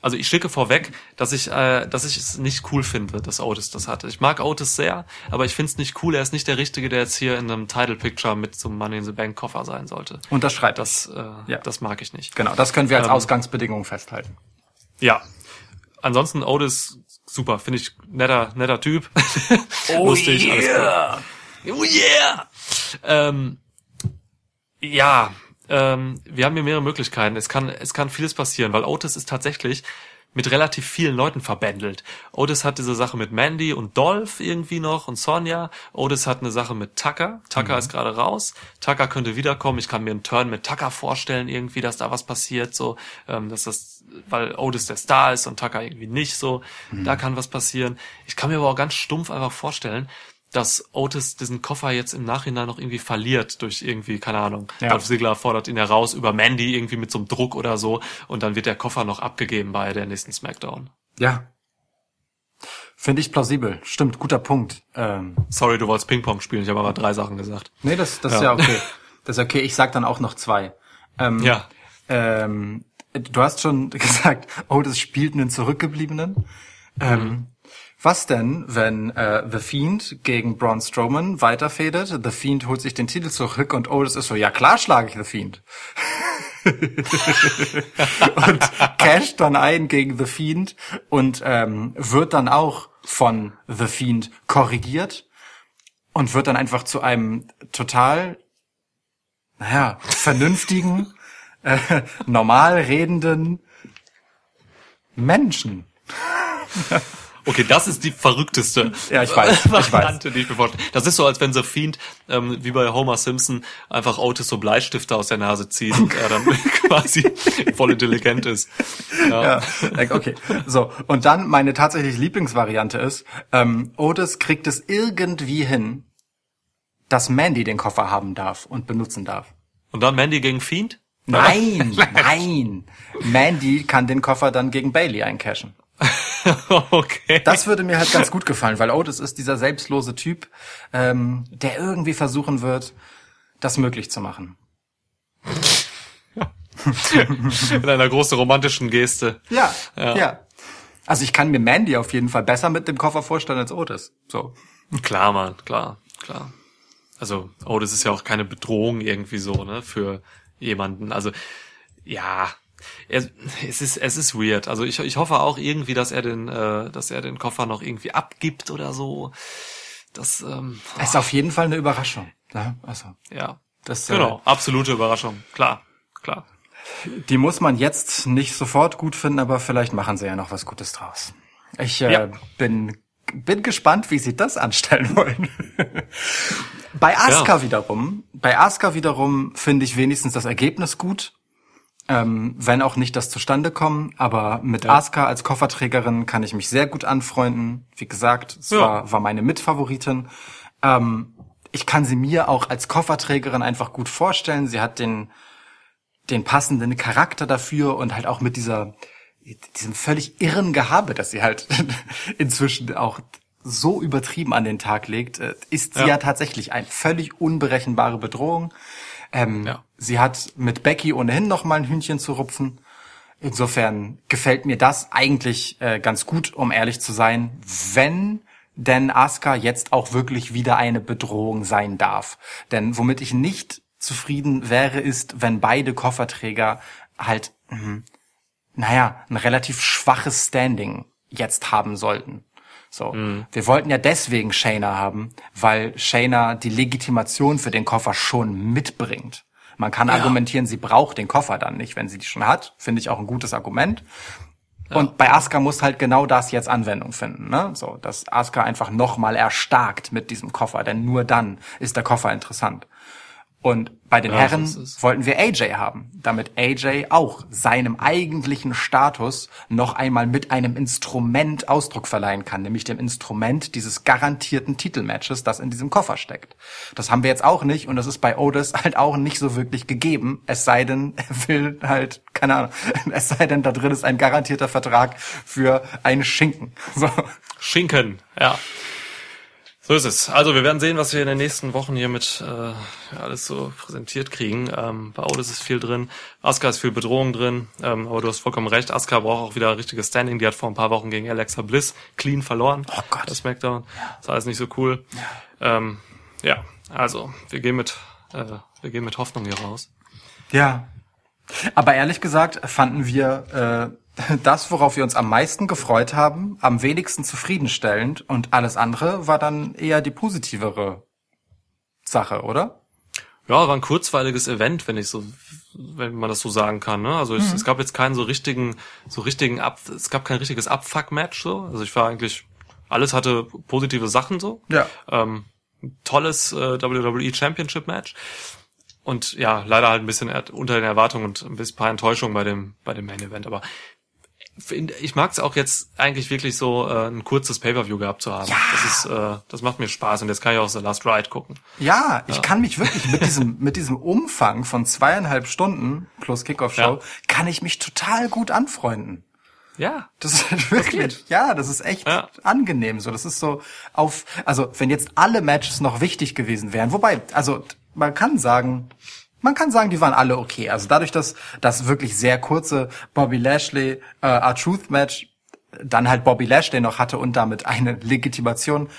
Also ich schicke vorweg, dass ich, äh, dass ich es nicht cool finde, dass Otis das hatte. Ich mag Otis sehr, aber ich finde es nicht cool. Er ist nicht der Richtige, der jetzt hier in einem Title Picture mit so einem Money in the Bank Koffer sein sollte. Und das schreibt das. Äh, ja. Das mag ich nicht. Genau, das können wir als ähm, Ausgangsbedingung festhalten. Ja, ansonsten Otis super, finde ich netter, netter Typ. <laughs> Oh Lustig, yeah. Oh yeah! Ähm, ja, ähm, wir haben hier mehrere Möglichkeiten. Es kann, es kann vieles passieren, weil Otis ist tatsächlich mit relativ vielen Leuten verbändelt. Otis hat diese Sache mit Mandy und Dolph irgendwie noch und Sonja. Otis hat eine Sache mit Tucker. Tucker mhm. ist gerade raus. Tucker könnte wiederkommen. Ich kann mir einen Turn mit Tucker vorstellen, irgendwie, dass da was passiert, so, ähm, dass das, weil Otis der Star ist und Tucker irgendwie nicht so. Mhm. Da kann was passieren. Ich kann mir aber auch ganz stumpf einfach vorstellen, dass Otis diesen Koffer jetzt im Nachhinein noch irgendwie verliert durch irgendwie, keine Ahnung, ja. Dolph Ziggler fordert ihn heraus über Mandy irgendwie mit so einem Druck oder so und dann wird der Koffer noch abgegeben bei der nächsten Smackdown. Ja. Finde ich plausibel. Stimmt, guter Punkt. Ähm, Sorry, du wolltest Ping-Pong spielen, ich habe aber drei Sachen gesagt. Nee, das, das ja. ist ja okay. <laughs> Das ist okay, ich sag dann auch noch zwei. Ähm, ja. Ähm, du hast schon <laughs> gesagt, Otis spielt einen Zurückgebliebenen. Ähm, mhm. Was denn, wenn äh, The Fiend gegen Braun Strowman weiterfädet? The Fiend holt sich den Titel zurück und Otis ist so, ja klar schlage ich The Fiend. <laughs> und casht dann ein gegen The Fiend und ähm, wird dann auch von The Fiend korrigiert und wird dann einfach zu einem total, naja, vernünftigen, <laughs> äh, normal redenden Menschen. Okay, das ist die verrückteste ja, ich weiß, <laughs> Variante, ich weiß. die ich mir vorstelle. Das ist so, als wenn The Fiend, ähm, wie bei Homer Simpson, einfach Otis so Bleistifte aus der Nase zieht und <laughs> er dann <laughs> quasi voll intelligent ist. Ja. ja. okay. So, und dann meine tatsächlich Lieblingsvariante ist, ähm, Otis kriegt es irgendwie hin, dass Mandy den Koffer haben darf und benutzen darf. Und dann Mandy gegen Fiend? Nein, nein. Mandy kann den Koffer dann gegen Bailey eincashen. <laughs> okay. Das würde mir halt ganz gut gefallen, weil Otis ist dieser selbstlose Typ, ähm, der irgendwie versuchen wird, das möglich zu machen. <laughs> In einer großen romantischen Geste. Ja, ja, ja. Also ich kann mir Mandy auf jeden Fall besser mit dem Koffer vorstellen als Otis. So. Klar, Mann, klar, klar. Also Otis ist ja auch keine Bedrohung irgendwie so, ne, für jemanden. Also ja, er, es ist es ist weird. Also ich, ich hoffe auch irgendwie, dass er den äh, dass er den Koffer noch irgendwie abgibt oder so. Das ähm, ist auf jeden Fall eine Überraschung. Ja, also ja, das genau äh, absolute Überraschung. Klar, klar. Die muss man jetzt nicht sofort gut finden, aber vielleicht machen sie ja noch was Gutes draus. Ich äh, ja. bin bin gespannt, wie sie das anstellen wollen. <laughs> bei Asuka ja. wiederum, bei Asuka wiederum finde ich wenigstens das Ergebnis gut. Ähm, wenn auch nicht das zustande kommen, aber mit ja. Asuka als Kofferträgerin kann ich mich sehr gut anfreunden. Wie gesagt, es ja. war, war meine Mitfavoritin. Ähm, ich kann sie mir auch als Kofferträgerin einfach gut vorstellen. Sie hat den, den passenden Charakter dafür und halt auch mit dieser, diesem völlig irren Gehabe, dass sie halt <laughs> inzwischen auch so übertrieben an den Tag legt, äh, ist sie ja, ja tatsächlich eine völlig unberechenbare Bedrohung. Ähm, ja. Sie hat mit Becky ohnehin noch mal ein Hühnchen zu rupfen. Insofern gefällt mir das eigentlich äh, ganz gut, um ehrlich zu sein, wenn denn Asuka jetzt auch wirklich wieder eine Bedrohung sein darf. Denn womit ich nicht zufrieden wäre, ist, wenn beide Kofferträger halt, mh, naja, ein relativ schwaches Standing jetzt haben sollten. So. Mhm. Wir wollten ja deswegen Shayna haben, weil Shayna die Legitimation für den Koffer schon mitbringt. Man kann ja. argumentieren, sie braucht den Koffer dann nicht, wenn sie die schon hat. Finde ich auch ein gutes Argument. Ja. Und bei Asuka muss halt genau das jetzt Anwendung finden, ne? So, dass Asuka einfach nochmal erstarkt mit diesem Koffer, denn nur dann ist der Koffer interessant. Und bei den ja, Herren wollten wir AJ haben, damit AJ auch seinem eigentlichen Status noch einmal mit einem Instrument Ausdruck verleihen kann, nämlich dem Instrument dieses garantierten Titelmatches, das in diesem Koffer steckt. Das haben wir jetzt auch nicht und das ist bei Otis halt auch nicht so wirklich gegeben, es sei denn, <laughs> er will halt, keine Ahnung, <laughs> es sei denn, da drin ist ein garantierter Vertrag für einen Schinken. <laughs> So. Schinken, ja. So ist es. Also wir werden sehen, was wir in den nächsten Wochen hier mit äh, alles so präsentiert kriegen. Ähm, bei Otis ist viel drin, Asuka ist viel Bedrohung drin, ähm, aber du hast vollkommen recht. Asuka braucht auch wieder richtiges Standing. Die hat vor ein paar Wochen gegen Alexa Bliss clean verloren. Oh Gott. Das SmackDown. Das ist alles nicht so cool. Ja, ähm, ja also wir gehen mit äh, wir gehen mit Hoffnung hier raus. Ja. Aber ehrlich gesagt fanden wir äh, das, worauf wir uns am meisten gefreut haben, am wenigsten zufriedenstellend und alles andere war dann eher die positivere Sache, oder? Ja, war ein kurzweiliges Event, wenn ich so, wenn man das so sagen kann. Ne? Also es, mhm. es gab jetzt keinen so richtigen, so richtigen Ab, es gab kein richtiges Abfuck-Match so. Also ich war eigentlich, alles hatte positive Sachen so. Ja. Ähm, tolles äh, WWE Championship Match. Und ja, leider halt ein bisschen unter den Erwartungen und ein bisschen paar Enttäuschungen bei dem, bei dem Main Event. Aber ich mag es auch jetzt eigentlich wirklich so äh, ein kurzes Pay-per-View gehabt zu haben. Ja. Das ist, äh, das macht mir Spaß und jetzt kann ich auch The Last Ride gucken. Ja, ich ja. kann mich wirklich mit <laughs> diesem mit diesem Umfang von zweieinhalb Stunden plus Kickoff-Show ja. kann ich mich total gut anfreunden. Ja. Das ist <laughs> wirklich, das ja, das ist echt ja. angenehm so. Das ist so auf, also wenn jetzt alle Matches noch wichtig gewesen wären, wobei, also man kann sagen, man kann sagen, die waren alle okay. Also dadurch, dass das wirklich sehr kurze Bobby Lashley äh, R-Truth Match dann halt Bobby Lashley noch hatte und damit eine Legitimation,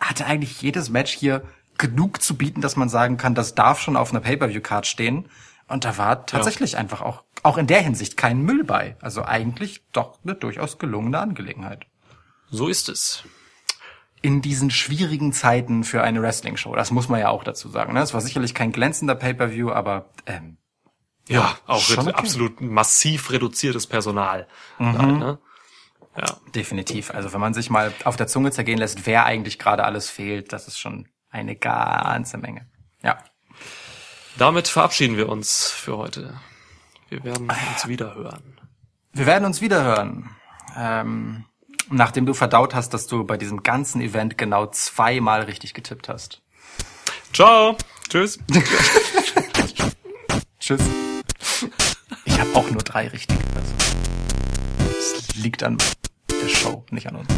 hatte eigentlich jedes Match hier genug zu bieten, dass man sagen kann, das darf schon auf einer Pay-per-view-Card stehen. Und da war tatsächlich ja. einfach auch, auch in der Hinsicht kein Müll bei. Also eigentlich doch eine durchaus gelungene Angelegenheit. So ist es in diesen schwierigen Zeiten für eine Wrestling-Show. Das muss man ja auch dazu sagen. Ne? Es war sicherlich kein glänzender Pay-per-View, aber ähm, ja, auch okay. absolut massiv reduziertes Personal. Mhm. Da, ne? Ja, definitiv. Also wenn man sich mal auf der Zunge zergehen lässt, wer eigentlich gerade alles fehlt, das ist schon eine ganze Menge. Ja. Damit verabschieden wir uns für heute. Wir werden uns wiederhören. Wir werden uns wiederhören. Ähm, nachdem du verdaut hast, dass du bei diesem ganzen Event genau zweimal richtig getippt hast. Ciao. Tschüss. <laughs> Tschüss. Ich habe auch nur drei richtige. Das liegt an der Show, nicht an uns.